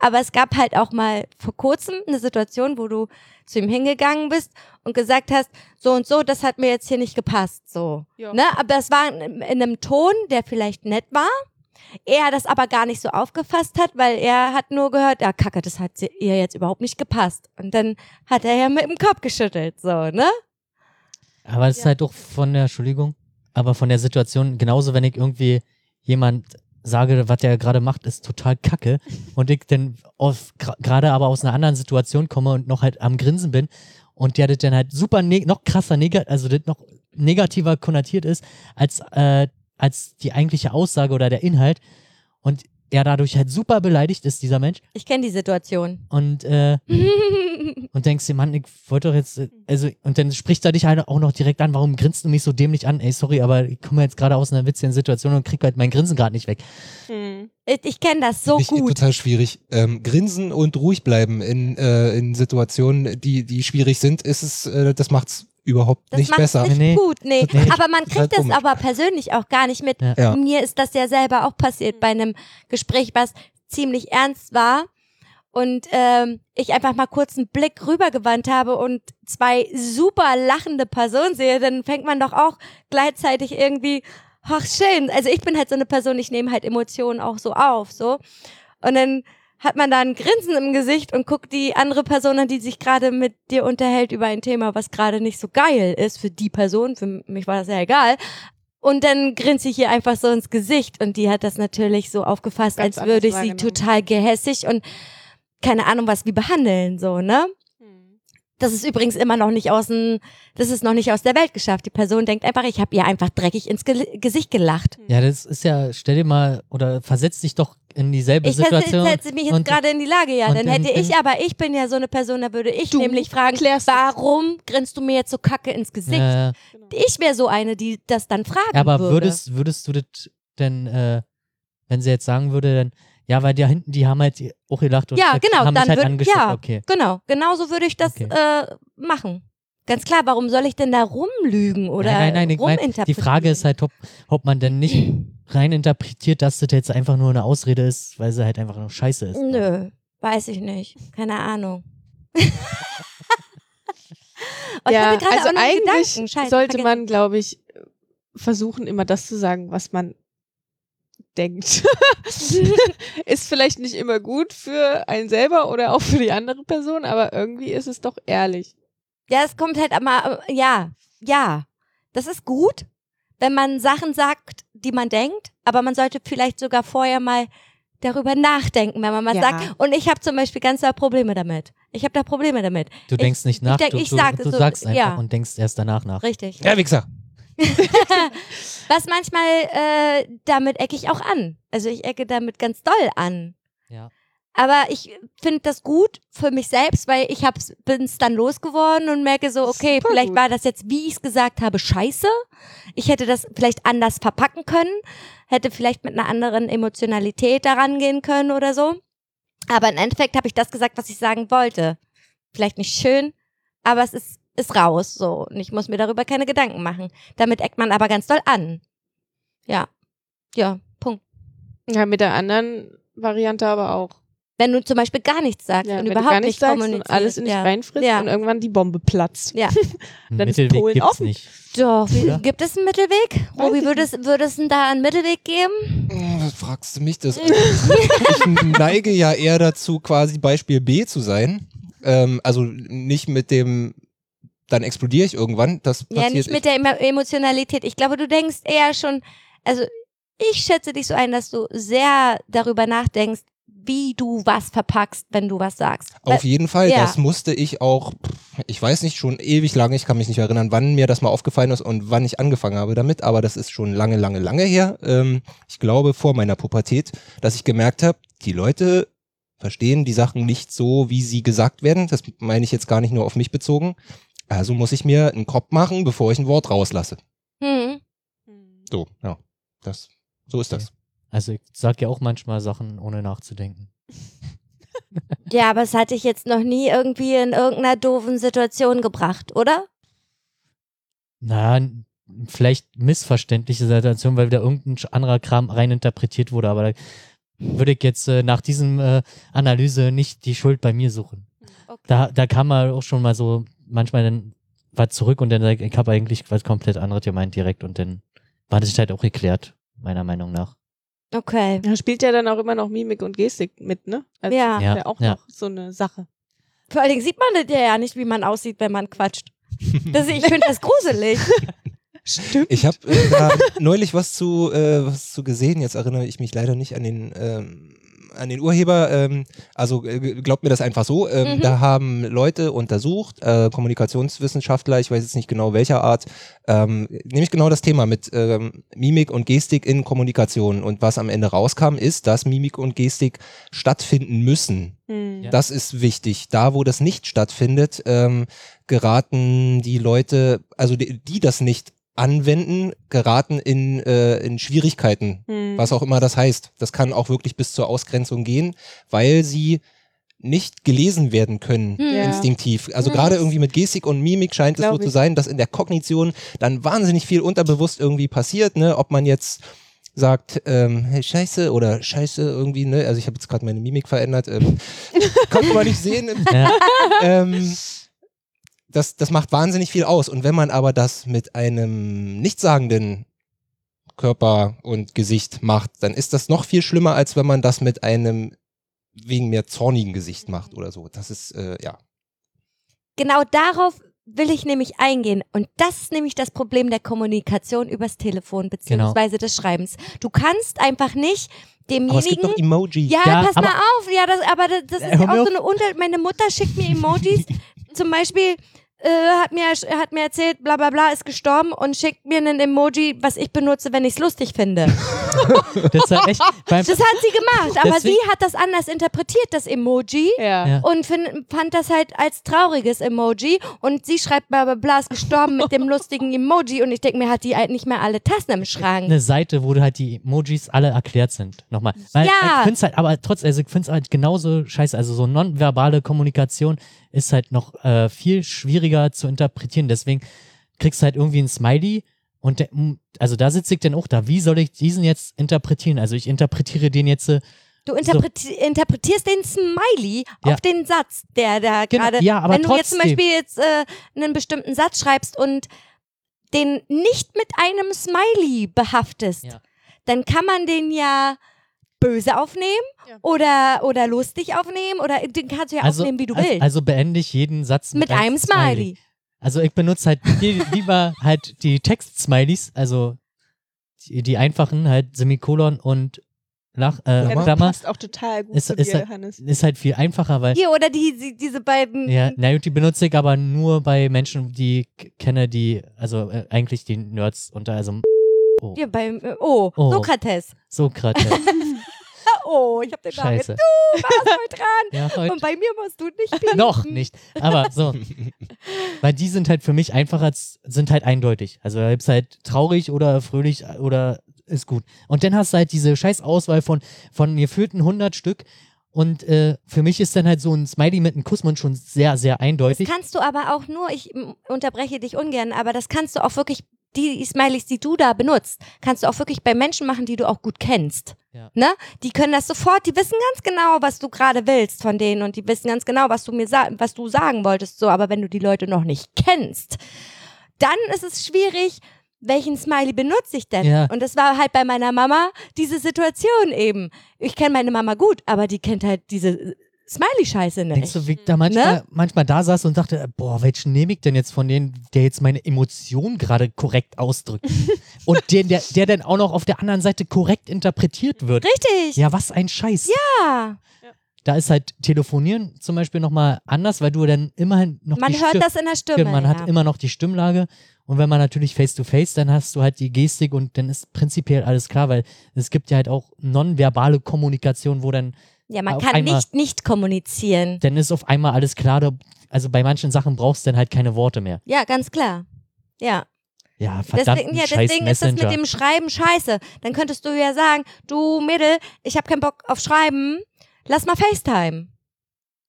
Aber es gab halt auch mal vor kurzem eine Situation, wo du zu ihm hingegangen bist und gesagt hast, so und so, das hat mir jetzt hier nicht gepasst, so. Ja. Ne? Aber es war in, in einem Ton, der vielleicht nett war. Er das aber gar nicht so aufgefasst hat, weil er hat nur gehört, ja, Kacke, das hat ihr jetzt überhaupt nicht gepasst. Und dann hat er ja mit dem Kopf geschüttelt, so, ne? Aber es ist halt doch von der, Entschuldigung, aber von der Situation, genauso wenn ich irgendwie jemand sage, was der gerade macht, ist total kacke [laughs] und ich dann gerade aber aus einer anderen Situation komme und noch halt am Grinsen bin und der das dann halt super neg noch krasser negativ, also das noch negativer konnotiert ist als, äh, als die eigentliche Aussage oder der Inhalt und er dadurch halt super beleidigt ist, dieser Mensch Ich kenne die Situation. und äh, [laughs] und denkst dir, Mann, ich wollte doch jetzt, also, und dann spricht er dich halt auch noch direkt an, warum grinst du mich so dämlich an? Ey, sorry, aber ich komme jetzt gerade aus einer witzigen Situation und krieg halt mein Grinsen gerade nicht weg. Hm. Ich, ich kenne das so ich, gut. total schwierig. Ähm, grinsen und ruhig bleiben in, äh, in Situationen, die, die schwierig sind, ist es, äh, das macht's überhaupt Das nicht besser. nicht Nee. gut, nee. Nee. Aber man Das halt kriegt das komisch. aber persönlich auch gar nicht mit. Ja. Ja. Mir ist das ja selber auch passiert bei einem Gespräch, was ziemlich ernst war. und ähm, ich einfach mal kurz einen Blick rübergewandt habe und zwei super lachende Personen sehe, dann fängt man doch auch gleichzeitig irgendwie, ach schön. Also ich bin halt so eine Person, ich nehme halt Emotionen auch so auf, so. Und dann hat man da ein Grinsen im Gesicht und guckt die andere Person an, die sich gerade mit dir unterhält über ein Thema, was gerade nicht so geil ist für die Person. Für mich war das ja egal. Und dann grinse ich ihr einfach so ins Gesicht und die hat das natürlich so aufgefasst, Ganz als würde ich sie total gehässig und keine Ahnung, was wie behandeln, so, ne? Das ist übrigens immer noch nicht aus dem, das ist noch nicht aus der Welt geschafft. Die Person denkt einfach, ich habe ihr einfach dreckig ins Ge Gesicht gelacht. Ja, das ist ja, stell dir mal, oder versetz dich doch in dieselbe Ich setze, Situation. setze mich jetzt gerade in die Lage, ja. Dann hätte ich, dann- aber ich bin ja so eine Person, da würde ich nämlich fragen, warum grinst du mir jetzt so kacke ins Gesicht? Äh, Ich wäre so eine, die das dann fragen aber würde. würdest, würdest du das denn, äh, wenn sie jetzt sagen würde, dann, ja, weil da hinten, die haben halt auch gelacht und Ja, genau, haben dann halt würd- angeschaut. ja. Okay. Genau, genauso würde ich das Okay. äh, machen. Ganz klar, warum soll ich denn da rumlügen oder nein, nein, nein, mein, die ruminterpretieren? Frage ist halt, ob, ob man denn nicht [clears throat] rein interpretiert, dass das jetzt einfach nur eine Ausrede ist, weil sie halt einfach nur scheiße ist. Nö, weiß ich nicht. Keine Ahnung. [laughs] Oh, ja, also auch noch einen eigentlich Gedanken. Scheiße, sollte vergessen. man, glaube ich, versuchen, immer das zu sagen, was man denkt. [laughs] ist vielleicht nicht immer gut für einen selber oder auch für die andere Person, aber irgendwie ist es doch ehrlich. Ja, es kommt halt aber, ja, ja. Das ist gut, wenn man Sachen sagt, die man denkt, aber man sollte vielleicht sogar vorher mal darüber nachdenken, wenn man mal Ja. sagt. Und ich habe zum Beispiel ganz doll Probleme damit. Ich habe da Probleme damit. Du Ich- denkst nicht nach, denk- du, ich du, sag du so, sagst einfach ja. und denkst erst danach nach. Richtig. Ja, Wichser. [laughs] Was manchmal, äh, damit ecke ich auch an. Also ich ecke damit ganz doll an. Ja. Aber ich finde das gut für mich selbst, weil ich bin es dann losgeworden und merke so, okay, Super vielleicht gut. war das jetzt, wie ich es gesagt habe, scheiße. Ich hätte das vielleicht anders verpacken können, hätte vielleicht mit einer anderen Emotionalität daran gehen können oder so. Aber im Endeffekt habe ich das gesagt, was ich sagen wollte. Vielleicht nicht schön, aber es ist, ist raus so. Und ich muss mir darüber keine Gedanken machen. Damit eckt man aber ganz doll an. Ja. Ja, Punkt. Ja, mit der anderen Variante aber auch. Wenn du zum Beispiel gar nichts sagst Ja, und wenn überhaupt du gar nicht nichts sagst und kommunizierst. alles in dich ja. reinfrisst Ja. und irgendwann die Bombe platzt. Ja. [laughs] Dann ist Mittelweg Polen gibt's offen. nicht. Doch, wie, Oder? gibt es einen Mittelweg? Robi, ich würdest, würdest du da einen Mittelweg geben? Oh, Was fragst du mich das? [laughs] ich neige ja eher dazu, quasi Beispiel B zu sein. Ähm, also nicht mit dem, dann explodiere ich irgendwann. Das passiert. Ja, nicht mit der Emo- Emotionalität. Ich glaube, du denkst eher schon, also ich schätze dich so ein, dass du sehr darüber nachdenkst, wie du was verpackst, wenn du was sagst. Auf jeden Fall, Ja. das musste ich auch, ich weiß nicht, schon ewig lange, ich kann mich nicht erinnern, wann mir das mal aufgefallen ist und wann ich angefangen habe damit, aber das ist schon lange, lange, lange her. Ähm, ich glaube vor meiner Pubertät, dass ich gemerkt habe, die Leute verstehen die Sachen nicht so, wie sie gesagt werden. Das meine ich jetzt gar nicht nur auf mich bezogen. Also muss ich mir einen Kopf machen, bevor ich ein Wort rauslasse. Hm. So, ja. Das, so ist das. Also ich sag ja auch manchmal Sachen, ohne nachzudenken. [laughs] Ja, aber es hat dich jetzt noch nie irgendwie in irgendeiner doofen Situation gebracht, oder? Naja, n- vielleicht missverständliche Situation, weil wieder irgendein anderer Kram reininterpretiert wurde, aber da würde ich jetzt äh, nach diesem äh, Analyse nicht die Schuld bei mir suchen. Okay. Da, da kam man auch schon mal so manchmal dann was zurück und dann sag ich, ich habe eigentlich was komplett anderes gemeint direkt und dann war das halt auch geklärt, meiner Meinung nach. Okay. Da spielt ja dann auch immer noch Mimik und Gestik mit, ne? Also Ja. Ja, ist ja auch ja. noch so eine Sache. Vor allen Dingen sieht man das ja nicht, wie man aussieht, wenn man quatscht. Das, [laughs] ich finde das gruselig. [laughs] Stimmt. Ich habe äh, da neulich was zu, äh, was zu gesehen, jetzt erinnere ich mich leider nicht an den, ähm, an den Urheber, ähm, also äh, glaubt mir das einfach so, ähm, Mhm. da haben Leute untersucht, äh, Kommunikationswissenschaftler, ich weiß jetzt nicht genau welcher Art, ähm, nämlich genau das Thema mit ähm, Mimik und Gestik in Kommunikation und was am Ende rauskam, ist, dass Mimik und Gestik stattfinden müssen. Hm. Ja. Das ist wichtig. Da, wo das nicht stattfindet, ähm, geraten die Leute, also die, die das nicht anwenden, geraten in, äh, in Schwierigkeiten, Hm. was auch immer das heißt. Das kann auch wirklich bis zur Ausgrenzung gehen, weil sie nicht gelesen werden können, Hm. Ja. instinktiv. Also Hm. gerade irgendwie mit Gestik und Mimik scheint es so Glaub zu ich. sein, dass in der Kognition dann wahnsinnig viel unterbewusst irgendwie passiert, ne? Ob man jetzt sagt, ähm, hey, scheiße oder scheiße irgendwie, ne? Also ich habe jetzt gerade meine Mimik verändert. Ähm, [laughs] kann man nicht sehen. Ja. ähm, das, das macht wahnsinnig viel aus. Und wenn man aber das mit einem nichtssagenden Körper und Gesicht macht, dann ist das noch viel schlimmer, als wenn man das mit einem wegen mehr zornigen Gesicht macht oder so. Das ist, äh, ja. Genau darauf will ich nämlich eingehen. Und das ist nämlich das Problem der Kommunikation übers Telefon beziehungsweise des Schreibens. Du kannst einfach nicht Aber es gibt demjenigen doch Emojis. Ja, Ja, pass aber- mal auf. Ja, das, aber das, das ist ja mir auch so eine Unter. Meine Mutter schickt mir Emojis. [laughs] Zum Beispiel äh, hat, mir, hat mir erzählt, bla bla bla ist gestorben und schickt mir ein Emoji, was ich benutze, wenn ich es lustig finde. [laughs] Das halt echt, beim, Das hat sie gemacht, aber Deswegen- sie hat das anders interpretiert, das Emoji. Ja. Ja. Und find, fand das halt als trauriges Emoji. Und sie schreibt bla bla bla ist gestorben mit dem lustigen Emoji. Und ich denke mir, hat die halt nicht mehr alle Tassen im Schrank. eine Seite, wo halt die Emojis alle erklärt sind. Nochmal. Weil Ja. ich finde es halt, aber trotzdem, also ich finde es halt genauso scheiße. Also so nonverbale Kommunikation ist halt noch äh, viel schwieriger zu interpretieren. Deswegen kriegst du halt irgendwie ein Smiley und der, also da sitze ich dann auch da. Wie soll ich diesen jetzt interpretieren? Also ich interpretiere den jetzt äh, Du interpreti interpretierst den Smiley Ja. auf den Satz, der da Genau, gerade. ja, aber wenn du jetzt zum. Beispiel jetzt äh, einen bestimmten Satz schreibst und den nicht mit einem Smiley behaftest, Ja. dann kann man den ja böse aufnehmen Ja. oder, oder lustig aufnehmen oder den kannst du ja also, aufnehmen, wie du also, willst. also beende ich jeden Satz mit, mit einem Smiley. Also ich benutze halt [laughs] lieber halt die Text-Smileys, also die, die einfachen, halt Semikolon und Lach, äh, Ja, Klammer. passt auch total gut Ist- zu ist dir, halt- Hannes. Ist halt viel einfacher, weil Hier, oder die, die, diese beiden. Ja, na gut, die benutze ich aber nur bei Menschen, die ich kenne, die, also äh, eigentlich die Nerds unter, also oh, Hier beim, äh, oh, Oh. Sokrates. Sokrates. [laughs] Oh, ich hab den Namen. Scheiße. Du warst voll dran. [laughs] Ja, heute. Und bei mir musst du nicht [laughs] bieten. Noch nicht. Aber so. [laughs] Weil die sind halt für mich einfacher, als- sind halt eindeutig. Also da gibt's halt traurig oder fröhlich oder ist gut. Und dann hast du halt diese scheiß Auswahl von, von gefühlten 100 Stück. Und äh, für mich ist dann halt so ein Smiley mit einem Kussmund schon sehr, sehr Das eindeutig. kannst du aber auch nur, ich unterbreche dich ungern, aber das kannst du auch wirklich, die Smileys, die du da benutzt, kannst du auch wirklich bei Menschen machen, die du auch gut kennst. Ja. Ne? Die können das sofort, die wissen ganz genau, was du gerade willst von denen und die wissen ganz genau, was du mir was du sagen wolltest. So, aber wenn du die Leute noch nicht kennst, dann ist es schwierig, welchen Smiley benutze ich denn? Ja. Und das war halt bei meiner Mama diese Situation eben. Ich kenne meine Mama gut, aber die kennt halt diese Smiley-Scheiße nicht. Denkst du, wie ich da manchmal, Ne? manchmal da saß und dachte, äh, boah, welchen nehme ich denn jetzt von denen, der jetzt meine Emotionen gerade korrekt ausdrückt? [laughs] und den, der, der dann auch noch auf der anderen Seite korrekt interpretiert wird. Richtig. Ja, was ein Scheiß. Ja. Da ist halt Telefonieren zum Beispiel nochmal anders, weil du dann immerhin noch Man hört Stimme, das in der Stimme. man ja. hat immer noch die Stimmlage. Und wenn man natürlich face-to-face, dann hast du halt die Gestik und dann ist prinzipiell alles klar, weil es gibt ja halt auch nonverbale Kommunikation, wo dann, ja, man kann einmal- nicht nicht kommunizieren. dann ist auf einmal alles klar. Also bei manchen Sachen brauchst du dann halt keine Worte mehr. Ja, ganz klar. Ja. Ja, verdammt, Deswegen, ja, scheiß deswegen ist das mit dem Schreiben scheiße. Dann könntest du ja sagen, du Mädel, ich habe keinen Bock auf Schreiben, lass mal FaceTime.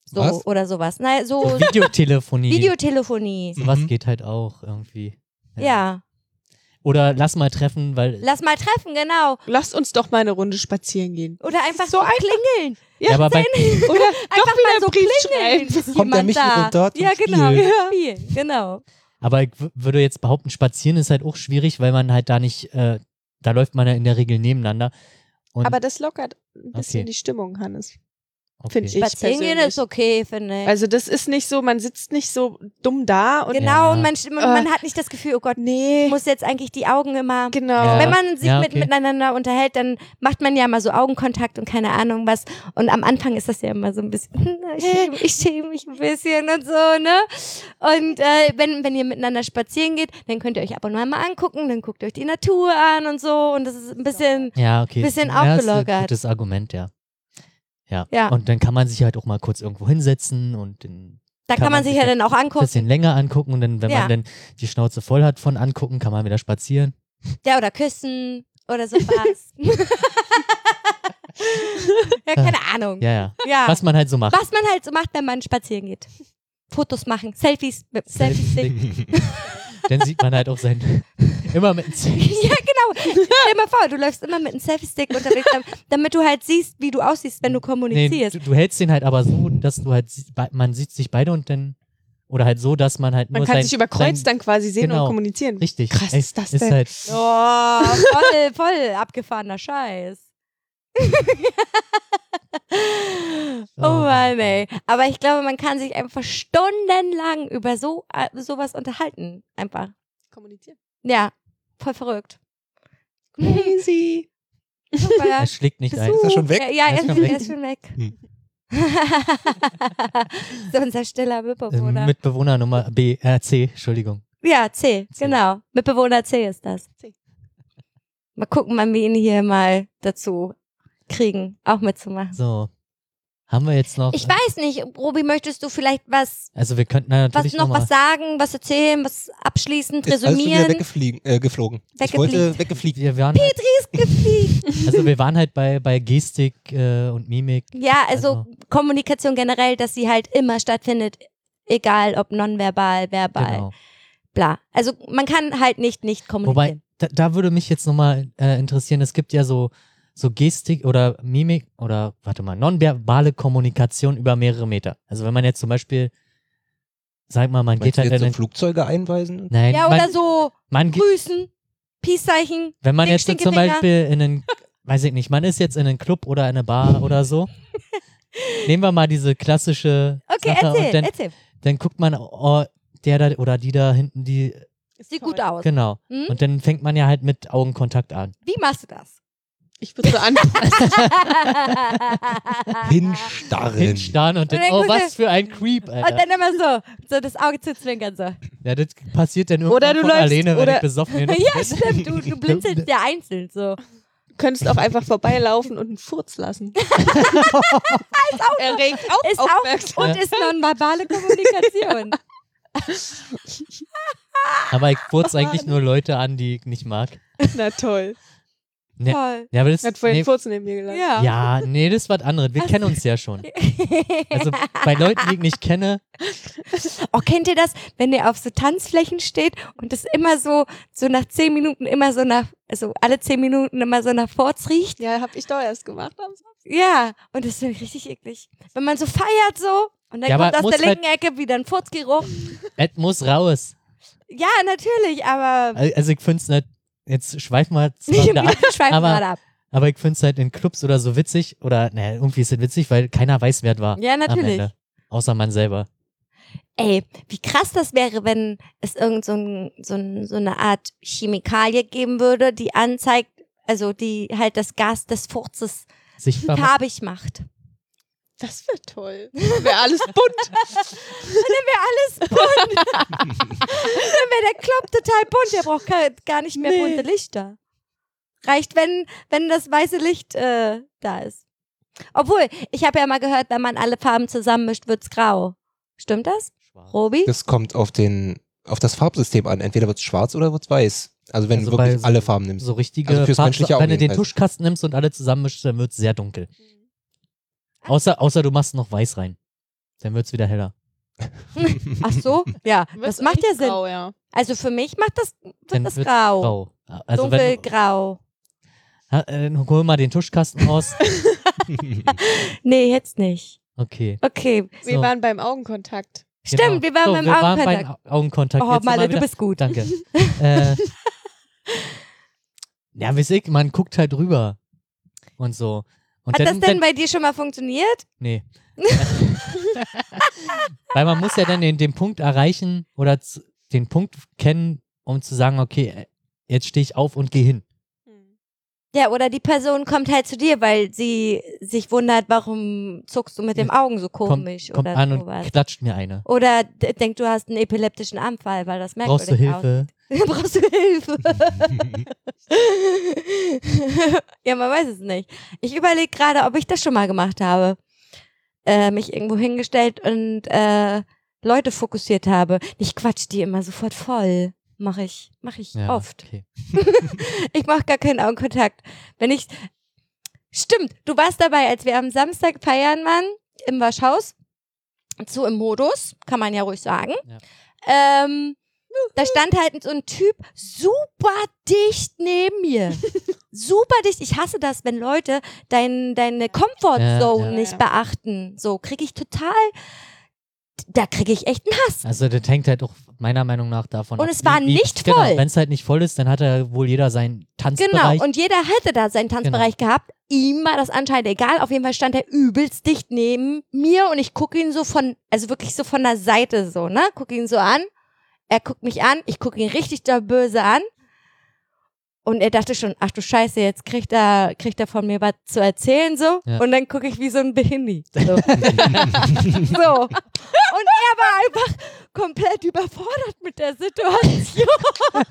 So Was? oder sowas. Nein, so [laughs] Videotelefonie. Videotelefonie. Sowas Mhm. geht halt auch irgendwie. Ja. Oder lass mal treffen, weil. Lass mal treffen, genau. Lasst uns doch mal eine Runde spazieren gehen. Oder einfach So so einfach. klingeln. Ja, aber bei, [laughs] Oder Einfach doch mal so Brief klingeln. Kommt der Michi da? runter Ja, genau. Spielen? Ja. Genau. Aber ich würde jetzt behaupten, spazieren ist halt auch schwierig, weil man halt da nicht, äh, da läuft man ja in der Regel nebeneinander. Und, Aber das lockert ein bisschen Okay. die Stimmung, Hannes. Okay. find ich. Spazieren gehen persönlich. ist okay, finde ich. Also das ist nicht so, man sitzt nicht so dumm da und genau, Ja. und man, man, man hat nicht das Gefühl, oh Gott, nee, ich muss jetzt eigentlich die Augen immer genau. Ja. Wenn man sich ja, mit, okay. miteinander unterhält, dann macht man ja mal so Augenkontakt und keine Ahnung was. Und am Anfang ist das ja immer so ein bisschen, [laughs] ich schäme, ich schäme mich ein bisschen und so, ne? Und äh, wenn, wenn ihr miteinander spazieren geht, dann könnt ihr euch ab und an mal angucken, dann guckt euch die Natur an und so. Und das ist ein bisschen, Ja, okay. bisschen ja, ist ein aufgelockert. gutes Argument, ja. Ja. Ja. Und dann kann man sich halt auch mal kurz irgendwo hinsetzen und den da kann, man sich ja dann auch ein angucken. bisschen länger angucken und dann, wenn Ja. man dann die Schnauze voll hat von angucken, kann man wieder spazieren. Ja, oder küssen oder sowas. [laughs] ja, keine Ahnung. Ja, ja. Ja. Was man halt so macht. Was man halt so macht, wenn man spazieren geht. Fotos machen, Selfies, mit Selfies. [laughs] Dann sieht man halt auch sein, [laughs] immer mit einem Selfie. Ja. Stell dir mal vor, du läufst immer mit einem Selfie-Stick unterwegs, dam- damit du halt siehst, wie du aussiehst, wenn du Nee, kommunizierst. du, du hältst den halt aber so, dass du halt, man sieht sich beide und dann, oder halt so, dass man halt Man nur kann sein, sich über Kreuz dann quasi sehen genau. und kommunizieren. Richtig. Krass ist das ist denn? Halt, Oh, voll, voll abgefahrener Scheiß. [laughs] oh Mann, ey. Aber ich glaube, man kann sich einfach stundenlang über so äh, sowas unterhalten. Einfach. Kommunizieren. Ja, voll verrückt. Crazy. Super, er schlägt nicht ein. Besuch. er schon weg? Ja, ja Er ist ist, schon er weg. ist schon weg. Hm. [laughs] so unser stiller Mitbewohner. Mitbewohner Nummer B, äh, C, Entschuldigung. ja, C, C. genau. Mitbewohner C ist das. C. Mal gucken, wann wir ihn hier mal dazu kriegen, auch mitzumachen. So. Haben wir jetzt noch. Ich weiß nicht, Robi, möchtest du vielleicht was, Also wir könnten natürlich was noch mal, was sagen, was erzählen, was abschließend Ist resümieren? weggefliegen, äh, geflogen. Ich Weggefliegt. wollte weggefliegt. wir waren halt, [laughs] Gefliegt. also wir waren halt bei, bei Gestik äh, und Mimik. Ja, also, Also- Kommunikation generell, dass sie halt immer stattfindet, egal ob nonverbal, verbal, Genau. bla. Also man kann halt nicht nicht Wobei, kommunizieren. da, da würde mich jetzt nochmal äh, interessieren, es gibt ja so, so Gestik oder Mimik oder, warte mal, nonverbale Kommunikation über mehrere Meter. Also wenn man jetzt zum Beispiel, sag mal, man Meinst geht du halt jetzt in so den, Flugzeuge einweisen? Nein, ja, man, oder so man, geht- grüßen, Peace-Zeichen. wenn man jetzt so zum. Beispiel in einen, weiß ich nicht, man ist jetzt in einen Club oder in eine Bar oder so. [laughs] Nehmen wir mal diese klassische Okay, Sache erzähl, und dann, erzähl. dann guckt man, oh, der da oder die da hinten, die, Sieht gut aus. genau. Hm? Und dann fängt man ja halt mit Augenkontakt an. Wie machst du das? Ich würde so an. [laughs] Hinstarren. Hinstarren und dann, Und oh, er- was für ein Creep, Und Alter. dann immer so, so das Auge zu zwinkern so. Ja, das passiert dann irgendwann Oder du von läufst- alleine, wenn oder- ich besoffen [laughs] bin. ja, stimmt, du, du blinzelst ja einzeln so. könntest auch einfach vorbeilaufen und einen Furz lassen. [laughs] Erregt auch Ist auch Aufmerksamkeit. und ist nonverbale Kommunikation. Aber ich furze eigentlich nur Leute an, die ich nicht mag. Na toll. Ne- Toll. Ja, aber das, Hat vorhin nee, Furz neben mir gelassen. Ja. ja, nee, das ist was anderes. Wir kennen uns ja schon. [laughs] Also bei Leuten, die ich nicht kenne, Oh, kennt ihr das, wenn ihr auf so Tanzflächen steht und es immer so, so nach zehn Minuten immer so nach, also alle zehn Minuten immer so nach Forts riecht? Ja, hab ich doch erst gemacht. Ja, und das ist richtig eklig. Wenn man so feiert so und dann Ja, kommt aus der muss halt- linken Ecke wieder ein Furzgeruch. es muss raus. Ja, natürlich, aber Also ich finde es nicht, jetzt [laughs] [laughs] schweifen wir zwar wieder ab, aber- ab. aber ich finde es halt in Clubs oder so witzig, oder naja, irgendwie ist es witzig, weil keiner weiß, wer es war. Ja, natürlich. Außer man selber. Ey, wie krass das wäre, wenn es irgend so, ein, so, ein, so eine Art Chemikalie geben würde, die anzeigt, also die halt das Gas des Furzes macht. farbig macht. Das wäre toll. Wäre alles bunt. [laughs] Dann wäre alles bunt. [laughs] Dann wäre der Club total bunt. Der braucht gar, gar nicht mehr Nee. bunte Lichter. Reicht, wenn, wenn das weiße Licht äh, da ist. Obwohl, ich habe ja mal gehört, wenn man alle Farben zusammenmischt, wird's grau. Stimmt das, Robi? Das kommt auf den, auf das Farbsystem an. Entweder wird es schwarz oder wird es weiß. Also wenn Also du wirklich so- alle Farben nimmst. So richtige Also fürs Farb- menschliche Auge Wenn du den. Tuschkasten nimmst und alle zusammenmischst, dann wird es sehr dunkel. Außer, außer du machst noch weiß rein. Dann wird es wieder heller. [laughs] Ach so, ja, das Wird's macht ja Sinn. Grau, ja. Also für mich macht das, wird Dann das wird's grau. Grau. Also wenn, Dunkelgrau. ha, äh, hol mal den Tuschkasten raus. [laughs] [laughs] Nee, jetzt nicht. Okay. Okay. Wir So. waren beim Augenkontakt. Stimmt, wir waren so, beim wir waren Augenkontakt. beim Augenkontakt. Oh, Jetzt Malle, du wieder- bist gut. Danke. äh, ja, weiß ich, man guckt halt rüber. Und so. Und Hat dann, das denn bei dir schon mal funktioniert? Nee. [laughs] Weil man muss ja dann den, den Punkt erreichen oder den Punkt kennen, um zu sagen, okay, äh, jetzt stehe ich auf und gehe hin. Ja, oder die Person kommt halt zu dir, weil sie sich wundert, warum zuckst du mit den Augen so Kommt, komisch kommt oder an und sowas. klatscht mir eine. Oder denkt, du hast einen epileptischen Anfall, weil das merkwürdig Brauchst du Hilfe? aussieht. [laughs] Brauchst du Hilfe? [laughs] ja, man weiß es nicht. Ich überlege gerade, ob ich das schon mal gemacht habe. Äh, mich irgendwo hingestellt und äh, Leute fokussiert habe. Ich quatsch die immer sofort voll. Mache ich, mache ich Ja, oft. Okay. [laughs] Ich mache gar keinen Augenkontakt. Wenn ich. Stimmt, du warst dabei, als wir am Samstag feiern waren im Waschhaus. So im Modus, kann man ja ruhig sagen. Ja. Ähm, da stand halt so ein Typ super dicht neben mir. [laughs] super dicht. Ich hasse das, wenn Leute dein, deine Comfortzone Ja, ja. nicht beachten. So kriege ich total, da kriege ich echt einen Hass. Also das hängt halt auch meiner Meinung nach davon Und es war wie- wie- nicht genau, voll. Wenn es halt nicht voll ist, dann hat er wohl jeder seinen Genau, Tanzbereich. und jeder hätte da seinen Tanzbereich gehabt. Ihm war das anscheinend egal. Auf jeden Fall stand er übelst dicht neben mir und ich gucke ihn so von, also wirklich so von der Seite so, ne? Gucke ihn so an. Er guckt mich an, ich gucke ihn richtig da böse an. Und er dachte schon, ach du Scheiße, jetzt kriegt er, kriegt er von mir was zu erzählen so. Ja. Und dann gucke ich wie so ein Behindi. So. [laughs] so. Und er war einfach komplett überfordert mit der Situation und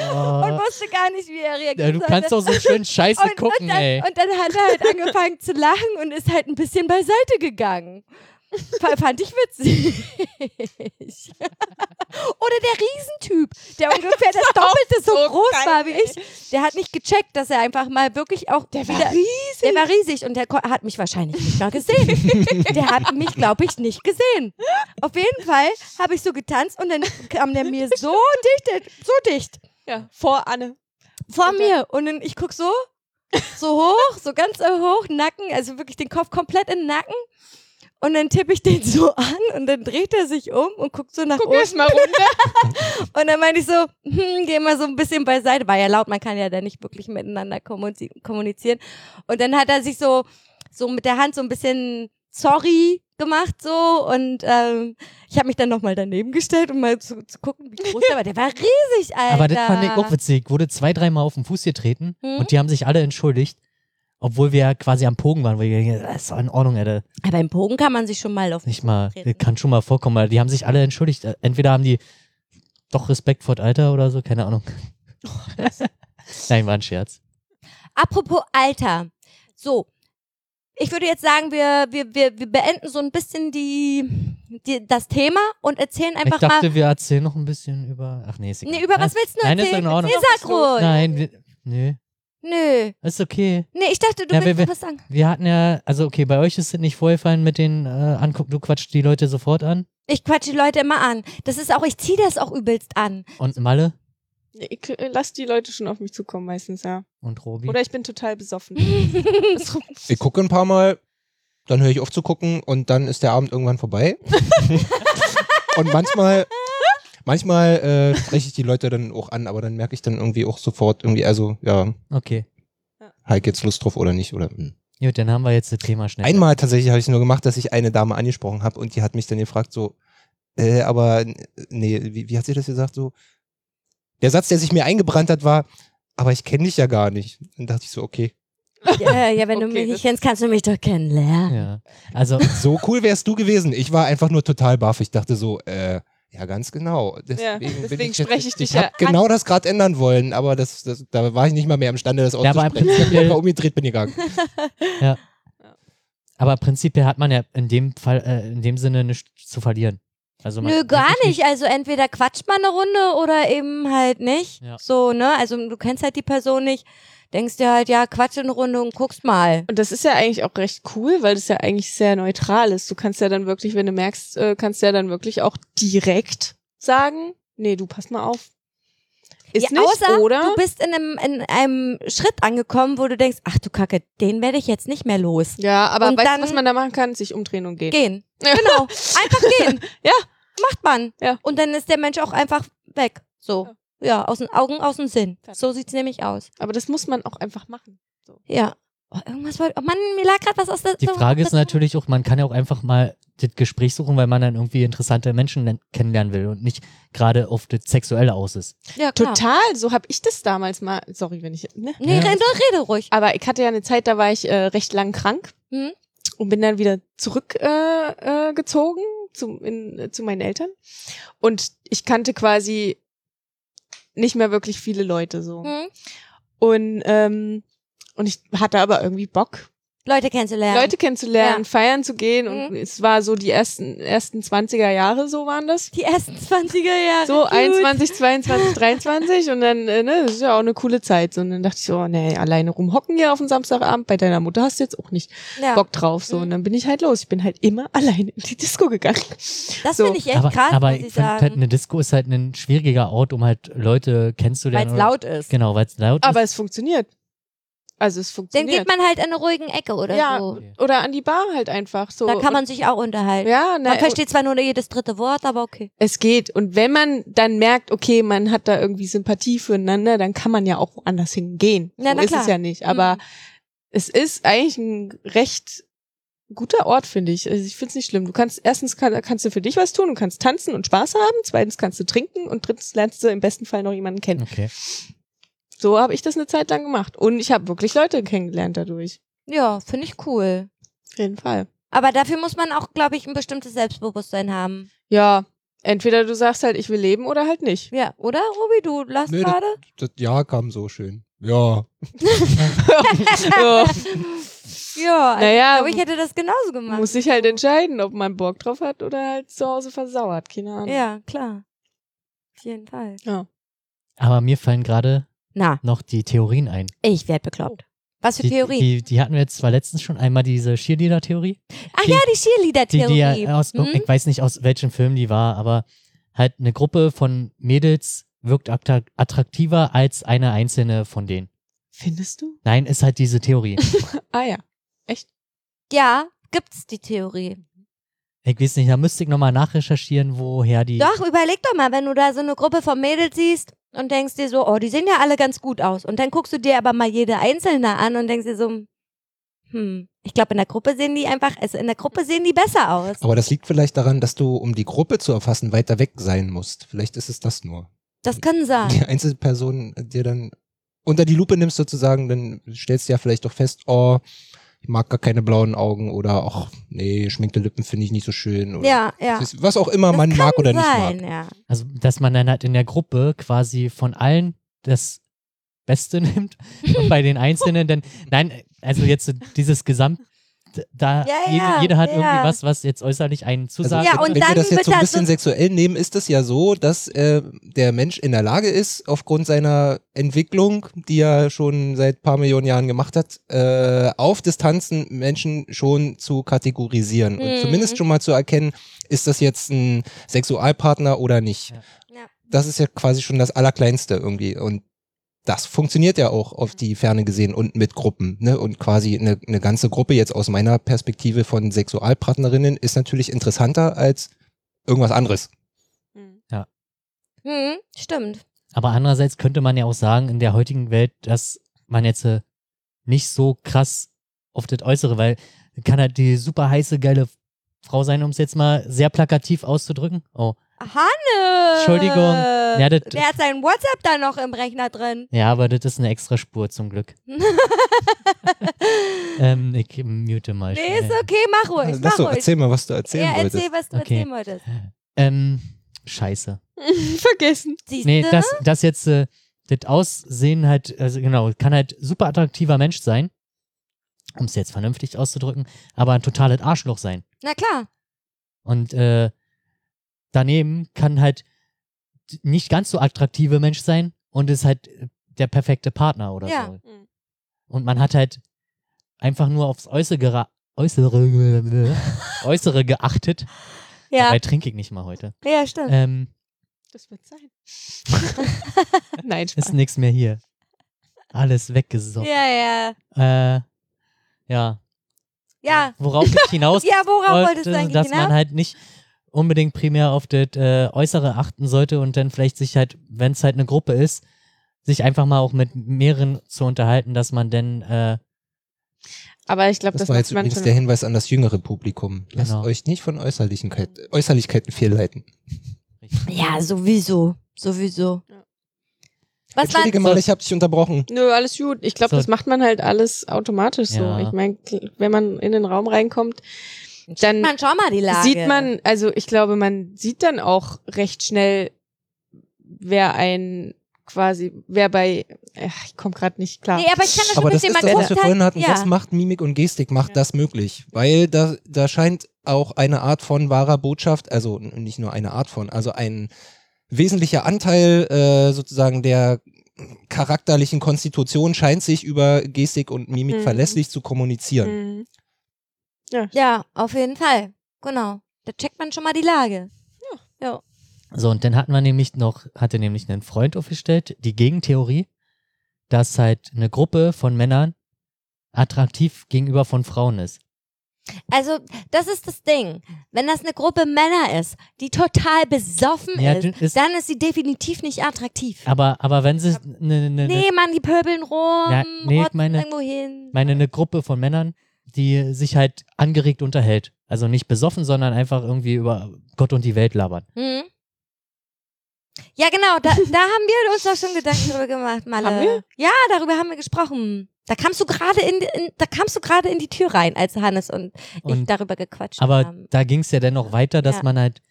oh, wusste gar nicht, wie er reagiert. ja, du kannst doch so schön scheiße und, gucken, und, dann, ey. und dann hat er halt angefangen zu lachen und ist halt ein bisschen beiseite gegangen. Fand ich witzig. Oder der Riesentyp, der ungefähr das [laughs] Doppelte so, so groß war wie ich. Der hat nicht gecheckt, dass er einfach mal wirklich auch Der war wieder, riesig. Der war riesig und der hat mich wahrscheinlich nicht mal gesehen. der hat mich, glaube ich, nicht gesehen. Auf jeden Fall habe ich so getanzt und dann kam der mir so dicht, so dicht Ja, vor Anne. vor Und mir und dann ich guck so so hoch, so ganz hoch, Nacken, also wirklich den Kopf komplett in den Nacken. Und dann tippe ich den [laughs] so an und dann dreht er sich um und guckt so nach Guck unten. erst mal runter. [laughs] Und dann meinte ich so, hm, geh mal so ein bisschen beiseite. War ja laut, man kann ja da nicht wirklich miteinander kommuniz- kommunizieren. Und dann hat er sich so, so mit der Hand so ein bisschen sorry gemacht so und ähm, ich habe mich dann nochmal daneben gestellt, um mal zu, zu gucken, wie groß der war. Der war riesig, Alter. Aber das fand ich auch witzig. Wurde zwei, dreimal auf den Fuß getreten Hm? und die haben sich alle entschuldigt. Obwohl wir ja quasi am Pogen waren, wo ich denke, das ist doch in Ordnung, Alter. Aber im Bogen kann man sich schon mal auf Nicht mal, das kann schon mal vorkommen, weil die haben sich alle entschuldigt. Entweder haben die doch Respekt vor Alter oder so, keine Ahnung. [laughs] Nein, war ein Scherz. Apropos Alter. So. Ich würde jetzt sagen, wir, wir, wir, wir beenden so ein bisschen die, die, das Thema und erzählen einfach ich dachte, mal. wir erzählen noch ein bisschen über. Ach nee, ist egal. Nee, über was willst du Nein, ist erzählen? in Ordnung. Nee, sag ruhig. Nein, wir, nö, Nö. ist okay. Nee, ich dachte, du Ja, willst wir- noch was sagen. Wir hatten ja, also okay, bei euch ist es nicht vorgefallen mit den äh, angucken, du quatscht die Leute sofort an. Ich quatsche die Leute immer an. Das ist auch, ich ziehe das auch übelst an. Und Malle Ich äh, lass die Leute schon auf mich zukommen meistens, ja. und Robi. Oder ich bin total besoffen. [laughs] Ich gucke ein paar Mal, dann höre ich auf zu gucken und dann ist der Abend irgendwann vorbei. [laughs] und manchmal, manchmal äh, spreche ich die Leute dann auch an, aber dann merke ich dann irgendwie auch sofort irgendwie, also ja, Okay. halt jetzt Lust drauf oder nicht. Oder, hm. Gut, dann haben wir jetzt das Thema schnell. Einmal tatsächlich habe ich nur gemacht, dass ich eine Dame angesprochen habe und die hat mich dann gefragt so, äh, aber nee, wie, wie hat sie das gesagt so? Der Satz, der sich mir eingebrannt hat, war, aber ich kenne dich ja gar nicht. Dann dachte ich so, okay, ja, ja, wenn du Okay, mich das- nicht kennst, kannst du mich doch kennenlernen. Ja. Also, so cool wärst du gewesen. Ich war einfach nur total baff. Ich dachte so, äh, ja, ganz genau. Deswegen, Ja, bin deswegen ich jetzt- spreche ich dich Ich habe ja genau das gerade ändern wollen, aber das, das, da war ich nicht mal mehr imstande, das Ja, aber auszusprechen. ich habe mich einfach umgedreht, bin gegangen. [laughs] aber prinzipiell hat man ja in dem Fall, äh, in dem Sinne nichts zu verlieren. Also man Nö, gar nicht. Also entweder quatscht man eine Runde oder eben halt nicht. Ja. So, ne? Also du kennst halt die Person nicht. Denkst dir halt, ja, quatsch eine Runde und guckst mal. Und das ist ja eigentlich auch recht cool, weil das ja eigentlich sehr neutral ist. Du kannst ja dann wirklich, wenn du merkst, äh, kannst ja dann wirklich auch direkt sagen, nee, du pass mal auf. Ist ja, nicht, außer oder? du bist in einem, in einem Schritt angekommen, wo du denkst, ach du Kacke, den werde ich jetzt nicht mehr los. ja, aber Und weißt dann- du, was man da machen kann? Sich umdrehen und gehen. Gehen. [laughs] Genau. Einfach gehen. Ja. Macht man. Ja. Und dann ist der Mensch auch einfach weg. So. Ja, aus den Augen, aus dem Sinn. So sieht's nämlich aus. Aber das muss man auch einfach machen. Ja. Oh, irgendwas wollte. Oh Mann, mir lag gerade was aus der. Die so- Frage ist natürlich auch, man kann ja auch einfach mal das Gespräch suchen, weil man dann irgendwie interessante Menschen kennenlernen will und nicht gerade auf das Sexuelle aus ist. Ja, klar. Total, so habe ich das damals mal. Sorry, wenn ich. Ne? Nee, Ja. rede, rede ruhig. Aber ich hatte ja eine Zeit, da war ich äh, recht lang krank Hm? und bin dann wieder zurückgezogen äh, gezogen zu, in, äh, zu meinen Eltern. Und ich kannte quasi nicht mehr wirklich viele Leute so. Hm? Und, ähm, und ich hatte aber irgendwie Bock, Leute kennenzulernen. Leute kennenzulernen, Ja. feiern zu gehen und Mhm. es war so die ersten, ersten 20er Jahre, so waren das. die ersten 20er Jahre. So Cute. 21, 22, 23 und dann, äh, ne, das ist ja auch eine coole Zeit. So, und dann dachte ich so, oh, nee, alleine rumhocken hier auf dem Samstagabend, bei deiner Mutter hast du jetzt auch nicht Ja. Bock drauf. So, Mhm. und dann bin ich halt los. Ich bin halt immer [laughs] alleine in die Disco gegangen. Das so. finde ich echt aber krass, aber muss ich finde halt, sagen. eine Disco ist halt ein schwieriger Ort, um halt Leute Weil kennenzulernen. es oder- laut ist. Genau, weil es laut Aber ist. es funktioniert. Also es Dann funktioniert. geht man halt in eine ruhigen Ecke oder ja, so. oder an die Bar halt einfach. So. Da kann man sich auch unterhalten. ja, na, Man versteht zwar nur jedes dritte Wort, aber okay. es geht. Und wenn man dann merkt, okay, man hat da irgendwie Sympathie füreinander, dann kann man ja auch woanders hingehen. Ja, so na ist klar. es ja nicht. Aber Mhm. es ist eigentlich ein recht guter Ort, finde ich. Also ich finde es nicht schlimm. Du kannst erstens kann, kannst du für dich was tun, du kannst tanzen und Spaß haben, zweitens kannst du trinken und drittens lernst du im besten Fall noch jemanden kennen. Okay. So habe ich das eine Zeit lang gemacht. Und ich habe wirklich Leute kennengelernt dadurch. Ja, finde ich cool. Auf jeden Fall. Aber dafür muss man auch, glaube ich, ein bestimmtes Selbstbewusstsein haben. Ja, entweder du sagst halt, ich will leben oder halt nicht. Ja, oder, Robi? Du lachst das- gerade? Das Jahr kam so schön. Ja. [laughs] [laughs] ja, Ja, also Naja, ich glaube, ich hätte das genauso gemacht. muss sich halt entscheiden, ob man Bock drauf hat oder halt zu Hause versauert. Keine Ahnung. Ja, klar. Auf jeden Fall. Aber mir fallen gerade Na, noch die Theorien ein. ich werde bekloppt. Was für Die, Theorie? die, die hatten wir jetzt zwar letztens schon einmal diese Cheerleader-Theorie. Ach die- ja, die Die, Cheerleader-Theorie. die ja aus, Hm? ich weiß nicht aus welchem Film die war, aber halt eine Gruppe von Mädels wirkt attra- attraktiver als eine einzelne von denen. Findest du? Nein, ist halt diese Theorie. [laughs] Ah ja. Ja, gibt's die Theorie. Ich weiß nicht, da müsste ich nochmal nachrecherchieren, woher die. Doch, überleg doch mal, wenn du da so eine Gruppe von Mädels siehst und denkst dir so, oh, die sehen ja alle ganz gut aus. Und dann guckst du dir aber mal jede einzelne an und denkst dir so, hm, ich glaube, in der Gruppe sehen die einfach, also in der Gruppe sehen die besser aus. Aber das liegt vielleicht daran, dass du, um die Gruppe zu erfassen, weiter weg sein musst. Vielleicht ist es das nur. Das kann sein. Die Einzelperson dir dann unter die Lupe nimmst sozusagen, dann stellst du ja vielleicht doch fest, oh, mag gar keine blauen Augen oder ach, nee, geschminkte Lippen finde ich nicht so schön. Oder Ja, ja. Was auch immer Das man mag oder nicht sein, mag. ja. Also, dass man dann halt in der Gruppe quasi von allen das Beste [laughs] nimmt und bei den Einzelnen dann, nein, also jetzt dieses Gesamt, da Ja, ja, jeder hat ja. irgendwie was, was jetzt äußerlich einen Also, zusagt. Ja, und wenn dann wir das jetzt so ein bisschen sexuell nehmen, ist es ja so, dass äh, der Mensch in der Lage ist, aufgrund seiner Entwicklung, die er schon seit paar Millionen Jahren gemacht hat, äh, auf Distanzen Menschen schon zu kategorisieren und Mhm. zumindest schon mal zu erkennen, ist das jetzt ein Sexualpartner oder nicht. Das ist ja quasi schon das Allerkleinste irgendwie und das funktioniert ja auch auf die Ferne gesehen und mit Gruppen. Ne? Und quasi eine, eine ganze Gruppe jetzt aus meiner Perspektive von Sexualpartnerinnen ist natürlich interessanter als irgendwas anderes. Hm, stimmt. Aber andererseits könnte man ja auch sagen, in der heutigen Welt, dass man jetzt äh, nicht so krass auf das Äußere, weil kann halt die super heiße, geile Frau sein, um es jetzt mal sehr plakativ auszudrücken. Oh, Hanne! Entschuldigung. Ja, das- Der hat sein WhatsApp da noch im Rechner drin. ja, aber das ist eine extra Spur zum Glück. [laughs] ähm, ich mute mal Nee, schnell. ist okay, mach ruhig, Lass mach so, ruhig. erzähl mal, was du erzählen ja, wolltest. erzähl, was du Okay. erzählen wolltest. Ähm, scheiße. [laughs] Vergessen. Siehst Nee, du? das, das jetzt, äh, das Aussehen halt, also genau, kann halt super attraktiver Mensch sein, um es jetzt vernünftig auszudrücken, aber ein totales Arschloch sein. Na klar. Und äh, daneben kann halt nicht ganz so attraktive Mensch sein und ist halt der perfekte Partner oder Ja. so. Und man hat halt einfach nur aufs Äußere, Äußere, [laughs] Äußere geachtet. Ja, Dabei trinke ich nicht mal heute. ja, stimmt. Ähm, Das wird sein. [laughs] Nein, ist Spaß. nichts mehr hier. Alles weggesoffen. Ja, ja. Äh, ja. Ja, Worauf ich [laughs] hinaus ja, worauf wolltest du wollte, eigentlich dass hinaus? man halt nicht unbedingt primär auf das äh, Äußere achten sollte und dann vielleicht sich halt, wenn es halt eine Gruppe ist, sich einfach mal auch mit mehreren zu unterhalten, dass man dann äh, Aber ich glaube, Das, das, war jetzt übrigens der Hinweis an das jüngere Publikum. Lasst Genau. euch nicht von Äußerlichkeit, Äußerlichkeiten fehlleiten. ja, sowieso. Sowieso. Ja. Was war Entschuldige mal, ich habe dich unterbrochen. Nö, alles gut. Ich glaube, So. das macht man halt alles automatisch so. Ja. Ich meine, wenn man in den Raum reinkommt, dann man schon mal die Lage. sieht man, also ich glaube, man sieht dann auch recht schnell, wer einen quasi, wer bei, ach, ich komme gerade nicht klar. Nee, aber ich kann das schon Aber das verstehen. ist das, was wir vorhin halt, hatten. ja. Das macht Mimik und Gestik, macht das möglich. Weil da, da scheint auch eine Art von wahrer Botschaft, also nicht nur eine Art von, also ein wesentlicher Anteil äh, sozusagen der charakterlichen Konstitution scheint sich über Gestik und Mimik Mhm. verlässlich zu kommunizieren. Mhm. Ja, auf jeden Fall. Genau. Da checkt man schon mal die Lage. Ja. So, und dann hatten wir nämlich noch, hatte nämlich einen Freund aufgestellt, die Gegentheorie, dass halt eine Gruppe von Männern attraktiv gegenüber von Frauen ist. Also, das ist das Ding. Wenn das eine Gruppe Männer ist, die total besoffen Ja, ist, ist- dann ist sie definitiv nicht attraktiv. Aber, aber wenn sie eine, eine, nee, Mann, die pöbeln rum, Ja, nee, meine- irgendwo hin. meine eine Gruppe von Männern, die sich halt angeregt unterhält. Also nicht besoffen, sondern einfach irgendwie über Gott und die Welt labern. Mhm. Ja, genau, da, [laughs] da haben wir uns doch schon Gedanken drüber gemacht, Malle. Haben wir? Ja, darüber haben wir gesprochen. Da kamst du gerade in, in da kamst du gerade in die Tür rein, als Hannes und, ich Und- darüber gequatscht Aber haben. da ging es ja dann noch weiter, dass Ja. man halt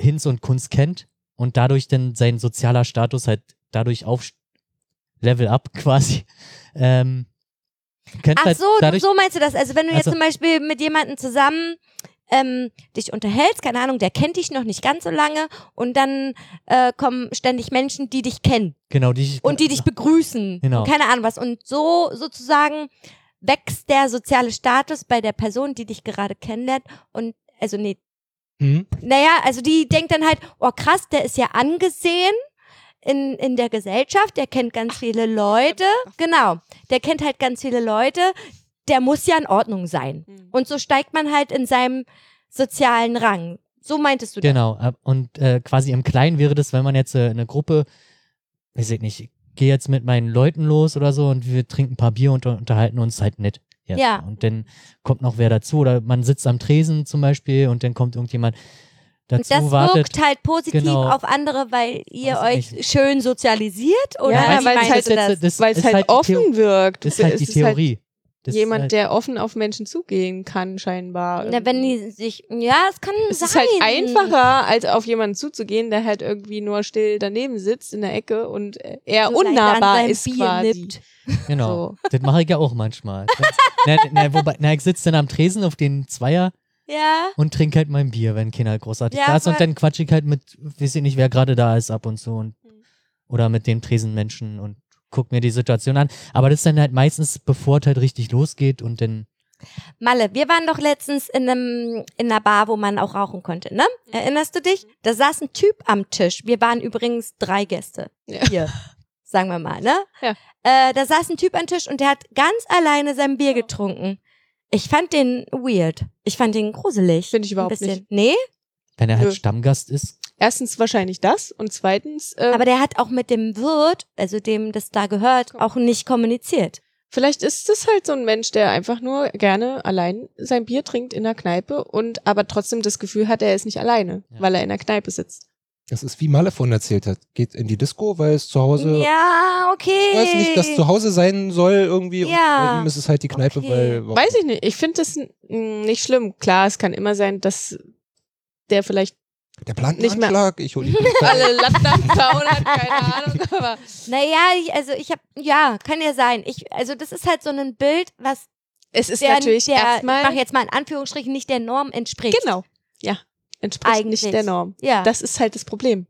Hinz und Kunst kennt und dadurch dann sein sozialer Status halt dadurch auf Level up [laughs] quasi. Ähm, kennt Ach halt so, dadurch, so meinst du das? Also wenn du jetzt Also- zum Beispiel mit jemandem zusammen ähm, dich unterhältst, keine Ahnung, der kennt dich noch nicht ganz so lange und dann äh, kommen ständig Menschen, die dich kennen genau, die und die dich begrüßen. Genau. Keine Ahnung was. Und so sozusagen wächst der soziale Status bei der Person, die dich gerade kennenlernt. Und also nee, Hm? naja, also die denkt dann halt, oh krass, der ist ja angesehen in, in der Gesellschaft, der kennt ganz viele Leute. Genau, der kennt halt ganz viele Leute, der muss ja in Ordnung sein. Mhm. Und so steigt man halt in seinem sozialen Rang. So meintest du das? Genau, ab- und äh, quasi im Kleinen wäre das, wenn man jetzt äh, eine Gruppe, weiß ich nicht, ich gehe jetzt mit meinen Leuten los oder so und wir trinken ein paar Bier und unterhalten uns halt nett. Jetzt. Ja. Und dann kommt noch wer dazu oder man sitzt am Tresen zum Beispiel und dann kommt irgendjemand dazu, Und das wartet. wirkt halt positiv Genau. auf andere, weil ihr Weiß ich euch nicht. schön sozialisiert? Oder Ja, weil es halt das? das Weil es ist halt, halt offen wirkt. Das ist halt Es die ist Theorie. Das ist jemand, halt, der offen auf Menschen zugehen kann, scheinbar. Na, wenn die sich, ja, es kann es sein. ist halt einfacher, als auf jemanden zuzugehen, der halt irgendwie nur still daneben sitzt in der Ecke und eher So unnahbar ist Bier quasi. nippt. [laughs] genau. So. Das mache ich ja auch manchmal. [laughs] na, na, wobei, na, ich sitze dann am Tresen auf den Zweier Ja. und trinke halt mein Bier, wenn keiner großartig Ja, da ist. Und dann quatsche ich halt mit, weiß ich nicht, wer gerade da ist ab und zu. Und, Mhm. oder mit den Tresenmenschen und guck mir die Situation an. Aber das ist dann halt meistens, bevor es halt richtig losgeht und dann, Malle, wir waren doch letztens in einem in einer Bar, wo man auch rauchen konnte, ne? Erinnerst du dich? Da saß ein Typ am Tisch. Wir waren übrigens drei Gäste Ja. hier, sagen wir mal, ne? Ja. Äh, da saß ein Typ am Tisch und der hat ganz alleine sein Bier getrunken. Ich fand den weird. Ich fand den gruselig. Finde ich überhaupt nicht. Nee, wenn er halt Nö. Stammgast ist. Erstens wahrscheinlich das und zweitens, äh, aber der hat auch mit dem Wirt, also dem das da gehört, auch nicht kommuniziert. vielleicht ist es halt so ein Mensch, der einfach nur gerne allein sein Bier trinkt in der Kneipe und aber trotzdem das Gefühl hat, er ist nicht alleine, Ja. weil er in der Kneipe sitzt. Das ist wie Malle von erzählt hat. Geht in die Disco, weil es zu Hause, Ja, okay. weiß nicht, dass zu Hause sein soll irgendwie. Und Ja. bei ihm ist es halt die Kneipe, Okay. weil. warum? Weiß ich nicht. Ich finde das nicht schlimm. Klar, es kann immer sein, dass der vielleicht Der plant Nicht mehr- Anschlag. Ich hole [laughs] alle Latten klauen hat, keine Ahnung, [laughs] aber Naja, ich, also ich habe, ja, kann ja sein. Ich, also das ist halt so ein Bild, was es ist der, natürlich der ich erstmal mach jetzt mal in Anführungsstrichen nicht der Norm entspricht. genau. Ja, entspricht Eigentlich. nicht der Norm. Ja. Das ist halt das Problem.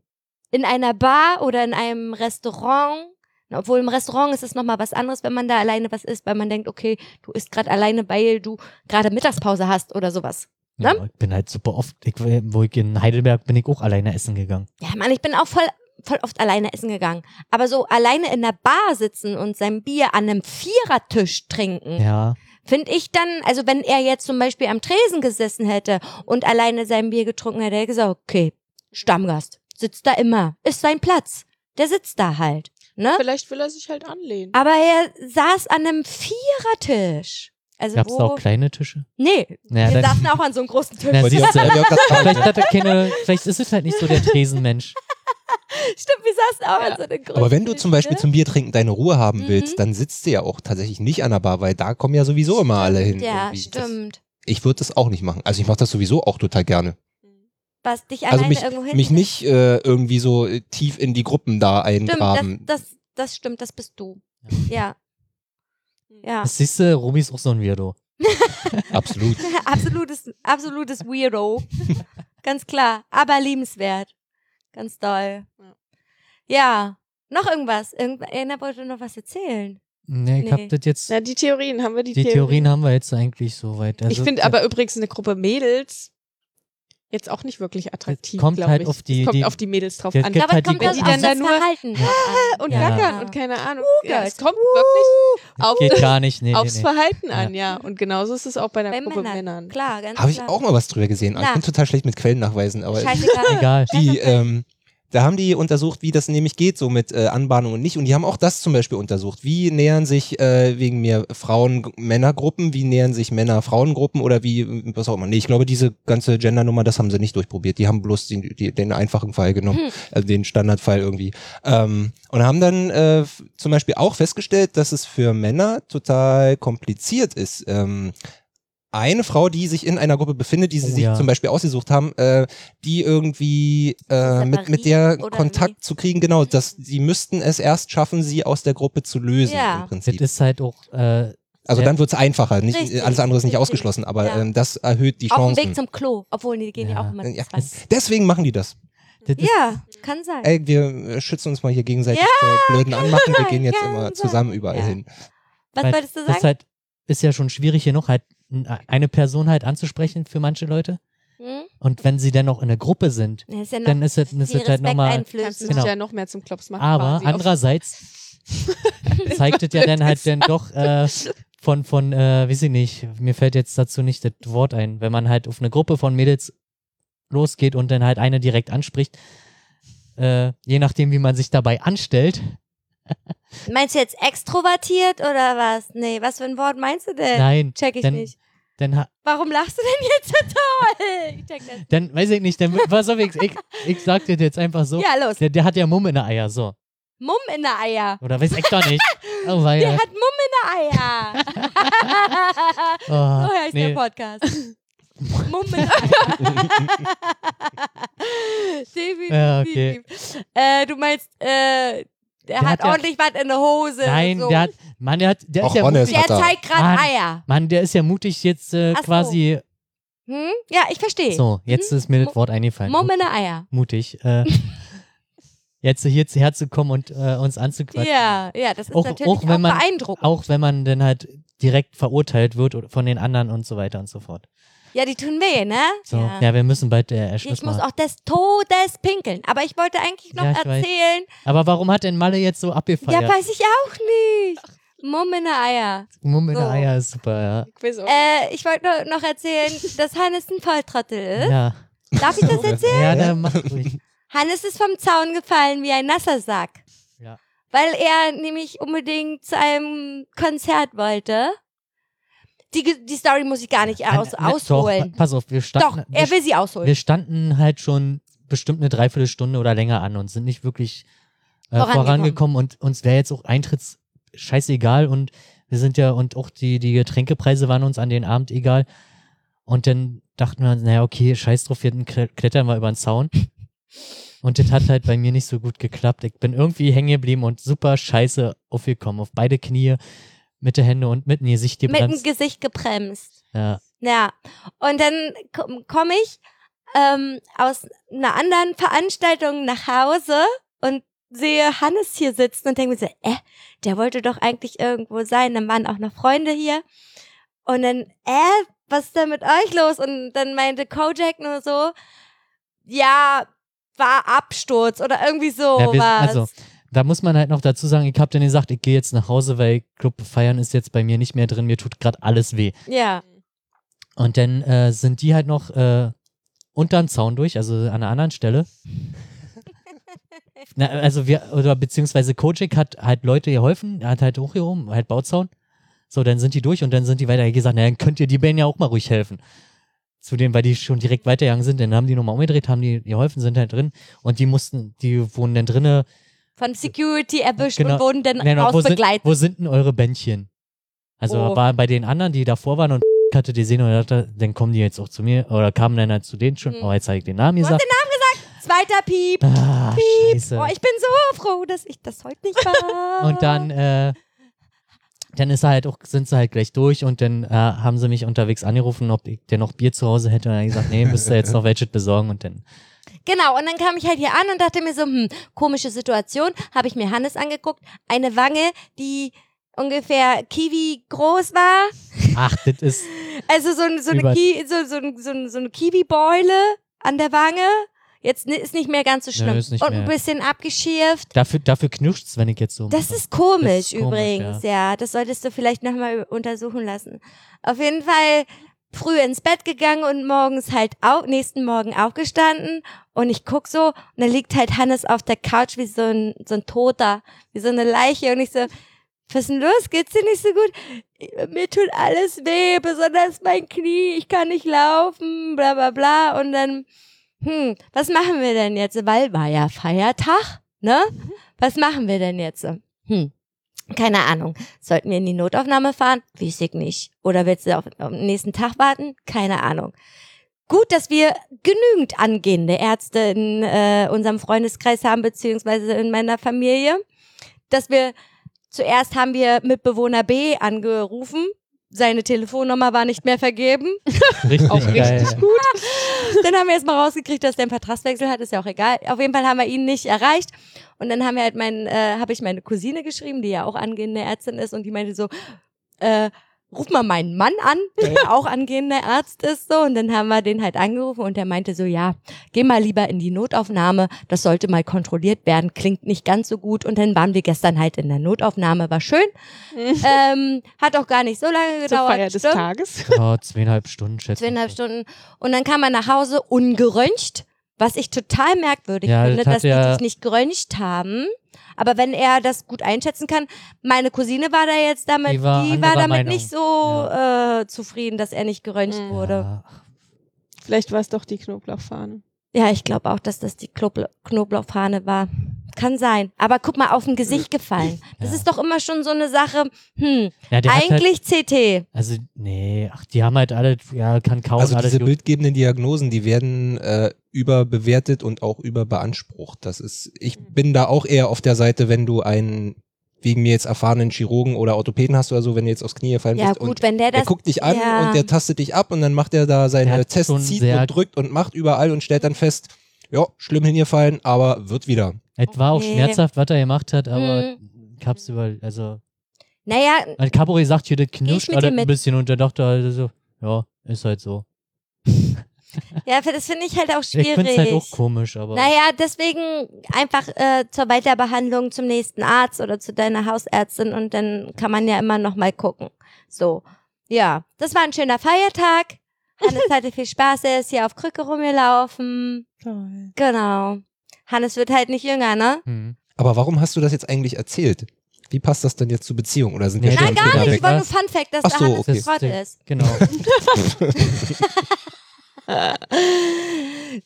in einer Bar oder in einem Restaurant. Obwohl im Restaurant ist es nochmal was anderes, wenn man da alleine was isst, weil man denkt, okay, du isst gerade alleine, weil du gerade Mittagspause hast oder sowas. Ja, Ne? ich bin halt super oft, ich, wo ich in Heidelberg bin ich auch alleine essen gegangen. Ja, Mann, ich bin auch voll, voll oft alleine essen gegangen. Aber so alleine in der Bar sitzen und sein Bier an einem Vierertisch trinken, Ja, finde ich dann, also wenn er jetzt zum Beispiel am Tresen gesessen hätte und alleine sein Bier getrunken hätte, hätte er gesagt, okay, Stammgast, sitzt da immer, ist sein Platz. Der sitzt da halt. Ne? Vielleicht will er sich halt anlehnen. Aber er saß an einem Vierertisch. Also gab es da auch kleine Tische? Nee, Naja, wir saßen auch an so einem großen Tisch. Na, siehst du, vielleicht hat er keine, vielleicht ist es halt nicht so der Tresenmensch. Stimmt, wir saßen auch Ja. an so einem großen Aber wenn du zum Beispiel ne? zum Bier trinken deine Ruhe haben Mhm. willst, dann sitzt du ja auch tatsächlich nicht an der Bar, weil da kommen ja sowieso immer alle hin. Ja, irgendwie. Das, stimmt. ich würde das auch nicht machen. Also ich mache das sowieso auch total gerne. was dich Also alleine mich, irgendwo hin. mich nicht äh, irgendwie so äh, tief in die Gruppen da Stimmt, das, eingraben. das, das stimmt, das bist du. Ja. Ja. Das siehst du, Robi ist auch so ein Weirdo. [laughs] [laughs] Absolut. absolutes, absolutes Weirdo. [laughs] Ganz klar. Aber liebenswert. Ganz doll. Ja. Ja. Noch irgendwas? Irgend einer wollte noch was erzählen. Nee, ich Nee. hab das jetzt. Ja, die Theorien haben wir die, die Theorien haben wir jetzt eigentlich soweit. Also, ich finde aber übrigens eine Gruppe Mädels jetzt auch nicht wirklich attraktiv. kommt halt ich. auf die- es kommt die- auf die Mädels drauf an. gibt Aber halt es kommt die die auf dann das da nur- Verhalten [laughs] und Ja. gackern und keine Ahnung. Ja, Girls. es kommt wirklich auf geht gar nicht. Nee, aufs nee. Verhalten an, ja. Und genauso ist es auch bei der Bei Gruppe Männern. Männern. Klar, ganz Habe ich auch mal was drüber gesehen. Na. Ich bin total schlecht mit Quellen nachweisen, aber Scheißegal. Egal. die, ähm, da haben die untersucht, wie das nämlich geht, so mit äh, Anbahnung und nicht. Und die haben auch das zum Beispiel untersucht. Wie nähern sich äh, wegen mir Frauen-Männer-Gruppen, wie nähern sich Männer-Frauen-Gruppen oder wie, was auch immer. Nee, ich glaube, diese ganze Gender-Nummer, das haben sie nicht durchprobiert. Die haben bloß die, die, den einfachen Fall genommen, Hm. also den Standardfall irgendwie. Ähm, und haben dann äh, zum Beispiel auch festgestellt, dass es für Männer total kompliziert ist. Ähm, eine Frau, die sich in einer Gruppe befindet, die sie Oh, sich ja. zum Beispiel ausgesucht haben, äh, die irgendwie äh, mit, mit der Kontakt wie? zu kriegen, genau, dass sie müssten es erst schaffen, sie aus der Gruppe zu lösen Ja. im Das Prinzip. ist halt auch. Äh, Also Ja. dann wird es einfacher, nicht, Richtig, alles andere ist nicht richtig. ausgeschlossen, aber Ja. ähm, das erhöht die Auf dem Chancen. Weg zum Klo. Obwohl, die gehen ja, Ja. auch immer Ja, zweit. es, Deswegen machen die das. das Ja, kann sein. Ey, wir äh, schützen uns mal hier gegenseitig Ja, vor blöden Anmachen. Wir gehen jetzt immer sein. zusammen überall Ja. hin. Was weil wolltest du Das sagen? ist halt ist ja schon schwierig genug, halt n- eine Person halt anzusprechen für manche Leute. Hm? Und wenn sie dann noch in einer Gruppe sind, ist ja noch dann ist es, ist es halt Respekt nochmal. Kannst du einflößen. Genau. ja noch mehr zum Klops machen. Aber andererseits [laughs] zeigt es ja dann halt dann doch äh, [laughs] von, von äh, weiß ich nicht, mir fällt jetzt dazu nicht das Wort ein, wenn man halt auf eine Gruppe von Mädels losgeht und dann halt eine direkt anspricht, äh, je nachdem, wie man sich dabei anstellt. Meinst du jetzt extrovertiert oder was? Nee, was für ein Wort meinst du denn? Nein, Check ich dann, nicht. dann, ha- Warum lachst du denn jetzt so toll? Ich check das. dann weiß ich nicht, dann pass auf, ich, ich, ich sag dir jetzt einfach so, Ja, los. der, der hat ja Mumm in der Eier, so. Mumm in der Eier. Oder weiß ich doch nicht. [laughs] Oh, Der hat Mumm in der Eier. [laughs] oh, so heißt nee. der Podcast. [laughs] Mumm in der Eier. Definitiv. Ja, okay. äh, du meinst, äh, der, Der hat, hat ja- ordentlich was in der Hose. Nein, so. der hat, Mann, der hat, der ist ja Ronne, mutig. der er. zeigt gerade. Eier. Mann, der ist ja mutig jetzt äh, so. quasi. Hm? Ja, ich verstehe. So, jetzt ist mir das Wort eingefallen. Mumm in der Eier. Mutig. Äh, [laughs] jetzt hier herzukommen und äh, uns anzuquatschen. Ja, ja, das ist Auch- natürlich auch wenn auch man- beeindruckend. Auch wenn man dann halt direkt verurteilt wird oder von den anderen und so weiter und so fort. Ja, die tun weh, ne? So, ja, wir müssen bald äh, Schluss Ich muss machen. auch des Todes pinkeln. Aber ich wollte eigentlich noch Ja, ich weiß. erzählen. Aber warum hat denn Malle jetzt so Ja, abgefeiert? weiß ich auch nicht. Mumm in der Eier. Mumm in der so. Eier ist super, ja. Ich Äh, ich wollte nur noch erzählen, dass Hannes ein Volltrottel ist. Ja, Darf ich das [laughs] erzählen? ja dann mach ruhig. Hannes ist vom Zaun gefallen wie ein nasser Sack. Ja. Weil er nämlich unbedingt zu einem Konzert wollte. Die, die Story muss ich gar nicht aus, ausholen. Doch, pass auf, wir Doch, standen, er wir, will sie ausholen. wir standen halt schon bestimmt eine Dreiviertelstunde oder länger an und sind nicht wirklich äh, Vorangekommen. vorangekommen. und uns wäre jetzt auch Eintritts scheißegal und wir sind ja und auch die, die Getränkepreise waren uns an den Abend egal. Und dann dachten wir, uns, naja, okay, scheiß drauf, wir klettern wir über den Zaun. [laughs] Und das hat halt bei mir nicht so gut geklappt. Ich bin irgendwie hängen geblieben und super scheiße aufgekommen. Auf beide Knie, mit der Hände und mit die Gesicht Mit dem gebremst. Gesicht gebremst. Ja. Ja. Und dann komme ich ähm, aus einer anderen Veranstaltung nach Hause und sehe Hannes hier sitzen und denke mir so, äh, der wollte doch eigentlich irgendwo sein. Dann waren auch noch Freunde hier. Und dann, äh, was ist denn mit euch los? Und dann meinte Kojak nur so, ja, war Absturz oder irgendwie so Ja, wir- was. also, Da muss man halt noch dazu sagen, ich habe dann gesagt, ich gehe jetzt nach Hause, weil Club feiern ist jetzt bei mir nicht mehr drin, mir tut gerade alles weh. ja. Und dann äh, sind die halt noch äh, unterm Zaun durch, also an einer anderen Stelle. [laughs] Na, also wir, oder beziehungsweise Kojak hat halt Leute geholfen, er hat halt hochgehoben, halt Bauzaun. So, dann sind die durch und dann sind die weiter gesagt, na, dann könnt ihr die Band ja auch mal ruhig helfen. Zu denen, weil die schon direkt weitergegangen sind, dann haben die nochmal umgedreht, haben die geholfen, sind halt drin und die mussten, die wohnen dann drinnen. Von Security erwischt Genau. und wurden dann Nein, wo, sind, rausbegleitet. wo sind denn eure Bändchen? Also Oh. war bei den anderen, die davor waren und [laughs] hatte die sehen und dachte, dann kommen die jetzt auch zu mir oder kamen dann halt zu denen schon. Mhm. Oh, jetzt habe ich den Namen Du hast gesagt. Zweiter Piep. Ah, scheiße. Oh, ich bin so froh, dass ich das heute nicht war. [laughs] Und dann, äh, dann ist er halt auch, sind sie halt gleich durch und dann äh, haben sie mich unterwegs angerufen, ob ich denn noch Bier zu Hause hätte. Und dann gesagt, nee, müsst ihr jetzt noch welches besorgen und dann. Genau, und dann kam ich halt hier an und dachte mir so, hm, komische Situation. Habe ich mir Hannes angeguckt. Eine Wange, die ungefähr Kiwi groß war. Ach, das ist. [laughs] Also so, so, eine, Ki so, so, so, so eine Kiwi-Beule an der Wange. Jetzt ist nicht mehr ganz so schlimm. nicht und ein bisschen abgeschirft. Dafür, dafür knirscht's, wenn ich jetzt so. Das mache. ist komisch Das ist komisch, übrigens, ja. Das solltest du vielleicht nochmal untersuchen lassen. Auf jeden Fall früh ins Bett gegangen und morgens halt au nächsten Morgen aufgestanden und ich guck so und da liegt halt Hannes auf der Couch wie so ein, so ein Toter, wie so eine Leiche und ich so, was ist denn los? Geht's dir nicht so gut? Mir tut alles weh, besonders mein Knie, ich kann nicht laufen, bla bla bla und dann, hm, was machen wir denn jetzt? Weil war ja Feiertag, ne? Was machen wir denn jetzt? Hm. Keine Ahnung. Sollten wir in die Notaufnahme fahren? Ich nicht. Oder willst du auf, auf den nächsten Tag warten? Keine Ahnung. Gut, dass wir genügend angehende Ärzte in äh, unserem Freundeskreis haben, beziehungsweise in meiner Familie. Dass wir, zuerst haben wir Mitbewohner B angerufen. Seine Telefonnummer war nicht mehr vergeben. [laughs] richtig Auch geil. richtig gut. Dann haben wir erst mal rausgekriegt, dass der einen Vertragswechsel hat, ist ja auch egal. Auf jeden Fall haben wir ihn nicht erreicht. Und dann haben wir halt mein, äh, habe ich meine Cousine geschrieben, die ja auch angehende Ärztin ist, und die meinte so, äh, ruf mal meinen Mann an, der [laughs] ja auch angehender Arzt ist, so. Und dann haben wir den halt angerufen und der meinte so, ja, geh mal lieber in die Notaufnahme, das sollte mal kontrolliert werden, klingt nicht ganz so gut. Und dann waren wir gestern halt in der Notaufnahme, war schön. [laughs] ähm, hat auch gar nicht so lange Zur gedauert. Feier des stimmt. Tages. Ja, zweieinhalb Stunden, schätze ich. Zweieinhalb Stunden. Und dann kam er nach Hause ungeröntgt, was ich total merkwürdig Ja, finde, das dass die ja- dich nicht geröntgt haben. Aber wenn er das gut einschätzen kann, meine Cousine war da jetzt damit, Die die war war, anderer damit Meinung. nicht so äh, zufrieden, dass er nicht geröntgt Mhm. wurde. Ja, Vielleicht war es doch die Knoblauchfahne. Ja, ich glaube auch, dass das die Knoble Knoblauchfahne war. Kann sein. Aber guck mal, auf dem Gesicht gefallen. Das Ja. ist doch immer schon so eine Sache, hm, ja hat halt, eigentlich CT. also, nee, ach, die haben halt alle, ja, kann kaum Also diese gut. bildgebenden Diagnosen, die werden äh, überbewertet und auch überbeansprucht. Das ist, ich bin da auch eher auf der Seite, wenn du einen wegen mir jetzt erfahrenen Chirurgen oder Orthopäden hast oder so, wenn du jetzt aufs Knie gefallen Ja bist gut, und wenn der der das... guckt dich an ja. und der tastet dich ab und dann macht er da seine Der Tests, zieht und drückt und macht überall und stellt dann fest, ja, schlimm hingefallen, aber wird wieder. Es war auch Okay. schmerzhaft, was er gemacht hat, aber Mhm. ich hab's über, also, Naja, weil Cabaret sagt hier, das knirscht alles ein bisschen und der dachte halt so, ja, ist halt so. [laughs] ja, das finde ich halt auch Ich schwierig. find's halt auch komisch, aber. Naja, deswegen einfach äh, zur Weiterbehandlung zum nächsten Arzt oder zu deiner Hausärztin und dann kann man ja immer noch mal gucken. So, ja, das war ein schöner Feiertag. Hannes hatte viel Spaß, er ist hier auf Krücke rumgelaufen. Toll. Genau. Hannes wird halt nicht jünger, ne? Hm. Aber warum hast du das jetzt eigentlich erzählt? Wie passt das denn jetzt zur Beziehung? Oder sind wir Nein, gar nicht. Ich wollte nur Fun Fact, dass Ach der so, Hannes okay. Schrott ist. Genau. [laughs] [laughs] [laughs]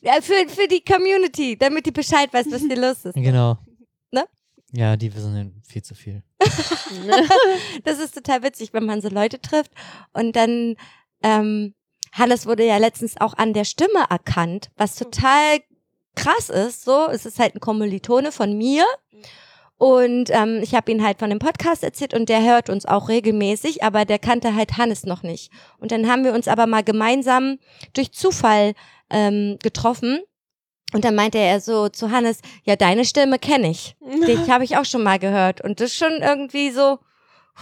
Ja, für, für die Community, damit die Bescheid weiß, was hier los ist. genau. Ne? Ja, die wissen viel zu viel. [laughs] Das ist total witzig, wenn man so Leute trifft und dann ähm, Hannes wurde ja letztens auch an der Stimme erkannt, was total krass ist. So, es ist halt ein Kommilitone von mir und ähm, ich habe ihn halt von dem Podcast erzählt und der hört uns auch regelmäßig, aber der kannte halt Hannes noch nicht. Und dann haben wir uns aber mal gemeinsam durch Zufall ähm, getroffen. Und dann meinte er so zu Hannes, ja, deine Stimme kenne ich. Dich [laughs] habe ich auch schon mal gehört. Und das ist schon irgendwie so,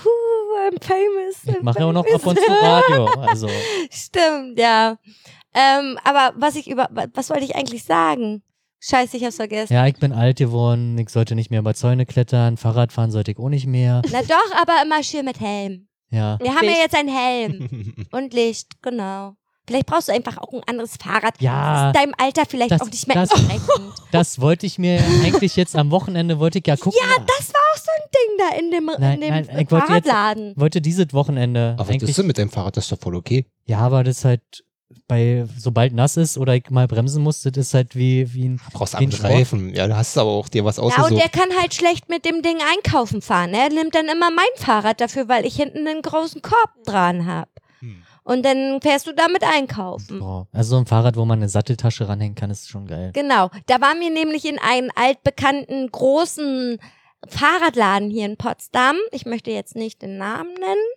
huh, I'm famous. Ich I'm mache ja auch noch ab und zu Radio. Also, [laughs] Stimmt, ja. Ähm, aber was ich über, was wollte ich eigentlich sagen? Scheiße, ich hab's vergessen. ja, ich bin alt geworden, ich sollte nicht mehr über Zäune klettern, Fahrrad fahren sollte ich auch nicht mehr. Na doch, aber immer schön mit Helm. Ja. Wir haben ja Licht. jetzt einen Helm [laughs] und Licht, genau. Vielleicht brauchst du einfach auch ein anderes Fahrrad. Ja, Das ist deinem Alter vielleicht das- auch nicht mehr das- entsprechend. [laughs] das wollte ich mir eigentlich jetzt am Wochenende, wollte ich ja gucken. Ja, das war auch so ein Ding da in dem, Nein, in dem nein, ich wollte jetzt- Fahrradladen. wollte dieses Wochenende Aber was eigentlich. ist denn mit deinem Fahrrad? Das ist doch voll okay. Ja, aber das ist halt bei, sobald nass ist oder ich mal bremsen muss, das ist halt wie, wie ein. Du brauchst Sport. Reifen. Ja, da hast du aber auch dir was Ja, und ausgesucht. der kann halt schlecht mit dem Ding einkaufen fahren. Er nimmt dann immer mein Fahrrad dafür, weil ich hinten einen großen Korb dran hab. Hm. Und dann fährst du damit einkaufen. Boah. Also so ein Fahrrad, wo man eine Satteltasche ranhängen kann, ist schon geil. Genau. Da waren wir nämlich in einem altbekannten großen Fahrradladen hier in Potsdam. Ich möchte jetzt nicht den Namen nennen.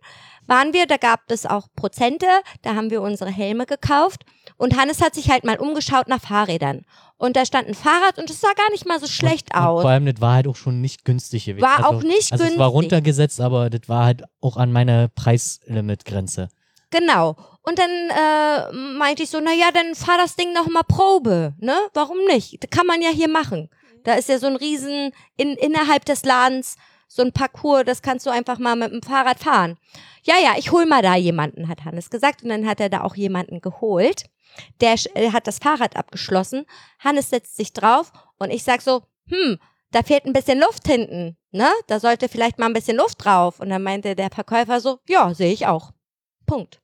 Waren wir, da gab es auch Prozente, da haben wir unsere Helme gekauft und Hannes hat sich halt mal umgeschaut nach Fahrrädern. Und da stand ein Fahrrad und es sah gar nicht mal so schlecht und, und aus. vor allem, das war halt auch schon nicht günstig gewesen. War also, auch nicht also Es günstig. war runtergesetzt, aber das war halt auch an meine Preislimitgrenze. Genau. Und dann äh, meinte ich so, na ja, dann fahr das Ding noch mal Probe, ne? Warum nicht? Das kann man ja hier machen. Da ist ja so ein riesen in, innerhalb des Ladens so ein Parcours, das kannst du einfach mal mit dem Fahrrad fahren. Ja, ja, ich hol mal da jemanden, hat Hannes gesagt. Und dann hat er da auch jemanden geholt. Der äh, hat das Fahrrad abgeschlossen. Hannes setzt sich drauf und ich sag so, hm, da fehlt ein bisschen Luft hinten, ne? Da sollte vielleicht mal ein bisschen Luft drauf. Und dann meinte der Verkäufer so, ja, sehe ich auch. Punkt.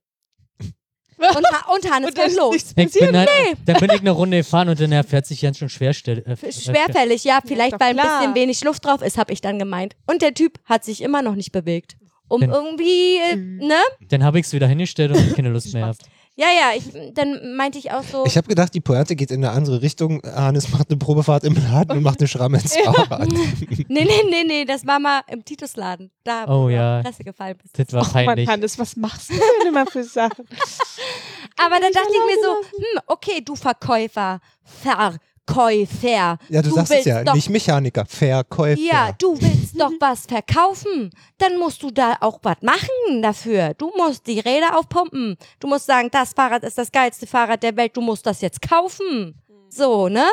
Und, Ha- und Hannes [laughs] Und ist los. nichts Ich passiert. bin halt, Dann bin ich eine Runde gefahren und dann er fährt sich ganz schön schwerstell. Äh, äh, Schwerfällig, ja, vielleicht doch weil ein klar. bisschen wenig Luft drauf ist, habe ich dann gemeint. Und der Typ hat sich immer noch nicht bewegt. Um Denn- irgendwie, äh, Mhm. ne? Dann habe ich es wieder hingestellt und hab keine Lust mehr gehabt. Ja, ja, ich, dann meinte ich auch so. Ich habe gedacht, die Pointe geht in eine andere Richtung. Hannes macht eine Probefahrt im Laden und macht eine Schramme ins [laughs] Fahrrad. nee, nee, nee, nee, das war mal im Titusladen. Da, wo Oh ja. Fresse gefallen bist. Das war Oh Mann, peinlich. Hannes, was machst du denn immer für Sachen? [laughs] Aber da mich dachte ich mir so, hm, okay, du Verkäufer, Verkäufer. Ja, du, Du sagst es willst ja, doch- nicht Mechaniker, Verkäufer. Ja, du willst doch was verkaufen. Dann musst du da auch was machen dafür. Du musst die Räder aufpumpen. Du musst sagen, das Fahrrad ist das geilste Fahrrad der Welt. Du musst das jetzt kaufen. So, ne?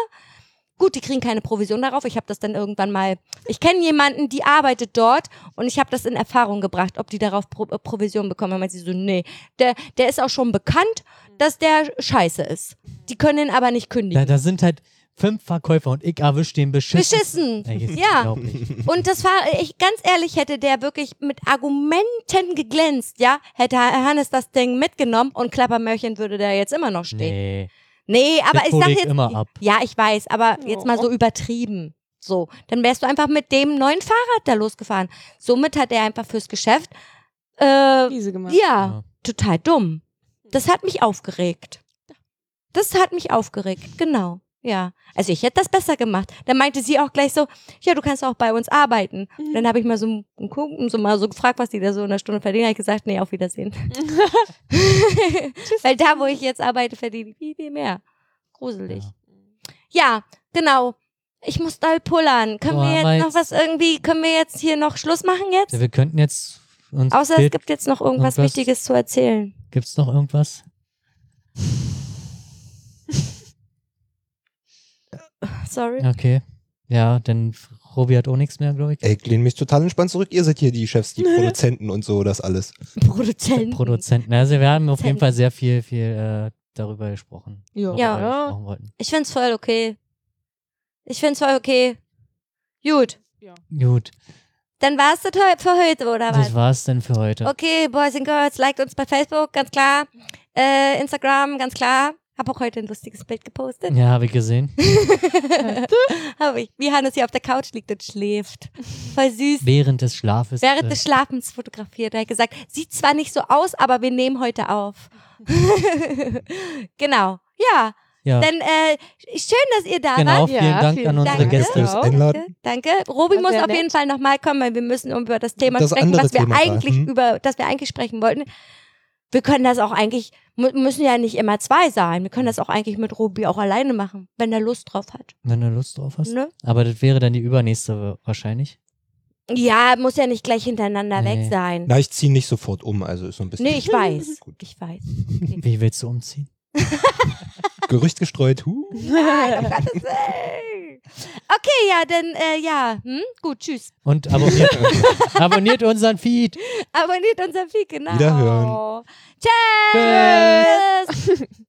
Gut, die kriegen keine Provision darauf. Ich habe das dann irgendwann mal. Ich kenne jemanden, die arbeitet dort und ich habe das in Erfahrung gebracht, ob die darauf Pro äh, Provision bekommen. Dann meinte sie so, nee, der, der ist auch schon bekannt, dass der scheiße ist. Die können ihn aber nicht Da, kündigen. da sind halt fünf Verkäufer und ich erwische den beschissen. Beschissen. Ey, Ja. Und das war, ich ganz ehrlich, hätte der wirklich mit Argumenten geglänzt, ja, hätte Hannes das Ding mitgenommen und Klappermörchen würde da jetzt immer noch stehen. Nee, Nee. aber Das ich sag jetzt, immer ab. ja, ich weiß, aber jetzt mal so übertrieben. So, dann wärst du einfach mit dem neuen Fahrrad da losgefahren. Somit hat er einfach fürs Geschäft, äh, Miese gemacht. ja, Ja. total dumm. Das hat mich aufgeregt. Das hat mich aufgeregt, genau. Ja, also ich hätte das besser gemacht. Dann meinte sie auch gleich so, ja, du kannst auch bei uns arbeiten. Mhm. Dann habe ich mal so, gucken, so mal so gefragt, was die da so in einer Stunde verdienen. Habe ich gesagt, nee, auf Wiedersehen. [laughs] Weil da, wo ich jetzt arbeite, verdiene ich viel, viel mehr. Gruselig. Ja. Ja, genau. Ich muss doll pullern. Können Boah, wir jetzt noch was irgendwie, können wir jetzt hier noch Schluss machen jetzt? Ja, wir könnten jetzt uns. Außer es gibt jetzt noch irgendwas irgendwas- Wichtiges zu erzählen. Gibt's noch irgendwas? [laughs] Sorry. Okay. Ja, denn Robi hat auch nichts mehr, glaube ich. Ey, ich lehne mich total entspannt zurück. Ihr seid hier die Chefs, die [laughs] Produzenten und so, das alles. Produzenten. Produzenten. Also wir haben auf jeden. Fall sehr viel, viel äh, darüber gesprochen. Ja. Ja. wir. Ich find's voll okay. Ich find's voll okay. Gut. Gut, Dann war's das für heute, oder was? das war's dann für heute. Okay, Boys and Girls, liked uns bei Facebook, ganz klar. Äh, Instagram, ganz klar. Hab auch heute ein lustiges Bild gepostet. Ja, habe ich gesehen. [laughs] Hab ich. Wie Hannes hier auf der Couch liegt und schläft. Voll süß. Während des Schlafes. Während äh, des Schlafens fotografiert. Er hat gesagt, sieht zwar nicht so aus, aber wir nehmen heute auf. [laughs] genau. Ja. ja, Dann äh, schön, dass ihr da genau. wart. Vielen Ja, Dank vielen an unsere Dank. Gäste. Fürs. Einladen. Danke. Robi War muss auf nett. jeden Fall nochmal kommen, weil wir müssen über das Thema Das sprechen, was wir Thema, eigentlich hm? über, das wir eigentlich sprechen wollten. Wir können das auch eigentlich, müssen ja nicht immer zwei sein. Wir können das auch eigentlich mit Robi auch alleine machen, wenn er Lust drauf hat. Wenn du Lust drauf hast. Ne? Aber das wäre dann die übernächste wahrscheinlich. Ja, muss ja nicht gleich hintereinander Nee. weg sein. Na, ich ziehe nicht sofort um, also ist so ein bisschen Nee, ich [laughs] weiß. Gut. Ich weiß. [laughs] Wie willst du umziehen? [laughs] Gerücht gestreut. Huh. [laughs] Nein, um Gottes Willen. Okay, ja, dann, äh, ja. Hm? Gut, tschüss. Und abonniert, [laughs] abonniert unseren Feed. Abonniert unser Feed, genau. Wiederhören. Tschüss. [laughs]